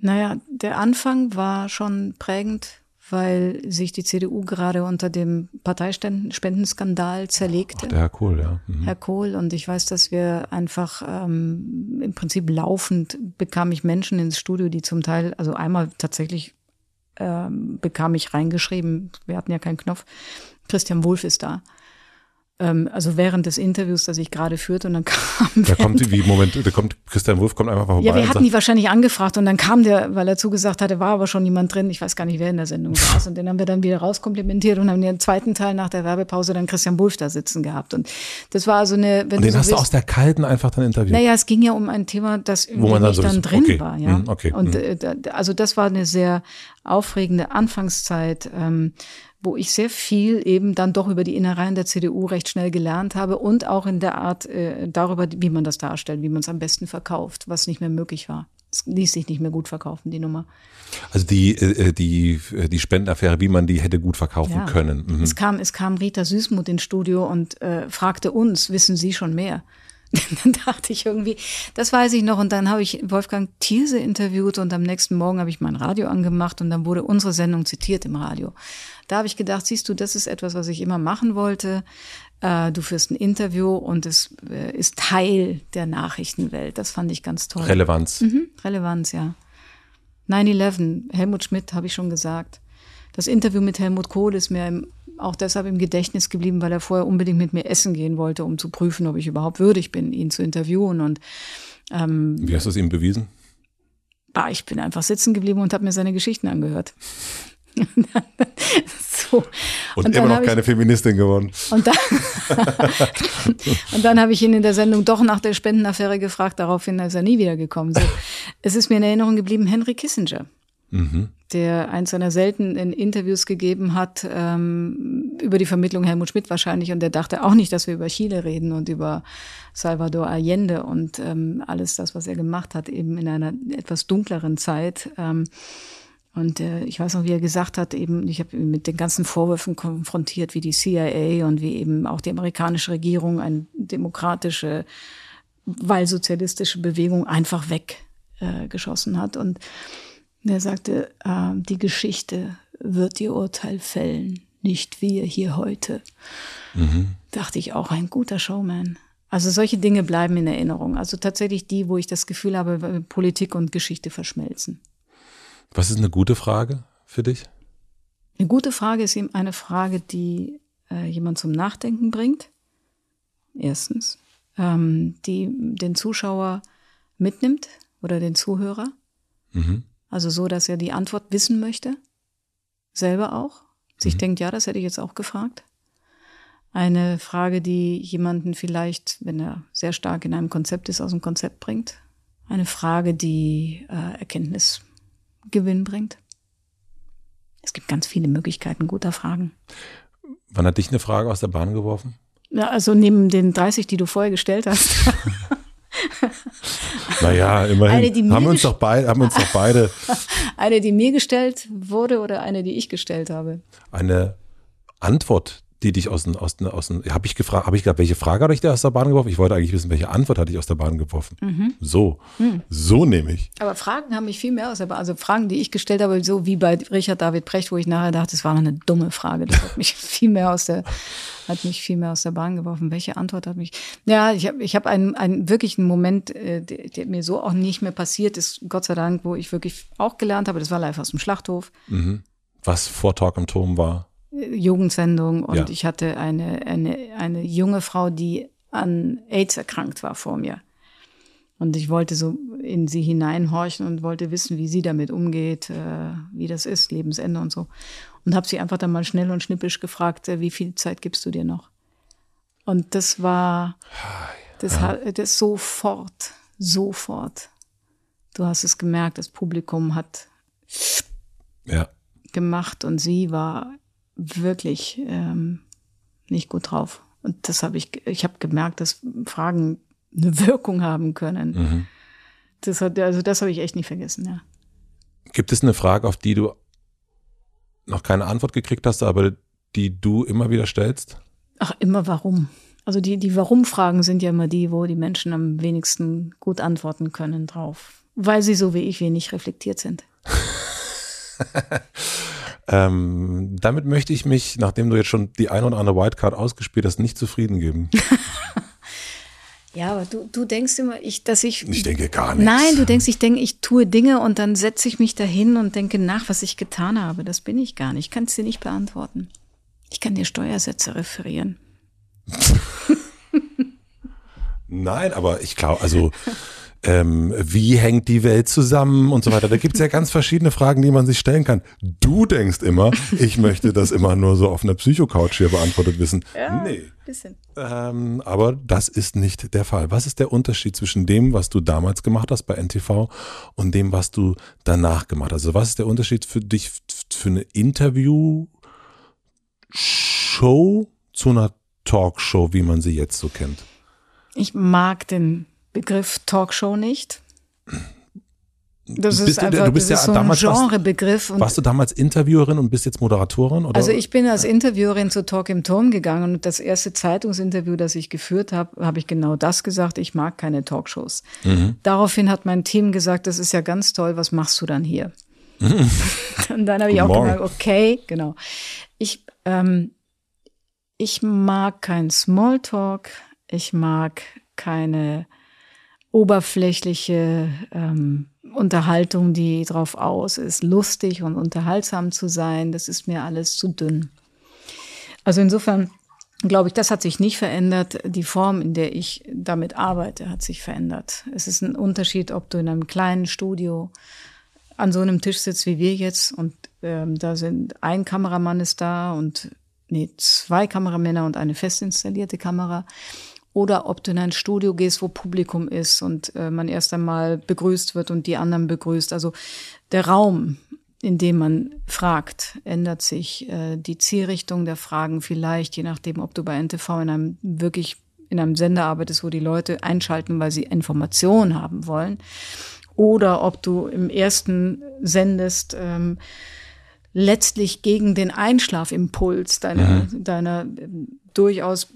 Naja, der Anfang war schon prägend weil sich die CDU gerade unter dem Parteispendenskandal zerlegte. Ach, der Herr Kohl, ja. Mhm. Herr Kohl, und ich weiß, dass wir einfach ähm, im Prinzip laufend bekam ich Menschen ins Studio, die zum Teil, also einmal tatsächlich ähm, bekam ich reingeschrieben, wir hatten ja keinen Knopf, Christian Wulff ist da. Ähm, also während des Interviews, das ich gerade führte, und dann kam. Da kommt, wie, Moment, da kommt, Christian Wulff kommt einfach vorbei. Ja, wir hatten die wahrscheinlich angefragt und dann kam der, weil er zugesagt hatte, war aber schon jemand drin, ich weiß gar nicht, wer in der Sendung saß. Und den haben wir dann wieder rauskomplimentiert und haben den zweiten Teil nach der Werbepause dann Christian Wulff da sitzen gehabt. Und das war also eine, wenn und den so hast willst, du aus der kalten einfach dann interviewt? Naja, es ging ja um ein Thema, das Wo man dann, so dann drin okay. war, ja. Mhm, okay. Und äh, also das war eine sehr aufregende Anfangszeit. Ähm, wo ich sehr viel eben dann doch über die Innereien der CDU recht schnell gelernt habe und auch in der Art äh, darüber, wie man das darstellt, wie man es am besten verkauft, was nicht mehr möglich war. Es ließ sich nicht mehr gut verkaufen, die Nummer. Also die, äh, die, äh, die Spendenaffäre, wie man die hätte gut verkaufen ja. können. Mhm. Es, kam, es kam Rita Süßmuth ins Studio und äh, fragte uns, wissen Sie schon mehr? dann dachte ich irgendwie, das weiß ich noch. Und dann habe ich Wolfgang Thielse interviewt und am nächsten Morgen habe ich mein Radio angemacht und dann wurde unsere Sendung zitiert im Radio. Da habe ich gedacht, siehst du, das ist etwas, was ich immer machen wollte. Äh, du führst ein Interview und es äh, ist Teil der Nachrichtenwelt. Das fand ich ganz toll. Relevanz. Mhm, Relevanz, ja. 9-11, Helmut Schmidt, habe ich schon gesagt. Das Interview mit Helmut Kohl ist mir im, auch deshalb im Gedächtnis geblieben, weil er vorher unbedingt mit mir essen gehen wollte, um zu prüfen, ob ich überhaupt würdig bin, ihn zu interviewen. Und ähm, wie hast du es ihm bewiesen? Ah, ich bin einfach sitzen geblieben und habe mir seine Geschichten angehört. so. Und, und immer noch keine ich, Feministin geworden. Und dann, und dann habe ich ihn in der Sendung doch nach der Spendenaffäre gefragt, daraufhin ist er nie wieder gekommen. So. Es ist mir in Erinnerung geblieben, Henry Kissinger. Mhm. der eins seiner seltenen Interviews gegeben hat ähm, über die Vermittlung Helmut Schmidt wahrscheinlich und der dachte auch nicht, dass wir über Chile reden und über Salvador Allende und ähm, alles das, was er gemacht hat, eben in einer etwas dunkleren Zeit. Ähm, und äh, ich weiß noch, wie er gesagt hat, eben, ich habe ihn mit den ganzen Vorwürfen konfrontiert, wie die CIA und wie eben auch die amerikanische Regierung eine demokratische, weil sozialistische Bewegung einfach weggeschossen äh, hat. Und er sagte, äh, die Geschichte wird ihr Urteil fällen, nicht wir hier heute. Mhm. Dachte ich auch, ein guter Showman. Also solche Dinge bleiben in Erinnerung. Also tatsächlich die, wo ich das Gefühl habe, Politik und Geschichte verschmelzen. Was ist eine gute Frage für dich? Eine gute Frage ist eben eine Frage, die äh, jemand zum Nachdenken bringt. Erstens. Ähm, die den Zuschauer mitnimmt oder den Zuhörer. Mhm. Also so, dass er die Antwort wissen möchte. Selber auch. Sich mhm. denkt, ja, das hätte ich jetzt auch gefragt. Eine Frage, die jemanden vielleicht, wenn er sehr stark in einem Konzept ist, aus dem Konzept bringt. Eine Frage, die äh, Erkenntnis Gewinn bringt? Es gibt ganz viele Möglichkeiten guter Fragen. Wann hat dich eine Frage aus der Bahn geworfen? Ja, also neben den 30, die du vorher gestellt hast. naja, immerhin. Eine, haben, uns doch beid, haben uns doch beide. eine, die mir gestellt wurde oder eine, die ich gestellt habe? Eine Antwort, die dich aus den, aus den, aus den, habe ich gefragt, habe ich gesagt, welche Frage hatte ich dir aus der Bahn geworfen? Ich wollte eigentlich wissen, welche Antwort hatte ich aus der Bahn geworfen. Mhm. So, mhm. so nehme ich. Aber Fragen haben mich viel mehr aus der Bahn, also Fragen, die ich gestellt habe, so wie bei Richard David Brecht, wo ich nachher dachte, das war eine dumme Frage. Das hat mich viel mehr aus der, hat mich viel mehr aus der Bahn geworfen. Welche Antwort hat mich? Ja, ich habe, ich habe einen, einen wirklichen Moment, äh, der, der, mir so auch nicht mehr passiert ist, Gott sei Dank, wo ich wirklich auch gelernt habe. Das war live aus dem Schlachthof. Mhm. Was vor Talk im Turm war? Jugendsendung und ja. ich hatte eine, eine, eine junge Frau, die an AIDS erkrankt war vor mir. Und ich wollte so in sie hineinhorchen und wollte wissen, wie sie damit umgeht, äh, wie das ist, Lebensende und so. Und habe sie einfach dann mal schnell und schnippisch gefragt, äh, wie viel Zeit gibst du dir noch? Und das war, das, ja. das sofort, sofort. Du hast es gemerkt, das Publikum hat ja. gemacht und sie war wirklich ähm, nicht gut drauf. Und das habe ich, ich habe gemerkt, dass Fragen eine Wirkung haben können. Mhm. Das hat, also das habe ich echt nicht vergessen, ja. Gibt es eine Frage, auf die du noch keine Antwort gekriegt hast, aber die du immer wieder stellst? Ach, immer warum. Also die, die Warum-Fragen sind ja immer die, wo die Menschen am wenigsten gut antworten können drauf. Weil sie so wie ich wenig reflektiert sind. Ähm, damit möchte ich mich, nachdem du jetzt schon die ein oder andere Wildcard ausgespielt hast, nicht zufrieden geben. ja, aber du, du denkst immer, ich, dass ich. Ich denke gar nichts. Nein, du denkst, ich denke, ich tue Dinge und dann setze ich mich dahin und denke nach, was ich getan habe. Das bin ich gar nicht. Ich kann es dir nicht beantworten. Ich kann dir Steuersätze referieren. Nein, aber ich glaube, also ähm, wie hängt die Welt zusammen und so weiter. Da gibt es ja ganz verschiedene Fragen, die man sich stellen kann. Du denkst immer, ich möchte das immer nur so auf einer Psycho-Couch hier beantwortet wissen. Ja, nee. Bisschen. Ähm, aber das ist nicht der Fall. Was ist der Unterschied zwischen dem, was du damals gemacht hast bei NTV und dem, was du danach gemacht hast? Also was ist der Unterschied für dich für eine Interview-Show zu einer Talkshow, wie man sie jetzt so kennt? Ich mag den Begriff Talkshow nicht. Das ist einfach du bist ja so ein Genrebegriff. Warst, warst du damals Interviewerin und bist jetzt Moderatorin? Oder? Also ich bin als Interviewerin zu Talk im Turm gegangen und das erste Zeitungsinterview, das ich geführt habe, habe ich genau das gesagt. Ich mag keine Talkshows. Mhm. Daraufhin hat mein Team gesagt, das ist ja ganz toll, was machst du dann hier? Mhm. und dann habe ich auch Morgen. gesagt, okay, genau. Ich, ähm, ich mag keinen Smalltalk. Ich mag keine oberflächliche ähm, Unterhaltung, die drauf aus ist, lustig und unterhaltsam zu sein. Das ist mir alles zu dünn. Also insofern glaube ich, das hat sich nicht verändert. Die Form, in der ich damit arbeite, hat sich verändert. Es ist ein Unterschied, ob du in einem kleinen Studio an so einem Tisch sitzt wie wir jetzt und ähm, da sind ein Kameramann ist da und nee, zwei Kameramänner und eine fest installierte Kamera oder ob du in ein Studio gehst, wo Publikum ist und äh, man erst einmal begrüßt wird und die anderen begrüßt. Also der Raum, in dem man fragt, ändert sich. Äh, die Zielrichtung der Fragen vielleicht, je nachdem, ob du bei NTV in einem wirklich in einem Sender arbeitest, wo die Leute einschalten, weil sie Informationen haben wollen, oder ob du im ersten sendest, ähm, letztlich gegen den Einschlafimpuls deiner, mhm. deiner äh, durchaus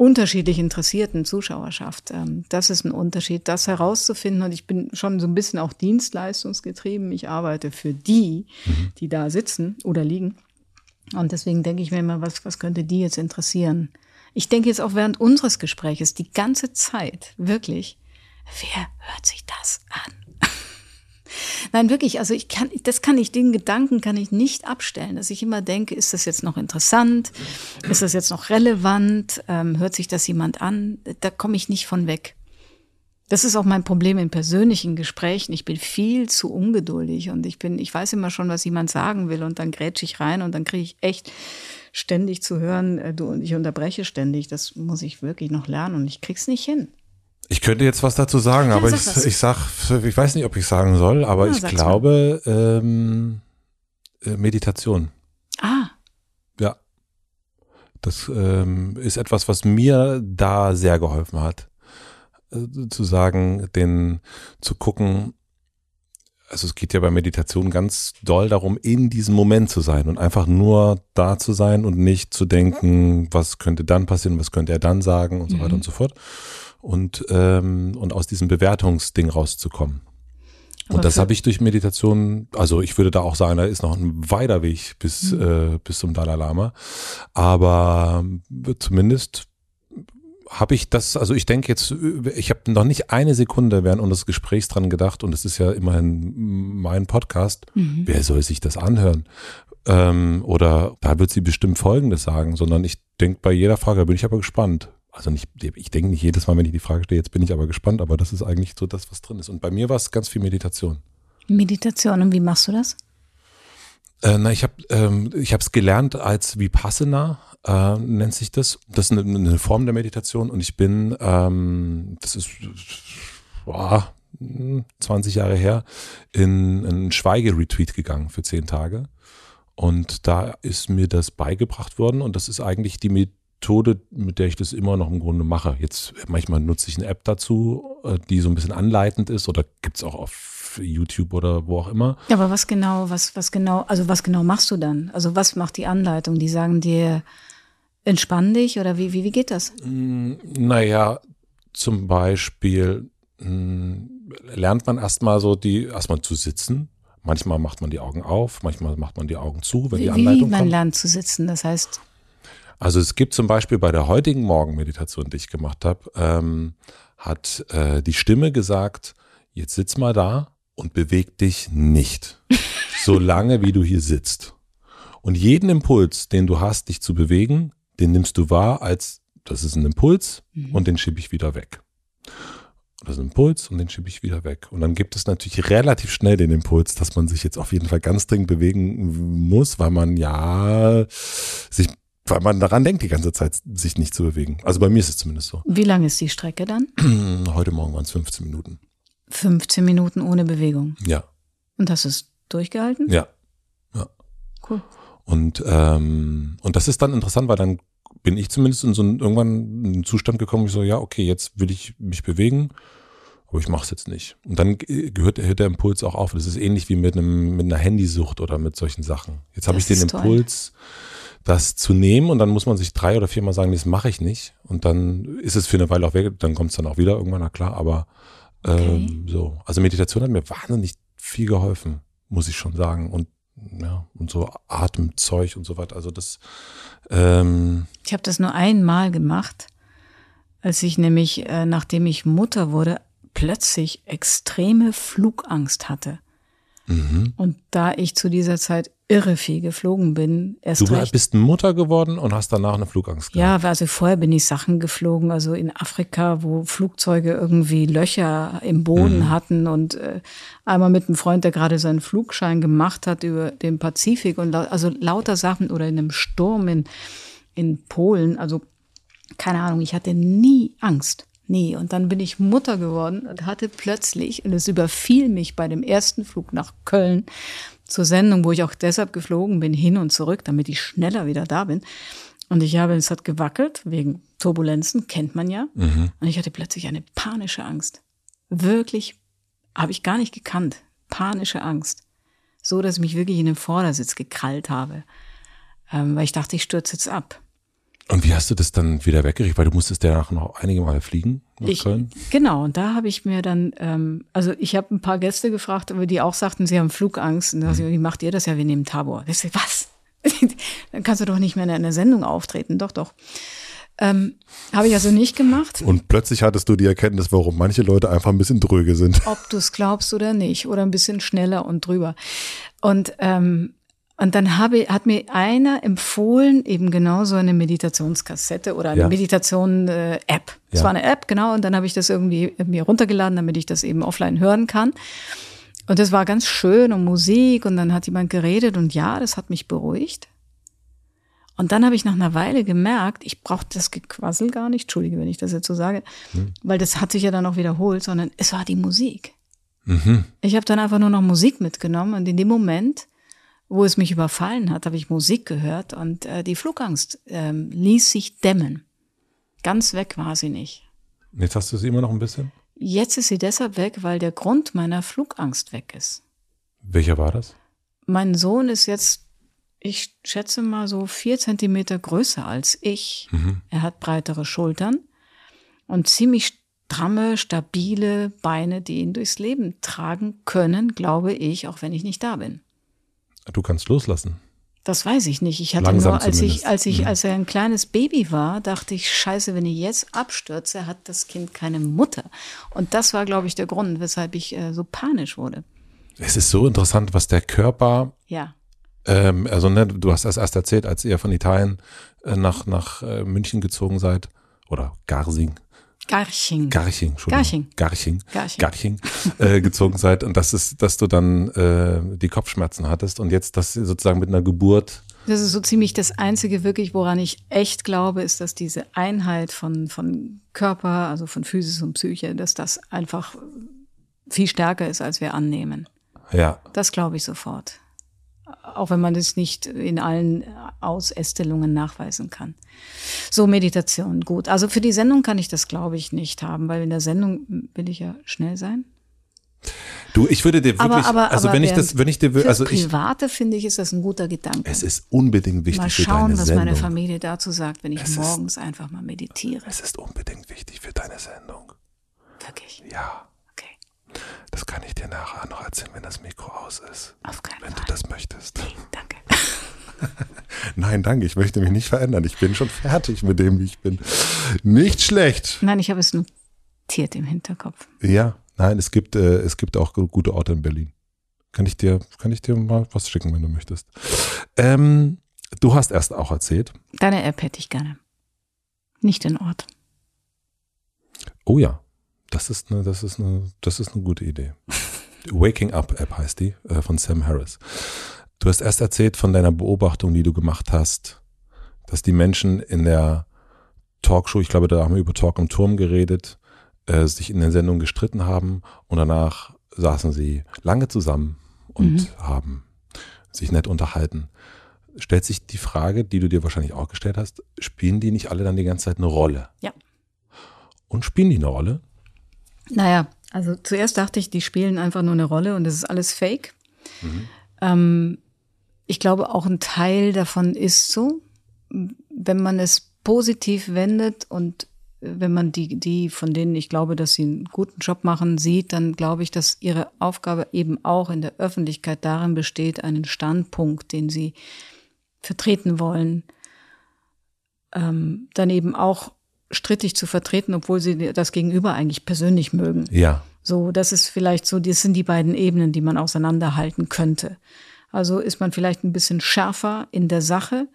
unterschiedlich interessierten Zuschauerschaft. Ähm, das ist ein Unterschied, das herauszufinden. Und ich bin schon so ein bisschen auch dienstleistungsgetrieben. Ich arbeite für die, mhm. die da sitzen oder liegen. Und deswegen denke ich mir immer, was, was könnte die jetzt interessieren? Ich denke jetzt auch während unseres Gespräches die ganze Zeit, wirklich, wer hört sich das an? Nein, wirklich, also ich kann, das kann ich, den Gedanken kann ich nicht abstellen, dass ich immer denke, ist das jetzt noch interessant? Ist das jetzt noch relevant? Ähm, hört sich das jemand an? Da komme ich nicht von weg. Das ist auch mein Problem in persönlichen Gesprächen. Ich bin viel zu ungeduldig und ich bin, ich weiß immer schon, was jemand sagen will und dann grätsche ich rein und dann kriege ich echt ständig zu hören, äh, du und ich unterbreche ständig. Das muss ich wirklich noch lernen und ich krieg's nicht hin. Ich könnte jetzt was dazu sagen, ja, aber sag ich, ich sag, ich weiß nicht, ob ich sagen soll, aber ja, ich glaube ähm, äh, Meditation. Ah. Ja. Das ähm, ist etwas, was mir da sehr geholfen hat. Äh, zu sagen, den zu gucken, also es geht ja bei Meditation ganz doll darum, in diesem Moment zu sein und einfach nur da zu sein und nicht zu denken, was könnte dann passieren, was könnte er dann sagen und so weiter mhm. und so fort und, ähm, und aus diesem Bewertungsding rauszukommen. Aber und das habe ich durch Meditation, also ich würde da auch sagen, da ist noch ein weiter Weg bis, mhm. äh, bis zum Dalai Lama. Aber zumindest habe ich das, also ich denke jetzt, ich habe noch nicht eine Sekunde während unseres Gesprächs dran gedacht, und es ist ja immerhin mein Podcast, mhm. wer soll sich das anhören? Ähm, oder da wird sie bestimmt Folgendes sagen, sondern ich denke bei jeder Frage, da bin ich aber gespannt also nicht, ich denke nicht jedes Mal, wenn ich die Frage stelle, jetzt bin ich aber gespannt, aber das ist eigentlich so das, was drin ist. Und bei mir war es ganz viel Meditation. Meditation, und wie machst du das? Äh, na, ich habe ähm, ich habe es gelernt als Vipassana äh, nennt sich das. Das ist eine, eine, Form der Meditation und ich bin, ähm, das ist boah, 20 Jahre her, in einen Schweigeretreat gegangen für zehn Tage. Und da ist mir das beigebracht worden und das ist eigentlich die Methode, mit der ich das immer noch im Grunde mache. Jetzt manchmal nutze ich eine App dazu, äh, die so ein bisschen anleitend ist oder gibt es auch auf YouTube oder wo auch immer. Ja, aber was genau, was, was genau, also was genau machst du dann? Also was macht die Anleitung? Die sagen dir, entspann dich oder wie, wie, wie geht das? Mm, naja, zum Beispiel mh, mm, lernt man erstmal so die, erstmal zu sitzen. Manchmal macht man die Augen auf, manchmal macht man die Augen zu, wenn wie, die Anleitung Wie man kommt. lernt zu sitzen, das heißt also es gibt zum Beispiel bei der heutigen Morgenmeditation, die ich gemacht habe, ähm, hat äh, die Stimme gesagt, jetzt sitz mal da und beweg dich nicht, so lange wie du hier sitzt. Und jeden Impuls, den du hast, dich zu bewegen, den nimmst du wahr als das ist ein Impuls Mhm. und den schiebe ich wieder weg. Das ist ein Impuls und den schiebe ich wieder weg. Und dann gibt es natürlich relativ schnell den Impuls, dass man sich jetzt auf jeden Fall ganz dringend bewegen muss, weil man ja sich, weil man daran denkt, die ganze Zeit sich nicht zu bewegen. Also bei mir ist es zumindest so. Wie lang ist die Strecke dann? Heute Morgen waren es 15 Minuten. 15 Minuten ohne Bewegung. Ja, Und hast du es durchgehalten? ja. Cool. Und, ähm, und das ist dann interessant, weil dann bin ich zumindest in so einen, irgendwann in einen Zustand gekommen, wo ich so, ja, okay, jetzt will ich mich bewegen, aber ich mache es jetzt nicht. Und dann ge- gehört, hört der Impuls auch auf. Das ist ähnlich wie mit einem mit einer Handysucht oder mit solchen Sachen. Jetzt habe ich den ist toll. Das zu nehmen und dann muss man sich drei oder viermal sagen, nee, das mache ich nicht. Und dann ist es für eine Weile auch weg, dann kommt es dann auch wieder irgendwann, na klar, aber ähm, so. Also Meditation hat mir wahnsinnig viel geholfen, muss ich schon sagen. Und ja, und so Atemzeug und so weiter. Also das ähm, Ich habe das nur einmal gemacht, als ich nämlich, äh, nachdem ich Mutter wurde, plötzlich extreme Flugangst hatte. mhm. Und da ich zu dieser Zeit irre viel geflogen bin, erst du recht. bist Mutter geworden und hast danach eine Flugangst gehabt. Ja, also vorher bin ich Sachen geflogen, also in Afrika, wo Flugzeuge irgendwie Löcher im Boden hatten und äh, einmal mit einem Freund, der gerade seinen Flugschein gemacht hat über den Pazifik und lau also lauter Sachen oder in einem Sturm in, in Polen, also keine Ahnung, ich hatte nie Angst. Nie. Und dann bin ich Mutter geworden und hatte plötzlich, und es überfiel mich bei dem ersten Flug nach Köln zur Sendung, wo ich auch deshalb geflogen bin, hin und zurück, damit ich schneller wieder da bin. Und ich habe, es hat gewackelt, wegen Turbulenzen, kennt man ja. Und ich hatte plötzlich eine panische Angst. Wirklich, habe ich gar nicht gekannt. Panische Angst. So, dass ich mich wirklich in den Vordersitz gekrallt habe. Ähm, weil ich dachte, ich stürze jetzt ab. Und wie hast du das dann wieder weggekriegt? Weil du musstest danach noch einige Male fliegen Ich, genau, und da habe ich mir dann, ähm, also ich habe ein paar Gäste gefragt, aber die auch sagten, sie haben Flugangst. Und da dachte ich, wie macht ihr das ja? Wir nehmen Tabor. Ich sag, was? dann kannst du doch nicht mehr in einer Sendung auftreten. Doch, doch. Ähm, habe ich also nicht gemacht. Und plötzlich hattest du die Erkenntnis, warum manche Leute einfach ein bisschen dröge sind. ob du es glaubst oder nicht, oder ein bisschen schneller und drüber. Und, ähm, und dann habe, hat mir einer empfohlen, eben genau so eine Meditationskassette oder eine Ja. Meditation-App. Es Ja. war eine App, genau, und dann habe ich das irgendwie mir runtergeladen, damit ich das eben offline hören kann. Und das war ganz schön und Musik und dann hat jemand geredet und ja, das hat mich beruhigt. Und dann habe ich nach einer Weile gemerkt, ich brauchte das Gequassel gar nicht, entschuldige, wenn ich das jetzt so sage, weil das hat sich ja dann auch wiederholt, sondern es war die Musik. Mhm. Ich habe dann einfach nur noch Musik mitgenommen und in dem Moment, wo es mich überfallen hat, habe ich Musik gehört und äh, die Flugangst ähm, ließ sich dämmen. Ganz weg war sie nicht. Jetzt hast du sie immer noch ein bisschen. Jetzt ist sie deshalb weg, weil der Grund meiner Flugangst weg ist. Welcher war das? Mein Sohn ist jetzt, ich schätze mal so vier Zentimeter größer als ich. Er hat breitere Schultern und ziemlich stramme, stabile Beine, die ihn durchs Leben tragen können, glaube ich, auch wenn ich nicht da bin. Du kannst loslassen. Das weiß ich nicht. Ich hatte Langsam nur, als zumindest. ich, als ich, Mhm. als er ein kleines Baby war, dachte ich, scheiße, wenn ich jetzt abstürze, hat das Kind keine Mutter. Und das war, glaube ich, der Grund, weshalb ich äh, so panisch wurde. Es ist so interessant, was der Körper, Ja. ähm, also ne, du hast das erst erzählt, als ihr von Italien äh, nach, nach äh, München gezogen seid. Oder Garsing. Garching. Garching. Garching. Garching. Garching. Garching äh, gezogen seid und das ist, dass du dann äh, die Kopfschmerzen hattest und jetzt das sozusagen mit einer Geburt. Das ist so ziemlich das Einzige wirklich, woran ich echt glaube, ist, dass diese Einheit von, von Körper, also von Physis und Psyche, dass das einfach viel stärker ist, als wir annehmen. Ja, Das glaube ich sofort. Auch wenn man das nicht in allen Ausästelungen nachweisen kann. So, Meditation, gut. Also für die Sendung kann ich das, glaube ich, nicht haben, weil in der Sendung will ich ja schnell sein. du, ich würde dir wirklich, Aber, aber, also aber wenn ich während- das, wenn ich dir, also ich, Private finde ich, ist das ein guter Gedanke. es ist unbedingt wichtig mal für schauen, deine was Sendung. meine Familie dazu sagt, wenn ich Es ist- morgens einfach mal meditiere. Es ist unbedingt wichtig für deine Sendung. Wirklich. Ja. Das kann ich dir nachher noch erzählen, wenn das Mikro aus ist. Auf keinen Wenn du Fall. das möchtest. Danke. Nein, danke, ich möchte mich nicht verändern. Ich bin schon fertig mit dem, wie ich bin. Nicht schlecht. Nein, ich habe es notiert im Hinterkopf. Ja, nein, es gibt, äh, es gibt auch gu- gute Orte in Berlin. Kann ich dir, kann ich dir mal was schicken, wenn du möchtest. Ähm, du hast erst auch erzählt, Deine App hätte ich gerne. Nicht den Ort. Oh ja, das ist eine, das ist eine, das ist eine gute Idee. Waking Up App heißt die, äh, von Sam Harris. Du hast erst erzählt von deiner Beobachtung, die du gemacht hast, dass die Menschen in der Talkshow, ich glaube, da haben wir über Talk im Turm geredet, äh, sich in den Sendungen gestritten haben und danach saßen sie lange zusammen und mhm. haben sich nett unterhalten. Stellt sich die Frage, die du dir wahrscheinlich auch gestellt hast, spielen die nicht alle dann die ganze Zeit eine Rolle? Ja. Und spielen die eine Rolle? Naja, also zuerst dachte ich, die spielen einfach nur eine Rolle und das ist alles Fake. Mhm. Ähm, ich glaube, auch ein Teil davon ist so, wenn man es positiv wendet und wenn man die, die, von denen ich glaube, dass sie einen guten Job machen, sieht, dann glaube ich, dass ihre Aufgabe eben auch in der Öffentlichkeit darin besteht, einen Standpunkt, den sie vertreten wollen, ähm, dann eben auch strittig zu vertreten, obwohl sie das Gegenüber eigentlich persönlich mögen. Ja. So, das ist vielleicht so, das sind die beiden Ebenen, die man auseinanderhalten könnte. Also ist man vielleicht ein bisschen schärfer in der Sache,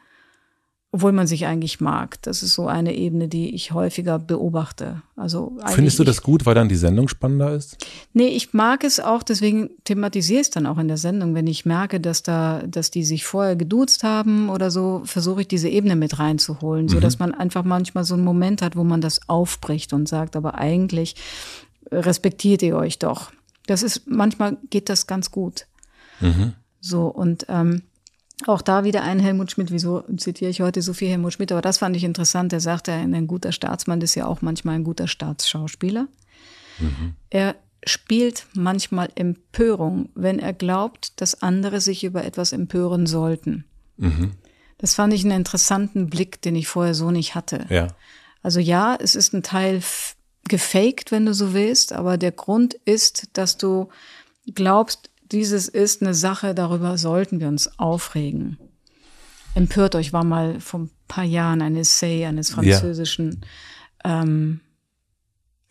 obwohl man sich eigentlich mag. Das ist so eine Ebene, die ich häufiger beobachte. Also Findest du das gut, weil dann die Sendung spannender ist? Nee, ich mag es auch, deswegen thematisiere ich es dann auch in der Sendung. Wenn ich merke, dass da, dass die sich vorher geduzt haben oder so, versuche ich diese Ebene mit reinzuholen, so mhm. dass man einfach manchmal so einen Moment hat, wo man das aufbricht und sagt, aber eigentlich respektiert ihr euch doch. Das ist, manchmal geht das ganz gut. Mhm. So, und ähm, auch da wieder ein Helmut Schmidt, wieso zitiere ich heute so viel Helmut Schmidt, aber das fand ich interessant. Er sagte, ein guter Staatsmann ist ja auch manchmal ein guter Staatsschauspieler. Mhm. Er spielt manchmal Empörung, wenn er glaubt, dass andere sich über etwas empören sollten. Mhm. Das fand ich einen interessanten Blick, den ich vorher so nicht hatte. Ja. Also ja, es ist ein Teil gefaked, wenn du so willst, aber der Grund ist, dass du glaubst, dieses ist eine Sache, darüber sollten wir uns aufregen. Empört euch war mal vor ein paar Jahren ein Essay eines französischen ja. ähm,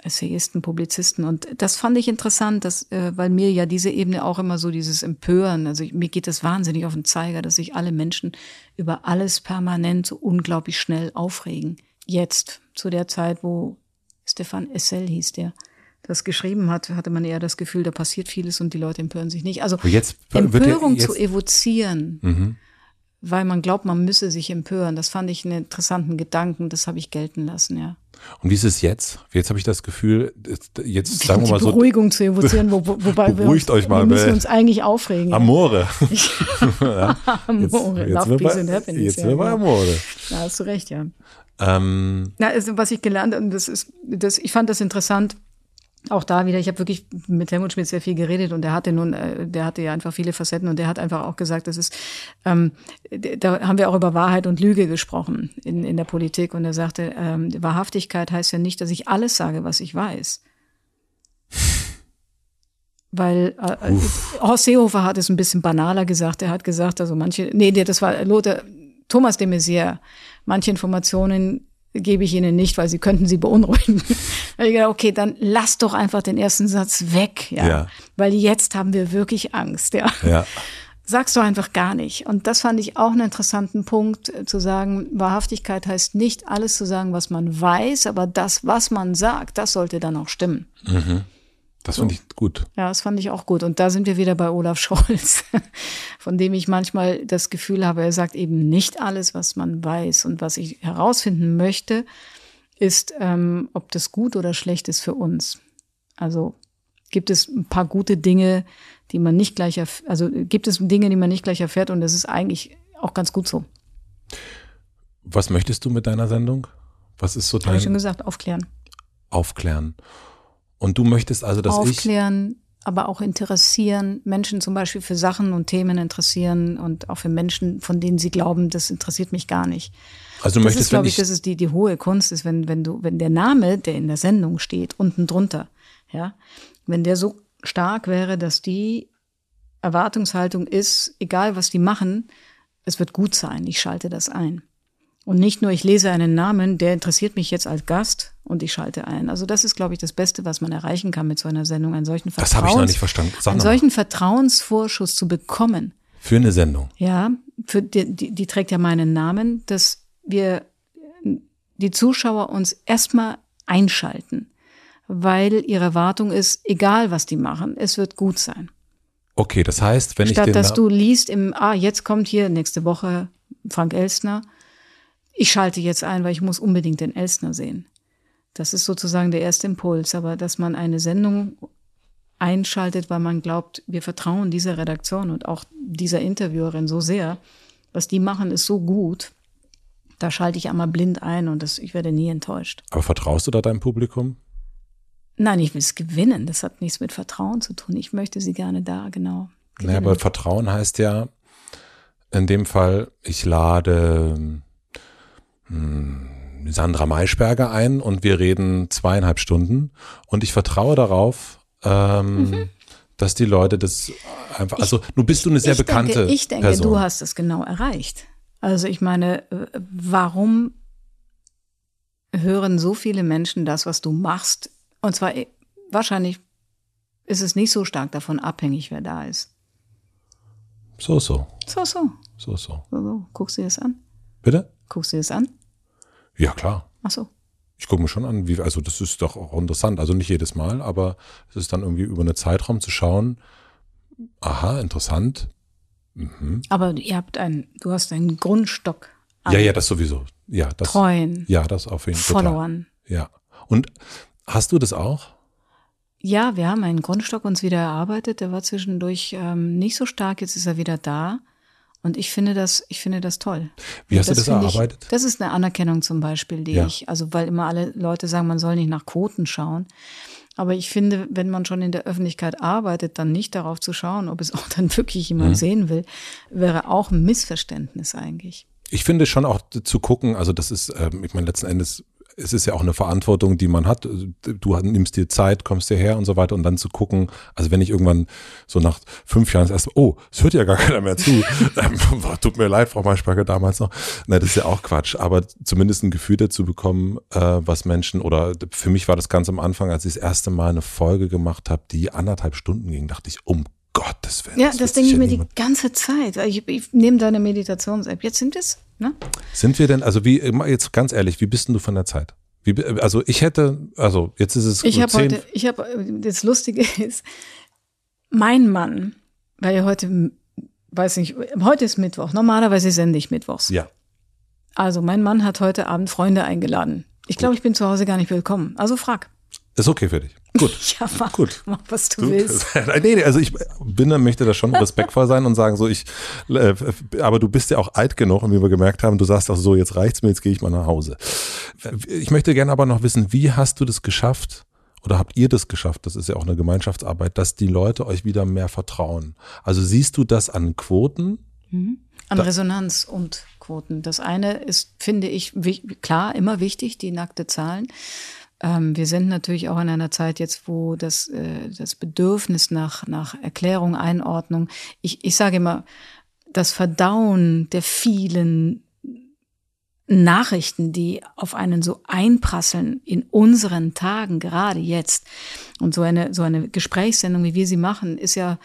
Essayisten, Publizisten. Und das fand ich interessant, dass, äh, weil mir ja diese Ebene auch immer so dieses Empören, also mir geht das wahnsinnig auf den Zeiger, dass sich alle Menschen über alles permanent so unglaublich schnell aufregen. Jetzt, zu der Zeit, wo Stefan Essel hieß der, das geschrieben hat, hatte man eher das Gefühl, da passiert vieles und die Leute empören sich nicht. Also jetzt Empörung jetzt, zu evozieren, mhm. weil man glaubt, man müsse sich empören, das fand ich einen interessanten Gedanken, das habe ich gelten lassen, ja. Und wie ist es jetzt? Jetzt habe ich das Gefühl, jetzt sagen wir mal so. Beruhigung zu evozieren, wo, wo, wobei beruhigt wir, uns, euch mal, wir müssen uns eigentlich aufregen. Amore. ja. Amore, jetzt, Love, Peace and Happiness. Jetzt ja, wir Amore. Da hast du recht, ja. Ähm, Na, also, was ich gelernt habe, das ist, das, ich fand das interessant, auch da wieder, ich habe wirklich mit Helmut Schmidt sehr viel geredet und der hatte nun, äh, der hatte ja einfach viele Facetten und der hat einfach auch gesagt, das ist, ähm, da haben wir auch über Wahrheit und Lüge gesprochen in, in der Politik und er sagte, ähm, Wahrhaftigkeit heißt ja nicht, dass ich alles sage, was ich weiß. Weil äh, äh Horst Seehofer hat es ein bisschen banaler gesagt. Er hat gesagt, also manche, nee, das war Lothar, Thomas de Maizière, manche Informationen gebe ich Ihnen nicht, weil Sie könnten Sie beunruhigen. ich gedacht, okay, dann lass doch einfach den ersten Satz weg, ja? ja. Weil jetzt haben wir wirklich Angst, ja. ja. Sagst du einfach gar nicht. Und das fand ich auch einen interessanten Punkt, äh, zu sagen, Wahrhaftigkeit heißt nicht alles zu sagen, was man weiß, aber das, was man sagt, das sollte dann auch stimmen. Mhm. Das fand ich gut. Ja, das fand ich auch gut. Und da sind wir wieder bei Olaf Scholz, von dem ich manchmal das Gefühl habe, er sagt eben nicht alles, was man weiß. Und was ich herausfinden möchte, ist, ähm, ob das gut oder schlecht ist für uns. Also gibt es ein paar gute Dinge, die man nicht gleich, also gibt es Dinge, die man nicht gleich erfährt und das ist eigentlich auch ganz gut so. Was möchtest du mit deiner Sendung? Was ist so dein? Habe ich schon gesagt, aufklären. Aufklären. Und du möchtest also, dass Aufklären, ich. Aufklären, aber auch interessieren, Menschen zum Beispiel für Sachen und Themen interessieren und auch für Menschen, von denen sie glauben, das interessiert mich gar nicht. Also du das möchtest, ist, glaube ich, das ist die, die hohe Kunst, ist, wenn, wenn du, wenn der Name, der in der Sendung steht, unten drunter, ja, wenn der so stark wäre, dass die Erwartungshaltung ist, egal was die machen, es wird gut sein, ich schalte das ein. Und nicht nur, ich lese einen Namen, der interessiert mich jetzt als Gast und ich schalte ein. Also das ist, glaube ich, das Beste, was man erreichen kann mit so einer Sendung, einen solchen Vertrauens, das. Sag einen solchen Vertrauensvorschuss zu bekommen. Für eine Sendung. Ja, für die, die, die trägt ja meinen Namen, dass wir die Zuschauer uns erstmal einschalten, weil ihre Erwartung ist, egal was die machen, es wird gut sein. Okay, das heißt, wenn Statt ich den dass du liest im, ah, jetzt kommt hier nächste Woche Frank Elstner. Ich schalte jetzt ein, weil ich muss unbedingt den Elstner sehen. Das ist sozusagen der erste Impuls, aber dass man eine Sendung einschaltet, weil man glaubt, wir vertrauen dieser Redaktion und auch dieser Interviewerin so sehr, was die machen, ist so gut. Da schalte ich einmal blind ein und das, ich werde nie enttäuscht. Aber vertraust du da deinem Publikum? Nein, ich will es gewinnen. Das hat nichts mit Vertrauen zu tun. Ich möchte sie gerne da, genau. Naja, aber Vertrauen heißt ja in dem Fall, ich lade hm, Sandra Maischberger ein und wir reden zweieinhalb Stunden und ich vertraue darauf, ähm, mhm. dass die Leute das einfach, also du bist du eine sehr ich bekannte denke, Ich denke, Person. du hast es genau erreicht. Also ich meine, äh, warum hören so viele Menschen das, was du machst? Und zwar äh, wahrscheinlich ist es nicht so stark davon abhängig, wer da ist. So, so. So, so. So, so. so, so. Guckst du dir das an? Bitte? Guckst du dir das an? Ja, klar. Ach so. Ich gucke mir schon an, wie, also das ist doch auch interessant. Also nicht jedes Mal, aber es ist dann irgendwie über einen Zeitraum zu schauen. Aha, interessant. Mhm. Aber ihr habt einen, du hast einen Grundstock. Ja, ja, das sowieso. Ja, das. Treuen. Ja, das auf jeden Fall. Followern. Ja. Und hast du das auch? Ja, wir haben einen Grundstock uns wieder erarbeitet. Der war zwischendurch ähm, nicht so stark. Jetzt ist er wieder da. Und ich finde das, ich finde das toll. Wie hast das du das erarbeitet? Ich, das ist eine Anerkennung zum Beispiel, die Ja. ich, also weil immer alle Leute sagen, man soll nicht nach Quoten schauen. Aber ich finde, wenn man schon in der Öffentlichkeit arbeitet, dann nicht darauf zu schauen, ob es auch dann wirklich jemand Mhm. sehen will, wäre auch ein Missverständnis eigentlich. Ich finde schon auch zu gucken, also das ist, ähm, ich meine, letzten Endes, es ist ja auch eine Verantwortung, die man hat. Du nimmst dir Zeit, kommst hierher und so weiter und dann zu gucken, also wenn ich irgendwann so nach fünf Jahren Mal, oh, es hört ja gar keiner mehr zu. Ähm, Tut mir leid, Frau Maischberger damals noch. Nein, das ist ja auch Quatsch. Aber zumindest ein Gefühl dazu bekommen, äh, was Menschen, oder für mich war das ganz am Anfang, als ich das erste Mal eine Folge gemacht habe, die anderthalb Stunden ging, dachte ich, um Gottes Willen. Ja, das das, denke ich mir die ganze Zeit. Ich, ich nehme deine Meditations-App. Jetzt sind es, ne? Sind wir denn, also wie, jetzt ganz ehrlich, wie bist denn du von der Zeit? Wie, also ich hätte, also jetzt ist es Ich habe heute, ich habe, das Lustige ist, mein Mann, weil ja heute, weiß nicht, heute ist Mittwoch, normalerweise sende ich Mittwochs. ja, Also mein Mann hat heute Abend Freunde eingeladen. Ich glaube, ich bin zu Hause gar nicht willkommen. Also frag. Ist okay für dich. Gut. Ja, mach, Gut. mach was du, Du, willst. nee, nee, also ich bin, möchte da schon respektvoll sein und sagen so, ich, äh, aber du bist ja auch alt genug und wie wir gemerkt haben, du sagst auch so, jetzt reicht's mir, jetzt gehe ich mal nach Hause. Ich möchte gerne aber noch wissen, wie hast du das geschafft oder habt ihr das geschafft, das ist ja auch eine Gemeinschaftsarbeit, dass die Leute euch wieder mehr vertrauen? Also siehst du das an Quoten? An Resonanz und Quoten. Das eine ist, finde ich, klar, immer wichtig, die nackte Zahlen. Ähm, wir sind natürlich auch in einer Zeit jetzt, wo das, äh, das Bedürfnis nach, nach Erklärung, Einordnung, ich, ich sage immer, das Verdauen der vielen Nachrichten, die auf einen so einprasseln in unseren Tagen, gerade jetzt. Und so eine, so eine Gesprächssendung, wie wir sie machen, ist ja,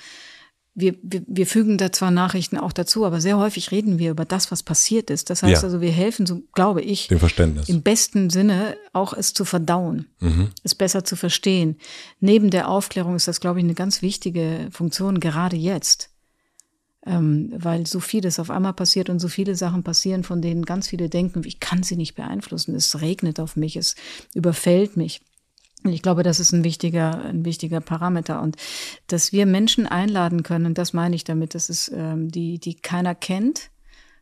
wir, wir, wir fügen da zwar Nachrichten auch dazu, aber sehr häufig reden wir über das, was passiert ist. Das heißt Ja. also, wir helfen, so glaube ich, Dem Verständnis. im besten Sinne auch es zu verdauen, es besser zu verstehen. Neben der Aufklärung ist das, glaube ich, eine ganz wichtige Funktion, gerade jetzt. Ähm, weil so vieles auf einmal passiert und so viele Sachen passieren, von denen ganz viele denken, ich kann sie nicht beeinflussen, es regnet auf mich, es überfällt mich. Und ich glaube, das ist ein wichtiger, ein wichtiger Parameter. Und dass wir Menschen einladen können, das meine ich damit, das ist ähm, die, die keiner kennt.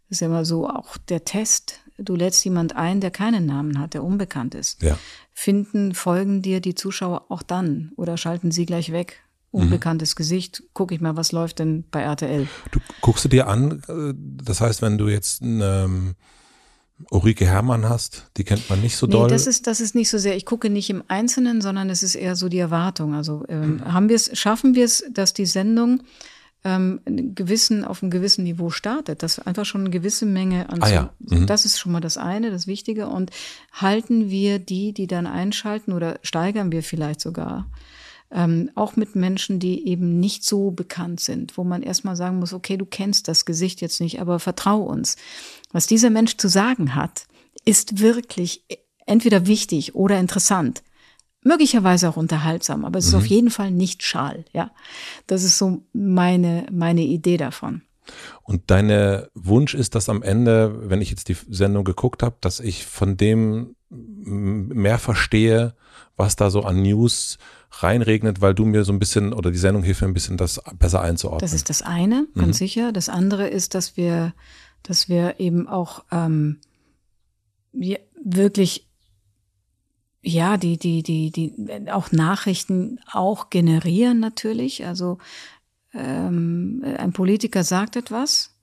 Das ist ja immer so auch der Test. Du lädst jemand ein, der keinen Namen hat, der unbekannt ist. Ja. Finden, folgen dir die Zuschauer auch dann oder schalten sie gleich weg? Mhm. Unbekanntes Gesicht, gucke ich mal, was läuft denn bei RTL? Du guckst du dir an, äh, das heißt, wenn du jetzt ähm, Ulrike Herrmann hast, die kennt man nicht so Nee, doll. das ist, das ist nicht so sehr, ich gucke nicht im Einzelnen, sondern es ist eher so die Erwartung. Also ähm, haben wir es, schaffen wir es, dass die Sendung ähm, gewissen, auf einem gewissen Niveau startet, dass einfach schon eine gewisse Menge an Ah ja, mhm. das ist schon mal das eine, das Wichtige. Und halten wir die, die dann einschalten oder steigern wir vielleicht sogar ähm, auch mit Menschen, die eben nicht so bekannt sind, wo man erstmal sagen muss, okay, du kennst das Gesicht jetzt nicht, aber vertrau uns. Was dieser Mensch zu sagen hat, ist wirklich entweder wichtig oder interessant. Möglicherweise auch unterhaltsam, aber es ist Mhm. auf jeden Fall nicht schal, ja. Das ist so meine, meine Idee davon. Und deine Wunsch ist, dass am Ende, wenn ich jetzt die Sendung geguckt habe, dass ich von dem mehr verstehe, was da so an News reinregnet, weil du mir so ein bisschen oder die Sendung hilft mir ein bisschen, das besser einzuordnen. Das ist das eine, ganz Mhm. sicher. Das andere ist, dass wir, dass wir eben auch ähm, wir wirklich ja die die die die auch Nachrichten auch generieren natürlich. Also ähm, ein Politiker sagt etwas.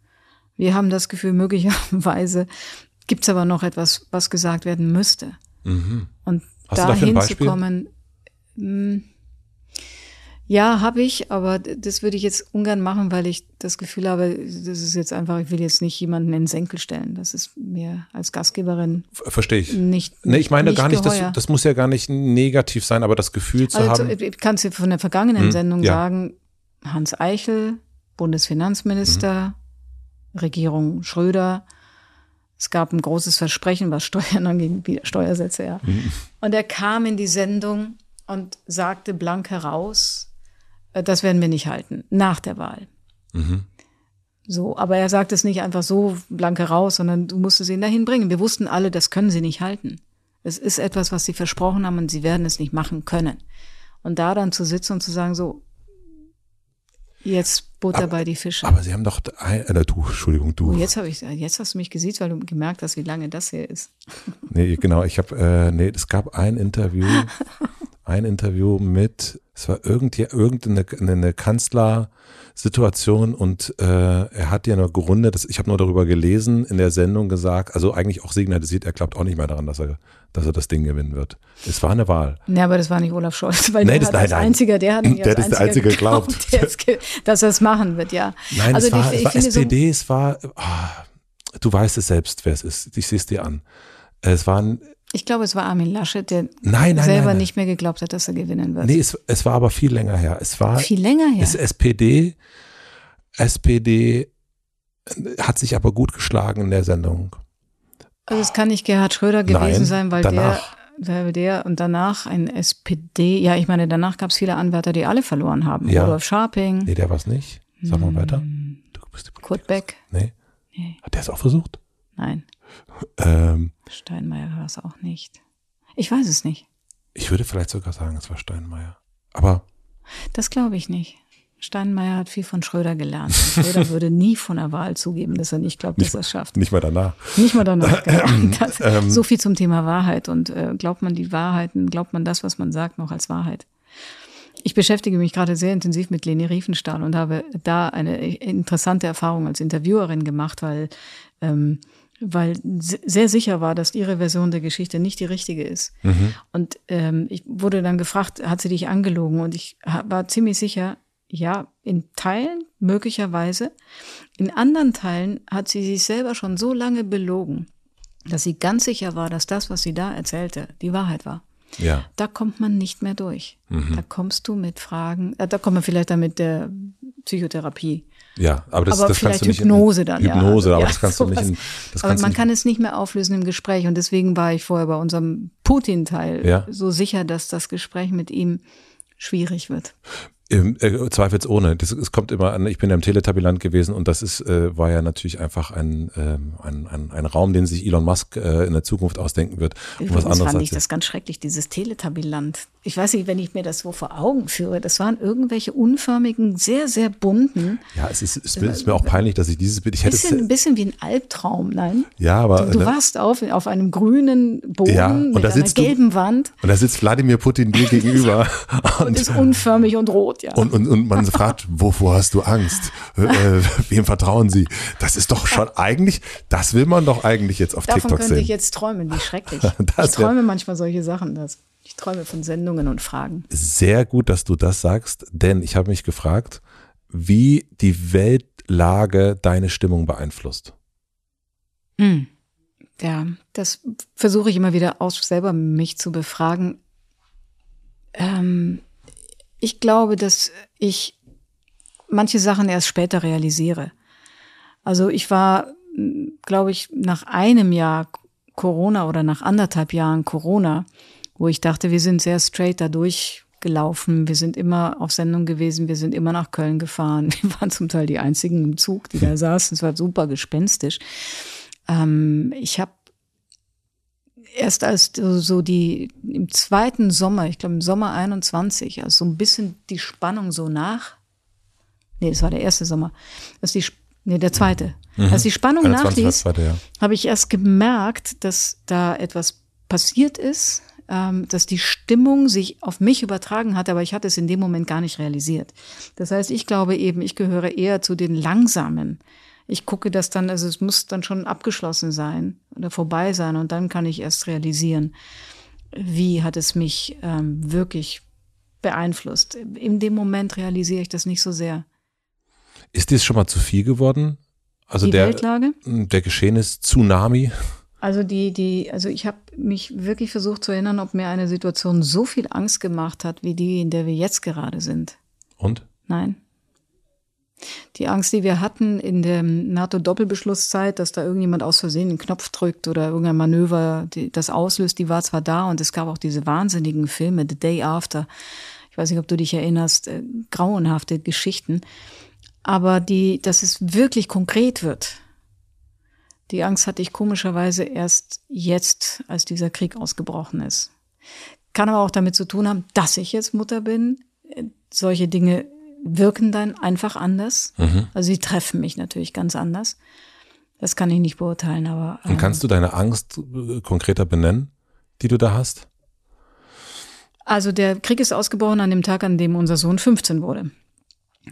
Wir haben das Gefühl, möglicherweise gibt es aber noch etwas, was gesagt werden müsste. mhm. Und Hast du dafür ja, habe ich, aber das würde ich jetzt ungern machen, weil ich das Gefühl habe, das ist jetzt einfach, ich will jetzt nicht jemanden in den Senkel stellen. Das ist mir als Gastgeberin Ver- Verstehe ich. nicht. Nee, ich meine nicht gar nicht, das, geheuer. das muss ja gar nicht negativ sein, aber das Gefühl zu Also, haben. ich kann es dir von der vergangenen Hm, Sendung ja. sagen, Hans Eichel, Bundesfinanzminister, Mhm. Regierung Schröder. Es gab ein großes Versprechen, was Steuern angeht, Steuersätze, ja. Mhm. Und er kam in die Sendung und sagte blank heraus, äh, das werden wir nicht halten, nach der Wahl. Mhm. So, aber er sagt es nicht einfach so blank heraus, sondern du musst es ihn dahin bringen. Wir wussten alle, das können sie nicht halten. Es ist etwas, was sie versprochen haben und sie werden es nicht machen können. Und da dann zu sitzen und zu sagen, so, jetzt Butter Aber- bei die Fische. Aber sie haben doch, ein, äh, du, Entschuldigung, du. oh, jetzt habe ich, jetzt hast du mich gesiezt, weil du gemerkt hast, wie lange das hier ist. Nee, genau, ich habe, äh, nee, es gab ein Interview, ein Interview mit, es war irgend, irgendeine eine Kanzlersituation und äh, er hat ja nur gerundet, das, ich habe nur darüber gelesen, in der Sendung gesagt, also eigentlich auch signalisiert, er glaubt auch nicht mehr daran, dass er, dass er das Ding gewinnen wird. Es war eine Wahl. Ja, aber das war nicht Olaf Scholz, weil Nee, der das- nein, als nein. einziger, der hat nämlich Der als ist der Einzige, glaubt. der es ge- dass er es machen wird, ja. Nein, also es war, die- es war finde so- SPD, es war, ah, du weißt es selbst, wer es ist. Ich sehe es dir an. Es waren, Ich glaube, es war Armin Laschet, der nein, nein, selber nein, nicht mehr geglaubt hat, dass er gewinnen wird. Nee, es, es war aber viel länger her. Es war, Viel länger her. es SPD, SPD hat sich aber gut geschlagen in der Sendung. Also es kann nicht Gerhard Schröder gewesen sein, weil danach. der, der und danach ein SPD, ja, ich meine, danach gab es viele Anwärter, die alle verloren haben. Ja. Rudolf Scharping, Nee, der war es nicht. Sag mal weiter. Du bist die Politik. Kurt Beck. Nee. Nee. Hat der es auch versucht? Nein, Ähm, Steinmeier war es auch nicht. Ich weiß es nicht. ich würde vielleicht sogar sagen, es war Steinmeier. Aber Das glaube ich nicht. Steinmeier hat viel von Schröder gelernt. Und Schröder würde nie von der Wahl zugeben, dass er nicht glaubt, dass er es schafft. nicht mal danach. Nicht mal danach. Genau. Das, Ähm. so viel zum Thema Wahrheit. Und äh, glaubt man die Wahrheiten, glaubt man das, was man sagt, noch als Wahrheit? Ich beschäftige mich gerade sehr intensiv mit Leni Riefenstahl und habe da eine interessante Erfahrung als Interviewerin gemacht, weil, ähm, weil se- sehr sicher war, dass ihre Version der Geschichte nicht die richtige ist. Und ähm, ich wurde dann gefragt, hat sie dich angelogen? Und ich war ziemlich sicher, ja, in Teilen möglicherweise. In anderen Teilen hat sie sich selber schon so lange belogen, dass sie ganz sicher war, dass das, was sie da erzählte, die Wahrheit war. Ja. Da kommt man nicht mehr durch. Mhm. Da kommst du mit Fragen, äh, da kommt man vielleicht dann mit der Psychotherapie. Ja, aber das, aber das vielleicht kannst du nicht. Hypnose dann, ja. Hypnose, aber Ja, das kannst du sowas. nicht. In, das Aber man du kann es nicht mehr auflösen im Gespräch und deswegen war ich vorher bei unserem Putin-Teil Ja. so sicher, dass das Gespräch mit ihm schwierig wird. Ähm, äh, zweifelsohne. Das, es kommt immer an, ich bin ja im Teletabiland gewesen und das ist, äh, war ja natürlich einfach ein, ähm, ein, ein, ein Raum, den sich Elon Musk äh, in der Zukunft ausdenken wird. Und was Übrigens anderes fand ich das ganz schrecklich, dieses Teletabiland. Ich weiß nicht, wenn ich mir das so vor Augen führe, das waren irgendwelche unförmigen, sehr, sehr bunten, Ja, es ist, es ist mir auch peinlich, dass ich dieses Bild, ich hätte bisschen, ein bisschen wie ein Albtraum, nein? ja, aber, Du ne, warst auf, auf einem grünen Boden Ja, und mit da einer sitzt du- gelben Wand und da sitzt Wladimir Putin dir gegenüber und ist unförmig und rot, ja. Und, und, und man fragt, wovor hast du Angst? Äh, äh, wem vertrauen sie? Das ist doch schon eigentlich, das will man doch eigentlich jetzt auf Davon TikTok könnte sehen. ich jetzt träumen, wie schrecklich. Ich träume manchmal solche Sachen. Das, ich träume von Sendungen und Fragen. Sehr gut, dass du das sagst, denn ich habe mich gefragt, wie die Weltlage deine Stimmung beeinflusst. Hm. Ja, das versuche ich immer wieder aus selber mich zu befragen. Ähm, ich glaube, dass ich manche Sachen erst später realisiere. Also ich war, glaube ich, nach einem Jahr Corona oder nach anderthalb Jahren Corona, wo ich dachte, wir sind sehr straight dadurch gelaufen. Wir sind immer auf Sendung gewesen. Wir sind immer nach Köln gefahren. Wir waren zum Teil die einzigen im Zug, die da saßen. Es war super gespenstisch. Ähm, ich habe erst als so die im zweiten Sommer, ich glaube im Sommer 21, also so ein bisschen die Spannung so nach. Nee, das war der erste Sommer. Als die, nee, der zweite. Mhm. Als die Spannung nachließ, ja. habe ich erst gemerkt, dass da etwas passiert ist, ähm, dass die Stimmung sich auf mich übertragen hat, aber ich hatte es in dem Moment gar nicht realisiert. Das heißt, ich glaube eben, ich gehöre eher zu den Langsamen. Ich gucke das dann, also es muss dann schon abgeschlossen sein oder vorbei sein und dann kann ich erst realisieren, wie hat es mich ähm, wirklich beeinflusst. In dem Moment realisiere ich das nicht so sehr. Ist dies schon mal zu viel geworden? Also die der, Weltlage? Der Geschehen ist Tsunami. Also die, die, also ich habe mich wirklich versucht zu erinnern, ob mir eine Situation so viel Angst gemacht hat, wie die, in der wir jetzt gerade sind. Und? Nein. Die Angst, die wir hatten in der NATO-Doppelbeschlusszeit, dass da irgendjemand aus Versehen einen Knopf drückt oder irgendein Manöver das auslöst, die war zwar da und es gab auch diese wahnsinnigen Filme, The Day After. Ich weiß nicht, ob du dich erinnerst, äh, grauenhafte Geschichten. Aber die, dass es wirklich konkret wird, die Angst hatte ich komischerweise erst jetzt, als dieser Krieg ausgebrochen ist. Kann aber auch damit zu tun haben, dass ich jetzt Mutter bin. Solche Dinge wirken dann einfach anders. Mhm. Also sie treffen mich natürlich ganz anders. Das kann ich nicht beurteilen, aber. Ähm, Und kannst du deine Angst äh, konkreter benennen, die du da hast? Also der Krieg ist ausgebrochen an dem Tag, an dem unser Sohn 15 wurde.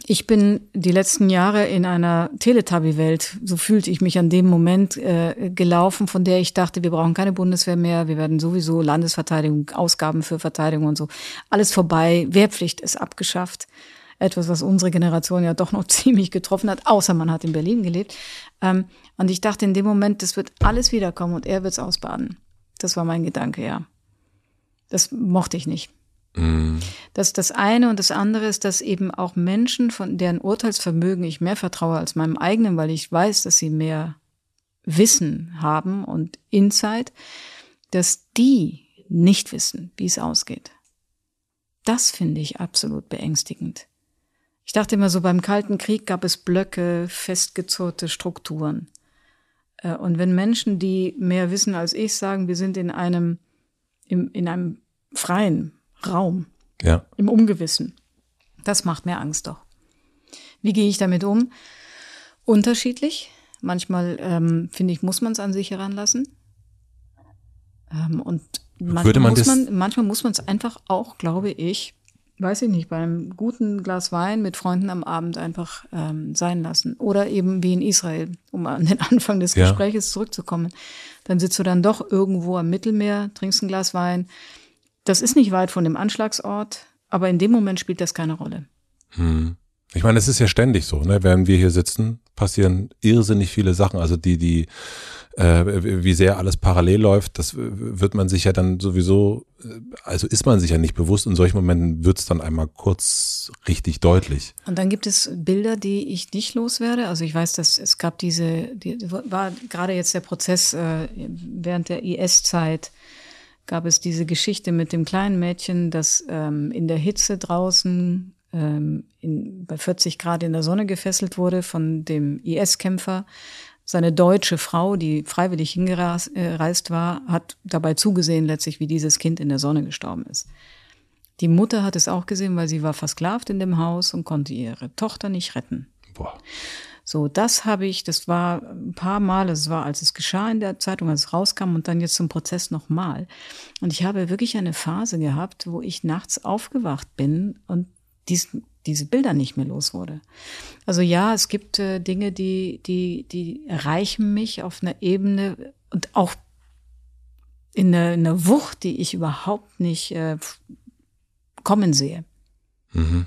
Ich bin die letzten Jahre in einer Teletubby-Welt, so fühlte ich mich an dem Moment äh, gelaufen, von der ich dachte, wir brauchen keine Bundeswehr mehr, wir werden sowieso Landesverteidigung, Ausgaben für Verteidigung und so. Alles vorbei, Wehrpflicht ist abgeschafft. Etwas, was unsere Generation ja doch noch ziemlich getroffen hat, außer man hat in Berlin gelebt. Ähm, und ich dachte in dem Moment, das wird alles wiederkommen und er wird es ausbaden. Das war mein Gedanke, ja. Das mochte ich nicht. Mhm. Das ist das eine und das andere ist, dass eben auch Menschen, von deren Urteilsvermögen ich mehr vertraue als meinem eigenen, weil ich weiß, dass sie mehr Wissen haben und Insight, dass die nicht wissen, wie es ausgeht. Das finde ich absolut beängstigend. Ich dachte immer so, beim Kalten Krieg gab es Blöcke, festgezurrte Strukturen. Äh, und wenn Menschen, die mehr wissen als ich, sagen, wir sind in einem, in einem freien, Raum. Ja. Im Ungewissen. Das macht mir Angst doch. Wie gehe ich damit um? Unterschiedlich. Manchmal, ähm, finde ich, muss man es an sich heranlassen. Ähm, und manchmal man muss man, manchmal muss man es einfach auch, glaube ich, weiß ich nicht, bei einem guten Glas Wein mit Freunden am Abend einfach ähm, sein lassen. Oder eben wie in Israel, um an den Anfang des ja. Gespräches zurückzukommen. Dann sitzt du dann doch irgendwo am Mittelmeer, trinkst ein Glas Wein, das ist nicht weit von dem Anschlagsort, aber in dem Moment spielt das keine Rolle. Hm. Ich meine, es ist ja ständig so, ne? Während wir hier sitzen, passieren irrsinnig viele Sachen. Also die, die, äh, wie sehr alles parallel läuft, das wird man sich ja dann sowieso, äh, also ist man sich ja nicht bewusst. In solchen Momenten wird es dann einmal kurz richtig deutlich. Und dann gibt es Bilder, die ich nicht loswerde. Also ich weiß, dass es gab diese, die, war gerade jetzt der Prozess äh, während der IS-Zeit gab es diese Geschichte mit dem kleinen Mädchen, das ähm, in der Hitze draußen ähm, in, bei 40 Grad in der Sonne gefesselt wurde von dem IS-Kämpfer. Seine deutsche Frau, die freiwillig hingereist äh, war, hat dabei zugesehen letztlich, wie dieses Kind in der Sonne gestorben ist. Die Mutter hat es auch gesehen, weil sie war versklavt in dem Haus und konnte ihre Tochter nicht retten. Boah. So, das habe ich, das war ein paar Mal, es war, als es geschah in der Zeitung, als es rauskam und dann jetzt zum Prozess nochmal. Und ich habe wirklich eine Phase gehabt, wo ich nachts aufgewacht bin und dies, diese Bilder nicht mehr los wurde. Also ja, es gibt äh, Dinge, die, die, die erreichen mich auf einer Ebene und auch in einer, in einer Wucht, die ich überhaupt nicht äh, kommen sehe. Mhm.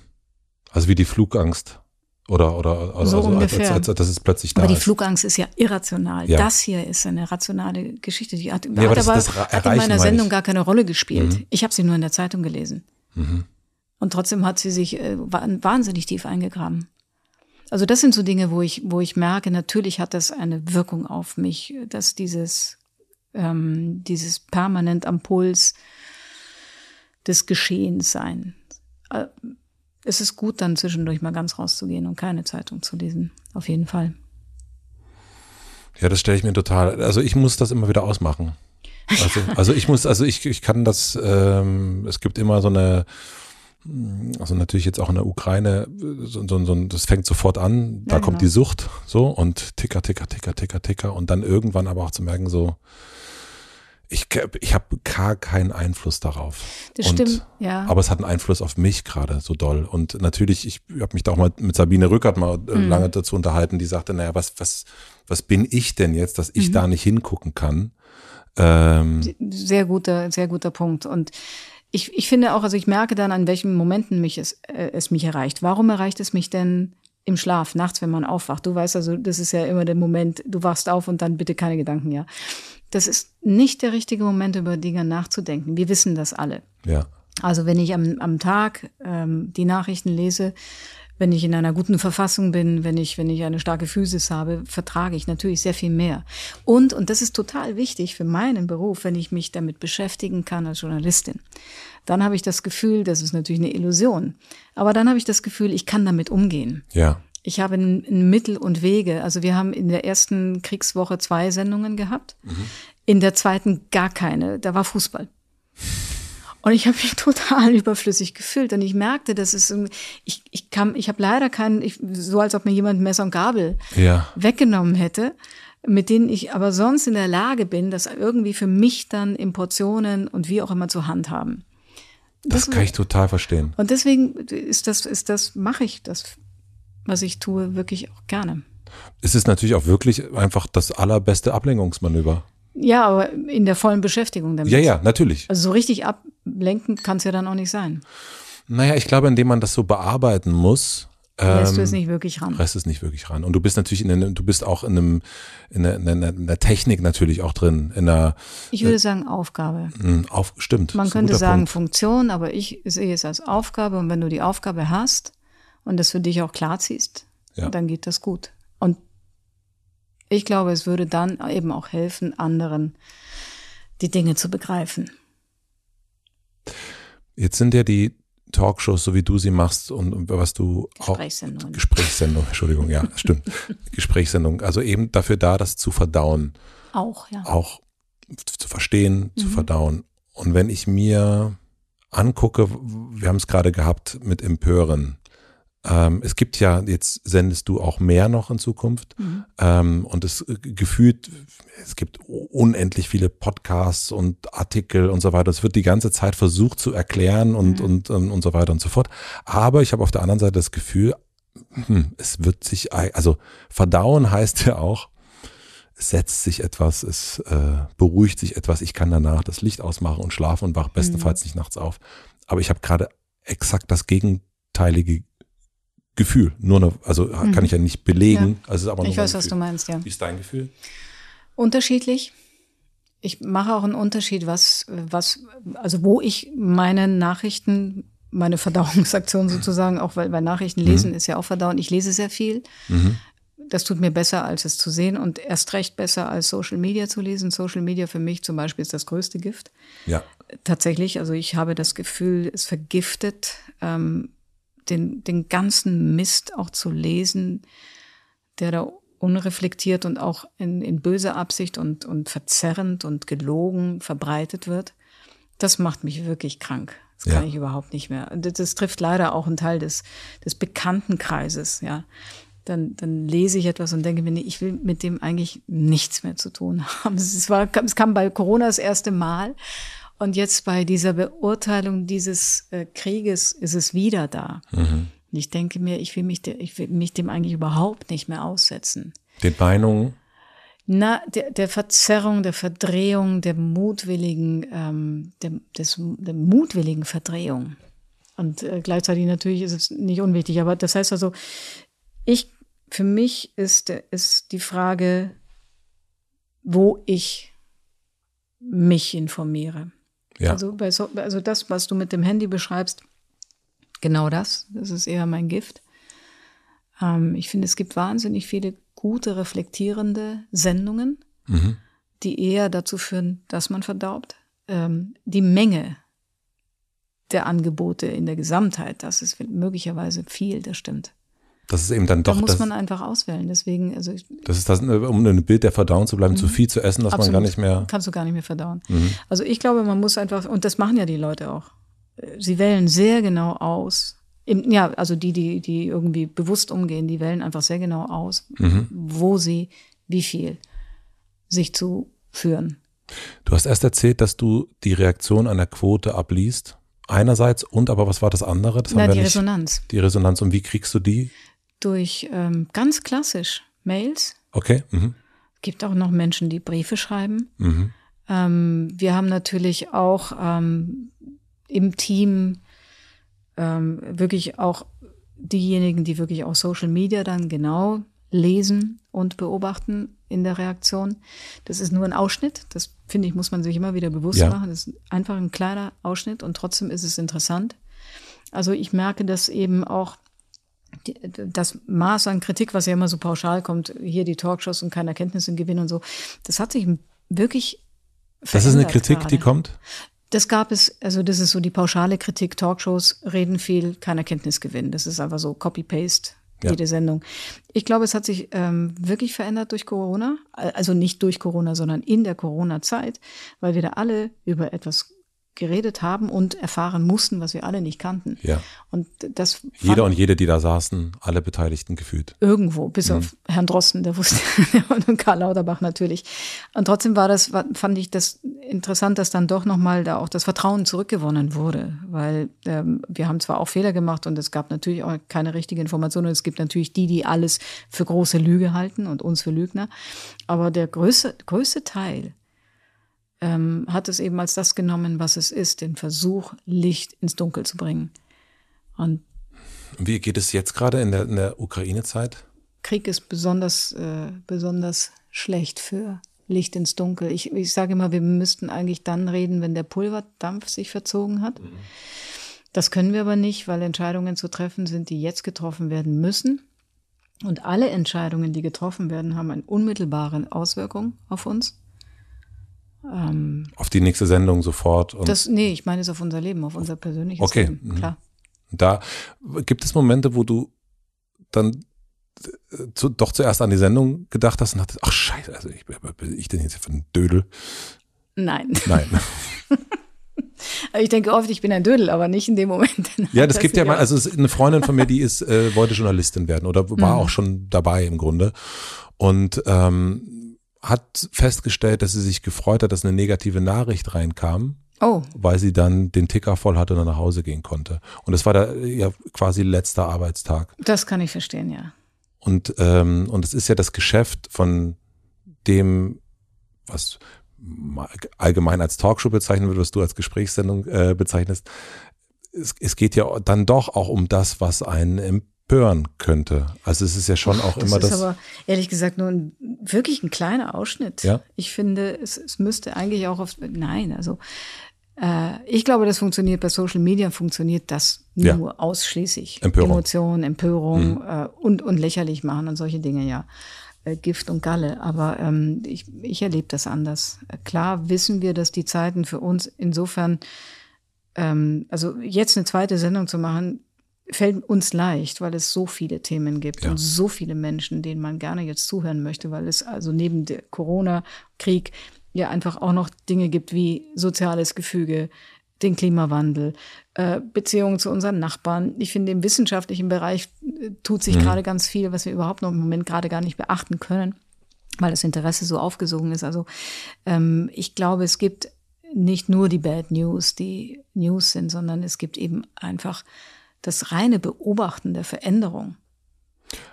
Also wie die Flugangst. Oder, oder also, so ungefähr. Als, als, als, dass plötzlich da Aber die ist. Flugangst ist ja irrational. Ja. Das hier ist eine rationale Geschichte. Die hat, ja, aber, hat, das, aber das hat in meiner Sendung gar keine Rolle gespielt. Mhm. Ich habe sie nur in der Zeitung gelesen. Mhm. Und trotzdem hat sie sich äh, wahnsinnig tief eingegraben. Also das sind so Dinge, wo ich, wo ich merke, natürlich hat das eine Wirkung auf mich, dass dieses ähm, dieses permanent am Puls des Geschehens sein. Äh, es ist gut, dann zwischendurch mal ganz rauszugehen und keine Zeitung zu lesen. Auf jeden Fall. Ja, das stelle ich mir total. Also ich muss das immer wieder ausmachen. Also, also ich muss, also ich, ich kann das, ähm, es gibt immer so eine, also natürlich jetzt auch in der Ukraine, so, so, so, das fängt sofort an, da ja, kommt genau. die Sucht so und ticker, ticker, ticker, ticker, ticker und dann irgendwann aber auch zu merken, so, ich, ich habe gar keinen Einfluss darauf. Das und, stimmt, ja. Aber es hat einen Einfluss auf mich gerade so doll. Und natürlich, ich habe mich da auch mal mit Sabine Rückert mal mhm. lange dazu unterhalten, die sagte, naja, was, was, was bin ich denn jetzt, dass ich mhm. da nicht hingucken kann? Ähm, sehr guter, sehr guter Punkt. Und ich, ich finde auch, also ich merke dann, an welchen Momenten mich es, äh, es mich erreicht. Warum erreicht es mich denn im Schlaf, nachts, wenn man aufwacht? Du weißt also, das ist ja immer der Moment, du wachst auf und dann bitte keine Gedanken, ja. Das ist nicht der richtige Moment, über Dinge nachzudenken. Wir wissen das alle. Ja. Also wenn ich am, am Tag ähm, die Nachrichten lese, wenn ich in einer guten Verfassung bin, wenn ich, wenn ich eine starke Physis habe, vertrage ich natürlich sehr viel mehr. Und, und das ist total wichtig für meinen Beruf, wenn ich mich damit beschäftigen kann als Journalistin. Dann habe ich das Gefühl, das ist natürlich eine Illusion, aber dann habe ich das Gefühl, ich kann damit umgehen. Ja. Ich habe ein, Mittel und Wege. Also wir haben in der ersten Kriegswoche zwei Sendungen gehabt, mhm. in der zweiten gar keine. Da war Fußball. Und ich habe mich total überflüssig gefühlt. Und ich merkte, dass es, ich, ich kam, ich habe leider keinen, ich, so als ob mir jemand Messer und Gabel ja. weggenommen hätte, mit denen ich aber sonst in der Lage bin, das irgendwie für mich dann in Portionen und wie auch immer zu handhaben. Das, das kann ich total verstehen. Und deswegen ist das, ist das, mache ich das, was ich tue, wirklich auch gerne. Es ist natürlich auch wirklich einfach das allerbeste Ablenkungsmanöver. Ja, aber in der vollen Beschäftigung damit. Ja, ja, natürlich. Also so richtig ablenken kann es ja dann auch nicht sein. Naja, ich glaube, indem man das so bearbeiten muss, lässt ähm, du es nicht wirklich ran. Lässt es nicht wirklich ran. Und du bist natürlich in einem, du bist auch in einem, in einer, in einer Technik natürlich auch drin. In einer, ich würde äh, sagen Aufgabe. Hm, auf, stimmt. Man könnte sagen Punkt. Funktion, aber ich sehe es als Aufgabe. Und wenn du die Aufgabe hast und das für dich auch klar ziehst, ja. dann geht das gut. Und ich glaube, es würde dann eben auch helfen, anderen die Dinge zu begreifen. Jetzt sind ja die Talkshows, so wie du sie machst und, und was du Gesprächssendung. auch Gesprächssendung, Entschuldigung, ja, stimmt. Gesprächssendung, also eben dafür da, das zu verdauen. Auch, ja. Auch zu verstehen, mhm. zu verdauen. Und wenn ich mir angucke, wir haben es gerade gehabt mit Empören, ähm, es gibt ja, jetzt sendest du auch mehr noch in Zukunft. Mhm. Ähm, und es äh, gefühlt, es gibt unendlich viele Podcasts und Artikel und so weiter. Es wird die ganze Zeit versucht zu erklären und, mhm. und, und, und so weiter und so fort. Aber ich habe auf der anderen Seite das Gefühl, hm, es wird sich, also verdauen heißt ja auch, es setzt sich etwas, es äh, beruhigt sich etwas, ich kann danach das Licht ausmachen und schlafen und wach bestenfalls mhm. nicht nachts auf. Aber ich habe gerade exakt das gegenteilige Gefühl. Nur eine, also mhm. kann ich ja nicht belegen. Ja. Also aber ich weiß, was du meinst, ja. Wie ist dein Gefühl? Unterschiedlich. Ich mache auch einen Unterschied, was, was, also wo ich meine Nachrichten, meine Verdauungsaktion sozusagen, auch weil, weil Nachrichten mhm. lesen mhm. ist ja auch Verdauen. Ich lese sehr viel. Mhm. Das tut mir besser, als es zu sehen und erst recht besser, als Social Media zu lesen. Social Media für mich zum Beispiel ist das größte Gift. Ja. Tatsächlich, also ich habe das Gefühl, es vergiftet ähm, den, den ganzen Mist auch zu lesen, der da unreflektiert und auch in, in böser Absicht und, und verzerrend und gelogen verbreitet wird, das macht mich wirklich krank. Das kann ja. ich überhaupt nicht mehr. Das, das, trifft leider auch einen Teil des, des Bekanntenkreises, ja. Dann, dann lese ich etwas und denke mir, nee, ich will mit dem eigentlich nichts mehr zu tun haben. Es, war, es kam bei Corona das erste Mal und jetzt bei dieser Beurteilung dieses äh, Krieges ist es wieder da. Mhm. Und ich denke mir, ich will, mich de, ich will mich dem eigentlich überhaupt nicht mehr aussetzen. Den Meinungen? Na, der, der Verzerrung, der Verdrehung, der mutwilligen, ähm, der, des, der mutwilligen Verdrehung. Und äh, gleichzeitig natürlich ist es nicht unwichtig, aber das heißt also, ich, für mich ist, ist die Frage, wo ich mich informiere. Ja. Also, so, also das, was du mit dem Handy beschreibst, genau das. Das ist eher mein Gift. Ähm, ich finde, es gibt wahnsinnig viele gute, reflektierende Sendungen. Mhm. die eher dazu führen, dass man verdaubt. Ähm, die Menge der Angebote in der Gesamtheit, das ist möglicherweise viel, das stimmt. Das ist eben dann doch. Da muss das, man einfach auswählen. Deswegen, also ich, das ist das, um ein Bild der Verdauung zu bleiben, mhm. zu viel zu essen, dass Absolut. man gar nicht mehr. Kannst du gar nicht mehr verdauen. Mhm. Also ich glaube, man muss einfach, und das machen ja die Leute auch. Sie wählen sehr genau aus. Im, ja, also die, die, die irgendwie bewusst umgehen, die wählen einfach sehr genau aus, mhm. wo sie wie viel sich zu führen. Du hast erst erzählt, dass du die Reaktion einer Quote abliest. Einerseits und aber was war das andere? Das Na, die nicht, Resonanz. Die Resonanz. Und wie kriegst du die? Durch ähm, ganz klassisch Mails. Okay. Mhm. Gibt auch noch Menschen, die Briefe schreiben. Mhm. Ähm, wir haben natürlich auch ähm, im Team ähm, wirklich auch diejenigen, die wirklich auch Social Media dann genau lesen und beobachten in der Reaktion. Das ist nur ein Ausschnitt. Das finde ich, muss man sich immer wieder bewusst ja. machen. Das ist einfach ein kleiner Ausschnitt und trotzdem ist es interessant. Also ich merke, dass eben auch das Maß an Kritik, was ja immer so pauschal kommt, hier die Talkshows und keine Erkenntnisse gewinnen und so, das hat sich wirklich verändert. Das ist eine Kritik, gerade. die kommt? Das gab es, also das ist so die pauschale Kritik, Talkshows reden viel, kein Erkenntnisgewinn. Das ist einfach so Copy-Paste, ja. jede Sendung. Ich glaube, es hat sich ähm, wirklich verändert durch Corona. Also nicht durch Corona, sondern in der Corona-Zeit, weil wir da alle über etwas geredet haben und erfahren mussten, was wir alle nicht kannten. Ja. Und das jeder und jede, die da saßen, alle Beteiligten gefühlt. Irgendwo, bis mhm. auf Herrn Drosten, der wusste und Karl Lauterbach natürlich. Und trotzdem war das, fand ich das interessant, dass dann doch nochmal da auch das Vertrauen zurückgewonnen wurde, weil ähm, wir haben zwar auch Fehler gemacht und es gab natürlich auch keine richtige Information und es gibt natürlich die, die alles für große Lüge halten und uns für Lügner, aber der größte größte Teil ähm, hat es eben als das genommen, was es ist, den Versuch, Licht ins Dunkel zu bringen. Und wie geht es jetzt gerade in der, in der Ukraine-Zeit? Krieg ist besonders, äh, besonders schlecht für Licht ins Dunkel. Ich, ich sage immer, wir müssten eigentlich dann reden, wenn der Pulverdampf sich verzogen hat. Mhm. Das können wir aber nicht, weil Entscheidungen zu treffen sind, die jetzt getroffen werden müssen. Und alle Entscheidungen, die getroffen werden, haben eine unmittelbare Auswirkung auf uns. Ähm, auf die nächste Sendung sofort. Und das, nee, ich meine es auf unser Leben, auf unser persönliches okay. Leben. Mhm. Klar. Da gibt es Momente, wo du dann äh, zu, doch zuerst an die Sendung gedacht hast und dachtest, ach scheiße, also ich, bin ich denn jetzt für ein Dödel? Nein. Nein. ich denke oft, ich bin ein Dödel, aber nicht in dem Moment. ja, das, das gibt ja mal, also eine Freundin von mir, die ist, äh, wollte Journalistin werden oder war mhm. auch schon dabei im Grunde. Und ähm, hat festgestellt, dass sie sich gefreut hat, dass eine negative Nachricht reinkam. Oh. Weil sie dann den Ticker voll hatte und dann nach Hause gehen konnte. Und das war da ja quasi letzter Arbeitstag. Das kann ich verstehen, ja. Und, ähm, und es ist ja das Geschäft von dem, was allgemein als Talkshow bezeichnen wird, was du als Gesprächssendung äh, bezeichnest. Es, es geht ja dann doch auch um das, was einen empören könnte. Also es ist ja schon auch das immer das. Das ist aber ehrlich gesagt nur ein, wirklich ein kleiner Ausschnitt. Ja? Ich finde, es, es müsste eigentlich auch auf. Nein, also äh, ich glaube, das funktioniert bei Social Media, funktioniert das nur ja. ausschließlich. Empörung. Emotionen, Empörung mhm. äh, und, und lächerlich machen und solche Dinge, ja. Äh, Gift und Galle. Aber ähm, ich, ich erlebe das anders. Klar wissen wir, dass die Zeiten für uns insofern ähm, also jetzt eine zweite Sendung zu machen, fällt uns leicht, weil es so viele Themen gibt ja. und so viele Menschen, denen man gerne jetzt zuhören möchte, weil es also neben der Corona-Krieg ja einfach auch noch Dinge gibt wie soziales Gefüge, den Klimawandel, äh, Beziehungen zu unseren Nachbarn. Ich finde, im wissenschaftlichen Bereich äh, tut sich mhm. gerade ganz viel, was wir überhaupt noch im Moment gerade gar nicht beachten können, weil das Interesse so aufgesogen ist. Also ähm, ich glaube, es gibt nicht nur die Bad News, die News sind, sondern es gibt eben einfach das reine Beobachten der Veränderung.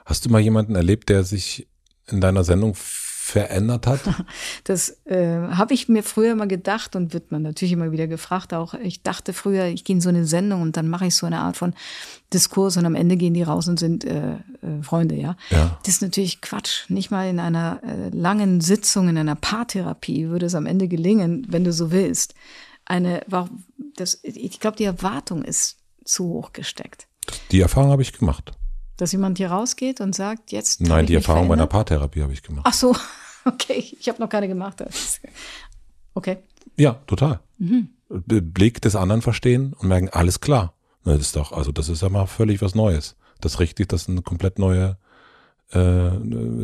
Hast du mal jemanden erlebt, der sich in deiner Sendung verändert hat? Das äh, habe ich mir früher mal gedacht und wird man natürlich immer wieder gefragt. Auch ich dachte früher, ich gehe in so eine Sendung und dann mache ich so eine Art von Diskurs und am Ende gehen die raus und sind äh, äh, Freunde, ja? ja. Das ist natürlich Quatsch. Nicht mal in einer äh, langen Sitzung, in einer Paartherapie würde es am Ende gelingen, wenn du so willst. Eine, das, ich glaube, die Erwartung ist zu hoch gesteckt. Die Erfahrung habe ich gemacht. Dass jemand hier rausgeht und sagt, jetzt. Nein, die Erfahrung bei einer Paartherapie habe ich gemacht. Ach so. Okay, ich habe noch keine gemacht. Okay. Ja, total. Mhm. Blick des anderen verstehen und merken, alles klar. Das ist doch, also das ist ja mal völlig was Neues. Das richtet das eine komplett neue, äh,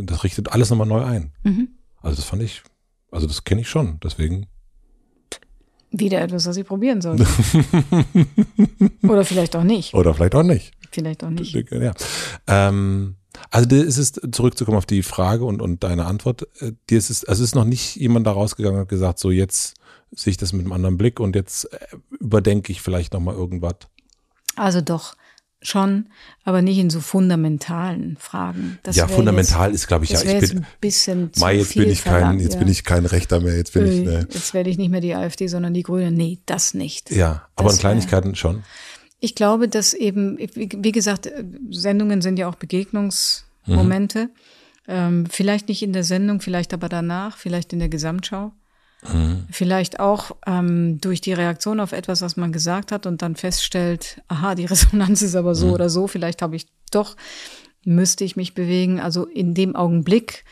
das richtet alles nochmal neu ein. Mhm. Also das fand ich, also das kenne ich schon, deswegen. Wieder etwas, was ich probieren soll. Oder vielleicht auch nicht. Oder vielleicht auch nicht. Vielleicht auch nicht. Ja. Ähm, also dir ist es zurückzukommen auf die Frage und, und deine Antwort. Äh, dir ist es, also ist noch nicht jemand da rausgegangen und hat gesagt, so jetzt sehe ich das mit einem anderen Blick und jetzt äh, überdenke ich vielleicht nochmal irgendwas. Also doch schon, aber nicht in so fundamentalen Fragen. Das ja, fundamental jetzt, ist, glaube ich, ja, ich bin, ein bisschen Mai, jetzt bin ich kein, jetzt ja. bin ich kein Rechter mehr, jetzt bin Öh, ich, ne. Jetzt werde ich nicht mehr die AfD, sondern die Grüne. Nee, das nicht. Ja, aber das in Kleinigkeiten wär, schon. Ich glaube, dass eben, wie gesagt, Sendungen sind ja auch Begegnungsmomente. Mhm. Ähm, vielleicht nicht in der Sendung, vielleicht aber danach, vielleicht in der Gesamtschau. Mhm. Vielleicht auch ähm, durch die Reaktion auf etwas, was man gesagt hat und dann feststellt, aha, die Resonanz ist aber so mhm. oder so, vielleicht habe ich doch, müsste ich mich bewegen. Also in dem Augenblick,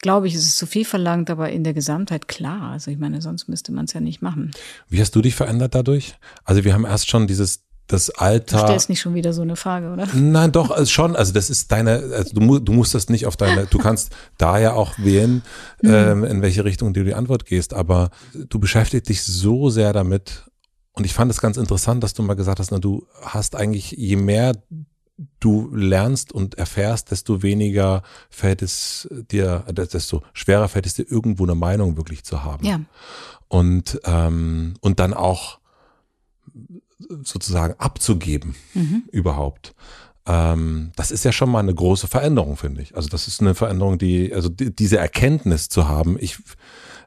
glaube ich, ist es zu viel verlangt, aber in der Gesamtheit klar. Also ich meine, sonst müsste man es ja nicht machen. Wie hast du dich verändert dadurch? Also wir haben erst schon dieses das Alter. Du stellst nicht schon wieder so eine Frage, oder? Nein, doch, also schon. Also das ist deine, also du, du musst das nicht auf deine, du kannst da ja auch wählen, mhm. ähm, in welche Richtung du die Antwort gehst, aber du beschäftigst dich so sehr damit. Und ich fand es ganz interessant, dass du mal gesagt hast, na, du hast eigentlich, je mehr du lernst und erfährst, desto weniger fällt es dir, desto schwerer fällt es dir, irgendwo eine Meinung wirklich zu haben. Ja. Und, ähm, und dann auch sozusagen abzugeben mhm. überhaupt. Ähm, das ist ja schon mal eine große Veränderung, finde ich. Also das ist eine Veränderung, die, also die, diese Erkenntnis zu haben, ich,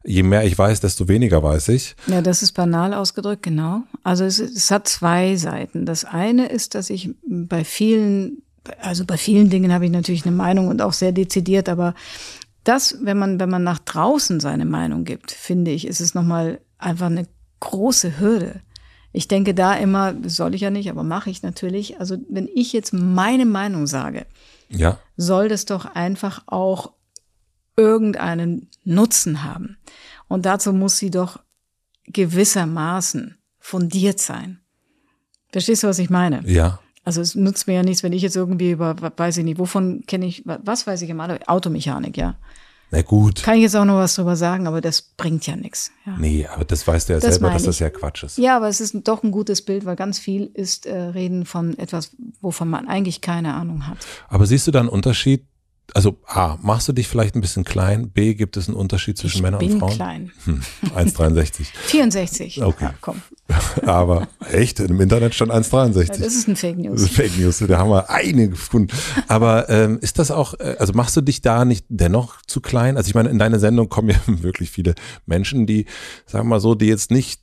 je mehr ich weiß, desto weniger weiß ich. Ja, das ist banal ausgedrückt, genau. Also es, es hat zwei Seiten. Das eine ist, dass ich bei vielen, also bei vielen Dingen habe ich natürlich eine Meinung und auch sehr dezidiert, aber das, wenn man, wenn man nach draußen seine Meinung gibt, finde ich, ist es nochmal einfach eine große Hürde. Ich denke da immer, soll ich ja nicht, aber mache ich natürlich. Also wenn ich jetzt meine Meinung sage, ja. soll das doch einfach auch irgendeinen Nutzen haben. Und dazu muss sie doch gewissermaßen fundiert sein. Verstehst du, was ich meine? Ja. Also es nutzt mir ja nichts, wenn ich jetzt irgendwie über, weiß ich nicht, wovon kenne ich, was weiß ich im Automechanik, ja. Na gut. Kann ich jetzt auch noch was drüber sagen, aber das bringt ja nichts. Ja. Nee, aber das weißt du ja das selber, dass das ja Quatsch ist. Ja, aber es ist doch ein gutes Bild, weil ganz viel ist äh, Reden von etwas, wovon man eigentlich keine Ahnung hat. Aber siehst du da einen Unterschied also A, machst du dich vielleicht ein bisschen klein? B, gibt es einen Unterschied zwischen ich Männern und Frauen? klein. Hm, 1,63. 64. Okay. Ja, komm. Aber echt, im Internet stand 1,63. Ja, das ist ein Fake News. Das ist Fake News, da haben wir einige gefunden. Aber ähm, ist das auch, äh, also machst du dich da nicht dennoch zu klein? Also ich meine, in deine Sendung kommen ja wirklich viele Menschen, die, sagen wir mal so, die jetzt nicht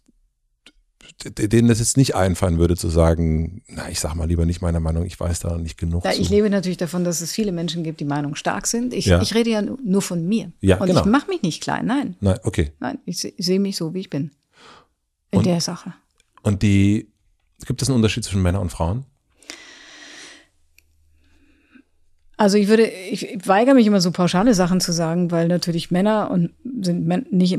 denen das jetzt nicht einfallen würde, zu sagen, na, ich sag mal lieber nicht meine Meinung, ich weiß da nicht genug. Ja, ich lebe natürlich davon, dass es viele Menschen gibt, die Meinung stark sind. Ich, ja. ich rede ja nur von mir. Ja, Und genau. ich mache mich nicht klein, nein. Nein, okay. Nein, ich sehe mich so, wie ich bin. In und, der Sache. Und die, gibt es einen Unterschied zwischen Männern und Frauen? Also ich würde, ich weigere mich immer so pauschale Sachen zu sagen, weil natürlich Männer und sind nicht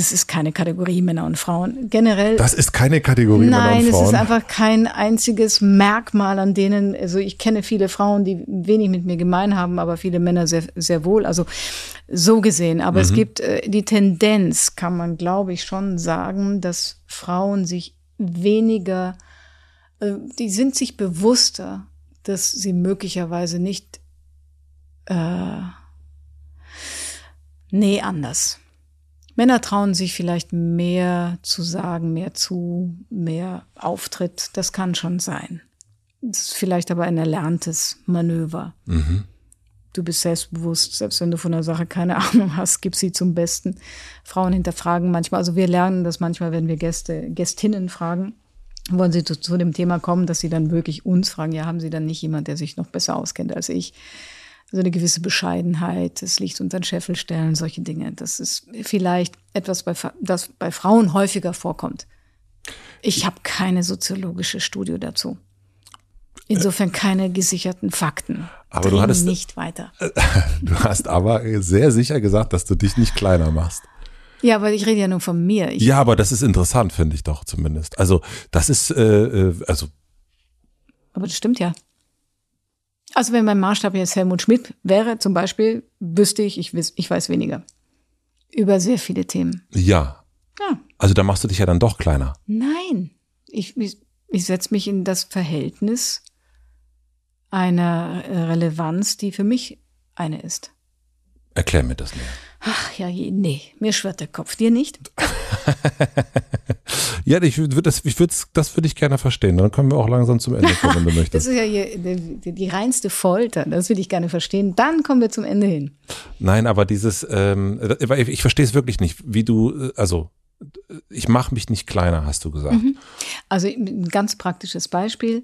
das ist keine Kategorie Männer und Frauen. Generell. Das ist keine Kategorie nein, Männer und Frauen. Nein, es ist einfach kein einziges Merkmal, an denen, also ich kenne viele Frauen, die wenig mit mir gemein haben, aber viele Männer sehr, sehr wohl. Also so gesehen. Aber mhm. es gibt äh, die Tendenz, kann man glaube ich schon sagen, dass Frauen sich weniger, äh, die sind sich bewusster, dass sie möglicherweise nicht, äh, nee, anders Männer trauen sich vielleicht mehr zu sagen, mehr zu, mehr Auftritt. Das kann schon sein. Das ist vielleicht aber ein erlerntes Manöver. Mhm. Du bist selbstbewusst, selbst wenn du von der Sache keine Ahnung hast, gib sie zum Besten. Frauen hinterfragen manchmal, also wir lernen das manchmal, wenn wir Gäste, Gästinnen fragen, wollen sie zu, zu dem Thema kommen, dass sie dann wirklich uns fragen, ja, haben sie dann nicht jemand, der sich noch besser auskennt als ich? Also eine gewisse Bescheidenheit, das Licht unter den Scheffel stellen, solche Dinge. Das ist vielleicht etwas, das bei Frauen häufiger vorkommt. Ich habe keine soziologische Studie dazu. Insofern keine gesicherten Fakten. Aber du hattest- nicht weiter. Du hast aber sehr sicher gesagt, dass du dich nicht kleiner machst. Ja, aber ich rede ja nur von mir. Ich, Ja, aber das ist interessant, finde ich doch zumindest. Also, das ist, äh, äh, also, Aber das stimmt ja. Also wenn mein Maßstab jetzt Helmut Schmidt wäre, zum Beispiel, wüsste ich, ich, wiss, ich weiß weniger. Über sehr viele Themen. ja. Ja. Also, da machst du dich ja dann doch kleiner. Nein. Ich, ich, ich setze mich in das Verhältnis einer Relevanz, die für mich eine ist. Erklär mir das näher. Ach ja, nee, mir schwirrt der Kopf. Dir nicht? Ja, ich würde das, ich würde das würde ich gerne verstehen. Dann können wir auch langsam zum Ende kommen, wenn du Das möchtest. ist ja die, die, reinste Folter. Das will ich gerne verstehen. Dann kommen wir zum Ende hin. Nein, aber dieses, ähm, ich, ich verstehe es wirklich nicht, wie du, äh, also, ich mache mich nicht kleiner, hast du gesagt. Also ein ganz praktisches Beispiel.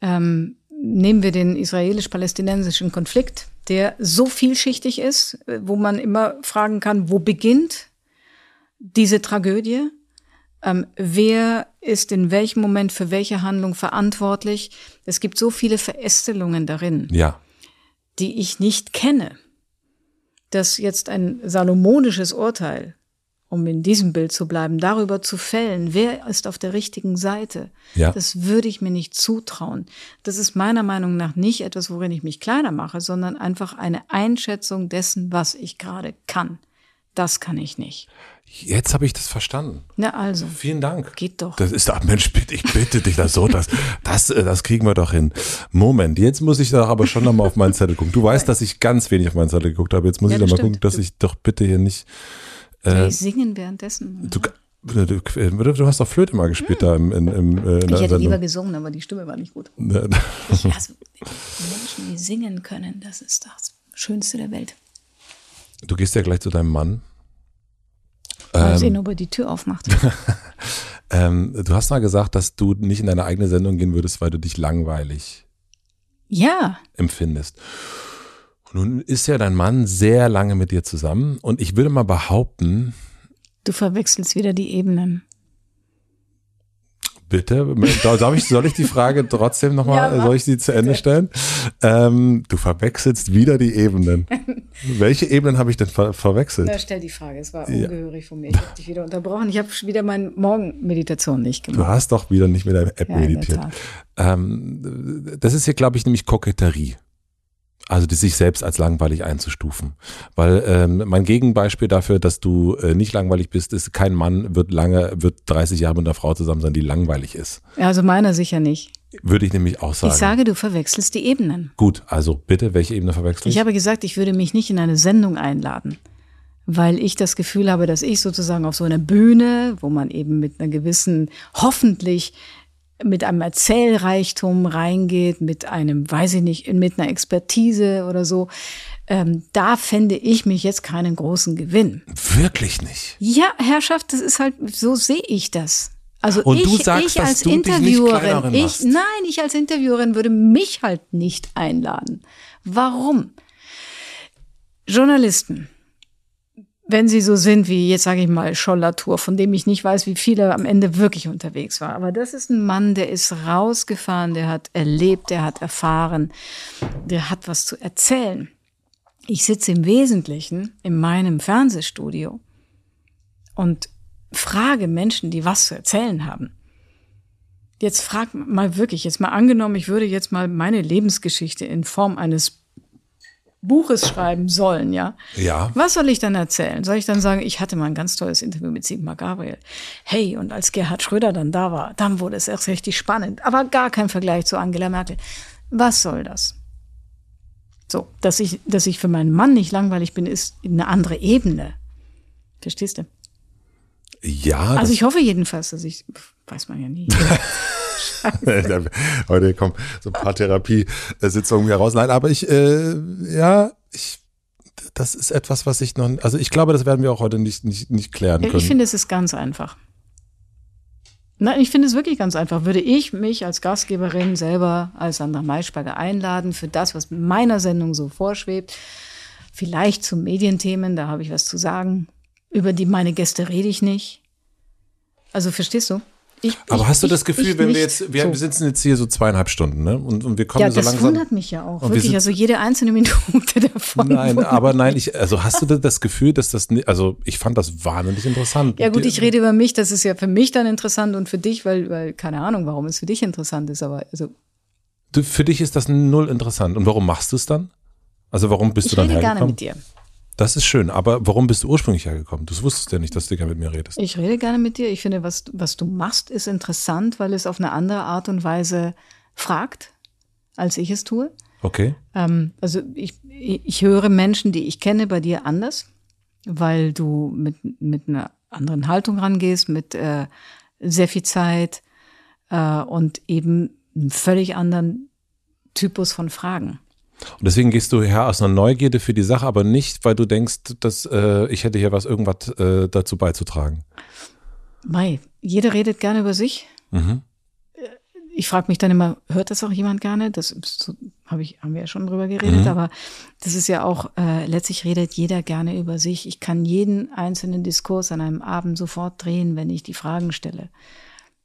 Ähm, nehmen wir den israelisch-palästinensischen Konflikt, der so vielschichtig ist, äh, wo man immer fragen kann, wo beginnt diese Tragödie? Ähm, wer ist in welchem Moment für welche Handlung verantwortlich? Es gibt so viele Verästelungen darin, Ja. die ich nicht kenne, dass jetzt ein salomonisches Urteil, um in diesem Bild zu bleiben, darüber zu fällen, wer ist auf der richtigen Seite, Ja. das würde ich mir nicht zutrauen. Das ist meiner Meinung nach nicht etwas, worin ich mich kleiner mache, sondern einfach eine Einschätzung dessen, was ich gerade kann. Das kann ich nicht. Jetzt habe ich das verstanden. Na also, Vielen Dank. geht doch. Das ist, Mensch, bitte, ich bitte dich, das so, das, das, äh, das kriegen wir doch hin. Moment, jetzt muss ich doch aber schon nochmal auf meinen Zettel gucken. Du weißt, dass ich ganz wenig auf meinen Zettel geguckt habe. Jetzt muss Ja, ich doch das mal stimmt. gucken, dass ich doch bitte hier nicht. Ich singen währenddessen? äh, Du, du, du, du hast doch Flöte mal gespielt da im, im, im, äh, ich hätte lieber Sendung. gesungen, aber die Stimme war nicht gut. Ich, also, Menschen, die singen können, das ist das Schönste der Welt. Du gehst ja gleich zu deinem Mann. Mal sehen, ob er die Tür aufmacht. Ähm, du hast mal gesagt, dass du nicht in deine eigene Sendung gehen würdest, weil du dich langweilig Ja, empfindest. Nun ist ja dein Mann sehr lange mit dir zusammen und ich würde mal behaupten, du verwechselst wieder die Ebenen. bitte, darf ich, soll ich die Frage trotzdem nochmal, Ja, soll ich die zu Ende stellen? Ähm, du verwechselst wieder die Ebenen. Welche Ebenen habe ich denn ver verwechselt? Na, stell die Frage, es war ungehörig von mir. Ich habe dich wieder unterbrochen. Ich habe wieder meine Morgenmeditation nicht Du gemacht. hast doch wieder nicht mit der App Ja, meditiert. Ähm, das ist hier, glaube ich, nämlich Koketterie. Also die sich selbst als langweilig einzustufen. Weil ähm, mein Gegenbeispiel dafür, dass du äh, nicht langweilig bist, ist, kein Mann wird lange, wird 30 Jahre mit einer Frau zusammen sein, die langweilig ist. Also meiner sicher nicht. Würde ich nämlich auch sagen. Ich sage, du verwechselst die Ebenen. Gut, also bitte, welche Ebene verwechseln? Ich habe gesagt, ich würde mich nicht in eine Sendung einladen, weil ich das Gefühl habe, dass ich sozusagen auf so einer Bühne, wo man eben mit einer gewissen, hoffentlich mit einem Erzählreichtum reingeht, mit einem, weiß ich nicht, mit einer Expertise oder so, ähm, da fände ich mich jetzt keinen großen Gewinn. Wirklich nicht. Ja, Herrschaft, das ist halt, so sehe ich das. Also Und ich, du sagst, ich dass als du dich nicht Interviewerin, ich, nein, ich als Interviewerin würde mich halt nicht einladen. Warum? Journalisten, wenn sie so sind wie jetzt sage ich mal Schollatur, von dem ich nicht weiß, wie viel er am Ende wirklich unterwegs war, aber das ist ein Mann, der ist rausgefahren, der hat erlebt, der hat erfahren, der hat was zu erzählen. Ich sitze im Wesentlichen in meinem Fernsehstudio und frage Menschen, die was zu erzählen haben. Jetzt frag mal wirklich, jetzt mal angenommen, ich würde jetzt mal meine Lebensgeschichte in Form eines Buches schreiben sollen, ja. Ja. Was soll ich dann erzählen? Soll ich dann sagen, ich hatte mal ein ganz tolles Interview mit Sigmar Gabriel. Hey, und als Gerhard Schröder dann da war, dann wurde es erst richtig spannend. Aber gar kein Vergleich zu Angela Merkel. Was soll das? So, dass ich, dass ich für meinen Mann nicht langweilig bin, ist eine andere Ebene. Verstehst du? Ja, Also ich hoffe jedenfalls, dass ich, weiß man ja nie. heute kommen so ein paar Therapiesitzungen hier raus. Nein, aber ich, äh, ja, ich, das ist etwas, was ich noch, also ich glaube, das werden wir auch heute nicht, nicht, nicht klären können. Ich finde, es ist ganz einfach. Nein, ich finde es wirklich ganz einfach. Würde ich mich als Gastgeberin selber als Sandra Maischberger einladen für das, was meiner Sendung so vorschwebt, vielleicht zu Medienthemen, da habe ich was zu sagen. Über die meine Gäste rede ich nicht. Also verstehst du? Ich, Aber ich, hast du ich, das Gefühl, ich wenn wir jetzt, wir, so. wir sitzen jetzt hier so zweieinhalb Stunden, ne? Und, und wir kommen Ja, so das langsam. wundert mich ja auch. Wir Wirklich, also jede einzelne Minute davon. Nein, aber nein, ich, also hast du das Gefühl, dass das, also ich fand das wahnsinnig interessant. Ja gut, ich rede über mich, das ist ja für mich dann interessant und für dich, weil, weil keine Ahnung, warum es für dich interessant ist, aber also Du, für dich ist das null interessant. Und warum machst du es dann? Also warum bist ich du dann rede gerne hergekommen? mit dir. Das ist schön, aber warum bist du ursprünglich hergekommen? Du wusstest ja nicht, dass du gerne mit mir redest. Ich rede gerne mit dir. Ich finde, was, was du machst, ist interessant, weil es auf eine andere Art und Weise fragt, als ich es tue. Okay? Ähm, also ich, ich höre Menschen, die ich kenne, bei dir anders, weil du mit, mit einer anderen Haltung rangehst, mit äh, sehr viel Zeit äh, und eben einem völlig anderen Typus von Fragen. Und deswegen gehst du her aus einer Neugierde für die Sache, aber nicht, weil du denkst, dass äh, ich hätte hier was irgendwas äh, dazu beizutragen. Mei, jeder redet gerne über sich. Mhm. Ich frage mich dann immer, hört das auch jemand gerne? Das so, hab ich, haben wir ja schon drüber geredet, Mhm. aber das ist ja auch, äh, letztlich redet jeder gerne über sich. Ich kann jeden einzelnen Diskurs an einem Abend sofort drehen, wenn ich die Fragen stelle.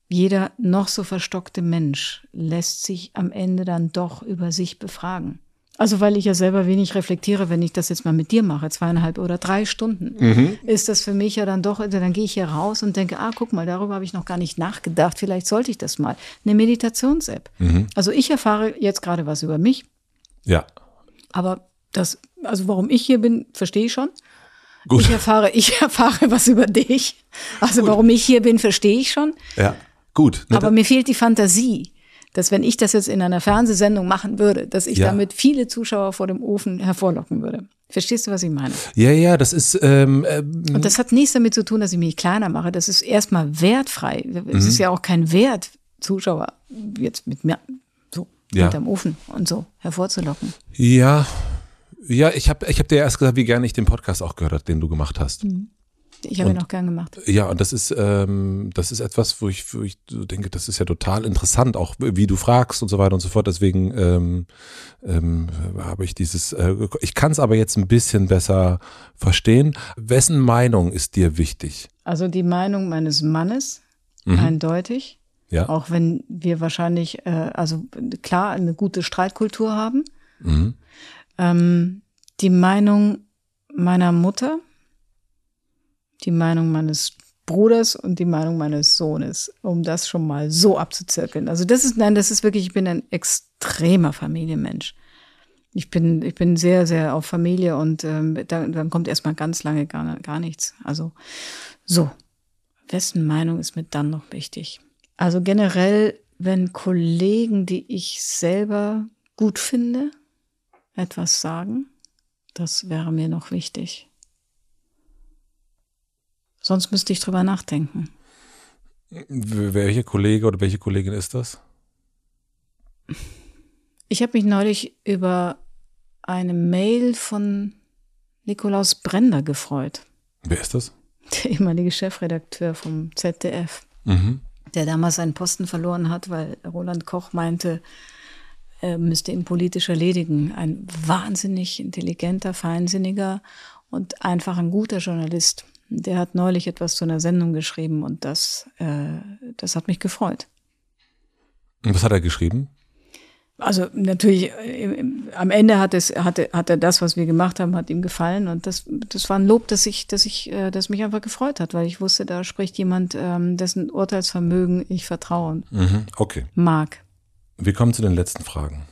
Jeder noch so verstockte Mensch lässt sich am Ende dann doch über sich befragen. Also weil ich ja selber wenig reflektiere, wenn ich das jetzt mal mit dir mache, zweieinhalb oder drei Stunden, ist das für mich ja dann doch, also dann gehe ich hier raus und denke, ah, guck mal, darüber habe ich noch gar nicht nachgedacht, vielleicht sollte ich das mal. Eine Meditations-App. Also ich erfahre jetzt gerade was über mich, Ja. aber das, also warum ich hier bin, verstehe ich schon. Gut. Ich erfahre, ich erfahre was über dich. Also warum ich hier bin, verstehe ich schon. Ja. Gut. Ne, Aber mir fehlt die Fantasie, dass wenn ich das jetzt in einer Fernsehsendung machen würde, dass ich Ja. damit viele Zuschauer vor dem Ofen hervorlocken würde. Verstehst du, was ich meine? ja, ja, das ist, ähm, ähm, Und das hat nichts damit zu tun, dass ich mich kleiner mache. Das ist erstmal wertfrei. Es ist ja auch kein Wert, Zuschauer jetzt mit mir so Ja. hinterm Ofen und so hervorzulocken. ja. Ja, ich habe ich hab dir erst gesagt, wie gerne ich den Podcast auch gehört habe, den du gemacht hast. Ich habe ihn auch gern gemacht. Ja, und das ist, ähm, das ist etwas, wo ich, wo ich denke, das ist ja total interessant, auch wie du fragst und so weiter und so fort. Deswegen ähm, ähm, habe ich dieses, äh, ich kann es aber jetzt ein bisschen besser verstehen. Wessen Meinung ist dir wichtig? Also die Meinung meines Mannes, Mhm. eindeutig. Ja. Auch wenn wir wahrscheinlich, äh, also klar, eine gute Streitkultur haben. Mhm. Ähm, die Meinung meiner Mutter, die Meinung meines Bruders und die Meinung meines Sohnes, um das schon mal so abzuzirkeln. Also das ist, nein, das ist wirklich, ich bin ein extremer Familienmensch. Ich bin, ich bin sehr, sehr auf Familie und ähm, dann, dann kommt erstmal ganz lange gar, gar nichts. Also so, wessen Meinung ist mir dann noch wichtig? Also generell, wenn Kollegen, die ich selber gut finde, etwas sagen, das wäre mir noch wichtig. Sonst müsste ich drüber nachdenken. Welcher Kollege oder welche Kollegin ist das? Ich habe mich neulich über eine Mail von Nikolaus Brender gefreut, Wer ist das? der ehemalige Chefredakteur vom ZDF, Mhm. der damals seinen Posten verloren hat, weil Roland Koch meinte, er müsste ihn politisch erledigen. Ein wahnsinnig intelligenter, feinsinniger und einfach ein guter Journalist. Der hat neulich etwas zu einer Sendung geschrieben und das, äh, das hat mich gefreut. Und was hat er geschrieben? Also natürlich, äh, am Ende hat es, hatte, hat er das, was wir gemacht haben, hat ihm gefallen und das, das war ein Lob, das ich, das ich, äh, das mich einfach gefreut hat, weil ich wusste, da spricht jemand, ähm, dessen Urteilsvermögen ich vertraue und Mhm. Okay. mag. Wir kommen zu den letzten Fragen.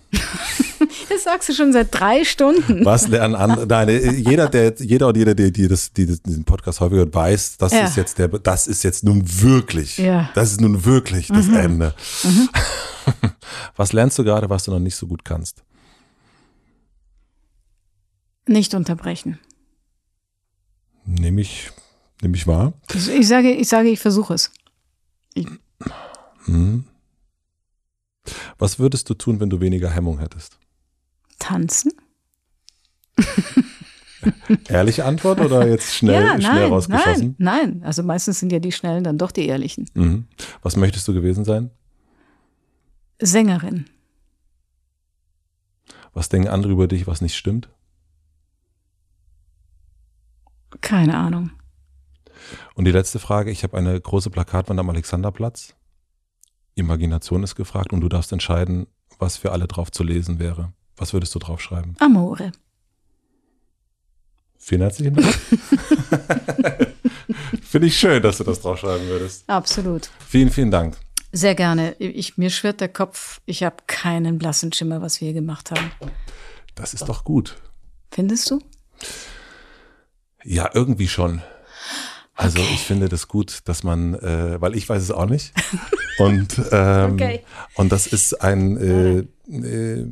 Das sagst du schon seit drei Stunden. Was lernen andere? Nein, jeder, der, jeder und jeder, der die das, die diesen Podcast häufig hört, weiß, das Ja. ist jetzt der, das ist jetzt nun wirklich, Ja. Mhm. das ist nun wirklich das Ende. Was lernst du gerade, was du noch nicht so gut kannst? Nicht unterbrechen. Nehme ich, nehme ich wahr. Ich, ich sage, ich sage, ich versuche es. Hm. Was würdest du tun, wenn du weniger Hemmung hättest? Tanzen? Ehrliche Antwort oder jetzt schnell, ja, schnell nein, rausgeschossen? nein, nein. Also meistens sind ja die Schnellen dann doch die Ehrlichen. Mhm. Was möchtest du gewesen sein? Sängerin. Was denken andere über dich, was nicht stimmt? Keine Ahnung. Und die letzte Frage, ich habe eine große Plakatwand am Alexanderplatz Imagination ist gefragt und du darfst entscheiden, was für alle drauf zu lesen wäre. Was würdest du drauf schreiben? Amore. Vielen herzlichen Dank. Finde ich schön, dass du das draufschreiben würdest. Absolut. Vielen, vielen Dank. Sehr gerne. Ich, mir schwirrt der Kopf. Ich habe keinen blassen Schimmer, was wir hier gemacht haben. Das ist doch gut. Findest du? Ja, irgendwie schon. Also okay. ich finde das gut, dass man, äh, weil ich weiß es auch nicht. Und, ähm, okay. und das ist ein äh, äh,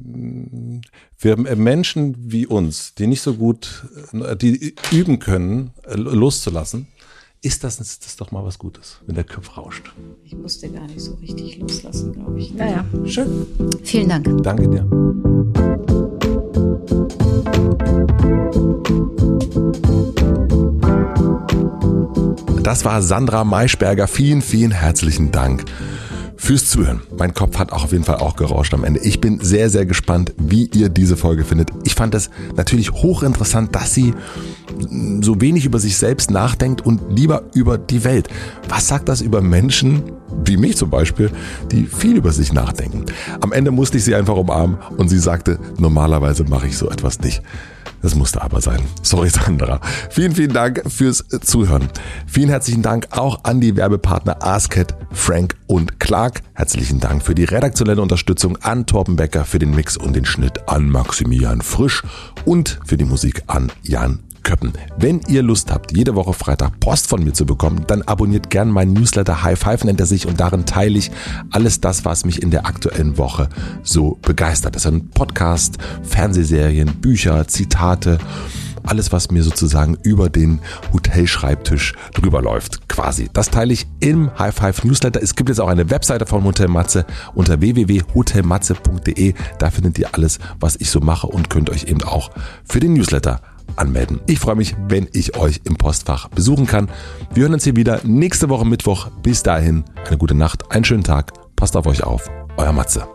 für Menschen wie uns, die nicht so gut, äh, die üben können, äh, loszulassen, ist das, ist das doch mal was Gutes, wenn der Kopf rauscht. Ich musste gar nicht so richtig loslassen, glaube ich. Naja. Schön. Vielen Dank. Danke dir. Das war Sandra Maischberger. Vielen, vielen herzlichen Dank fürs Zuhören. Mein Kopf hat auch auf jeden Fall auch gerauscht am Ende. Ich bin sehr, sehr gespannt, wie ihr diese Folge findet. Ich fand es natürlich hochinteressant, dass sie so wenig über sich selbst nachdenkt und lieber über die Welt. Was sagt das über Menschen, wie mich zum Beispiel, die viel über sich nachdenken? Am Ende musste ich sie einfach umarmen und sie sagte, normalerweise mache ich so etwas nicht. Das musste aber sein. Sorry, Sandra. Vielen, vielen Dank fürs Zuhören. Vielen herzlichen Dank auch an die Werbepartner Asket, Frank und Clark. Herzlichen Dank für die redaktionelle Unterstützung an Torben Becker, für den Mix und den Schnitt an Maximilian Frisch und für die Musik an Jan Köppen. Wenn ihr Lust habt, jede Woche Freitag Post von mir zu bekommen, dann abonniert gern meinen Newsletter High Five nennt er sich und darin teile ich alles das, was mich in der aktuellen Woche so begeistert. Das sind Podcast, Fernsehserien, Bücher, Zitate, alles, was mir sozusagen über den Hotelschreibtisch drüber läuft, quasi. Das teile ich im High Five Newsletter. Es gibt jetzt auch eine Webseite von Hotel Matze unter www.hotelmatze.de. Da findet ihr alles, was ich so mache und könnt euch eben auch für den Newsletter anmelden. Ich freue mich, wenn ich euch im Postfach besuchen kann. Wir hören uns hier wieder nächste Woche Mittwoch. Bis dahin eine gute Nacht, einen schönen Tag. Passt auf euch auf. Euer Matze.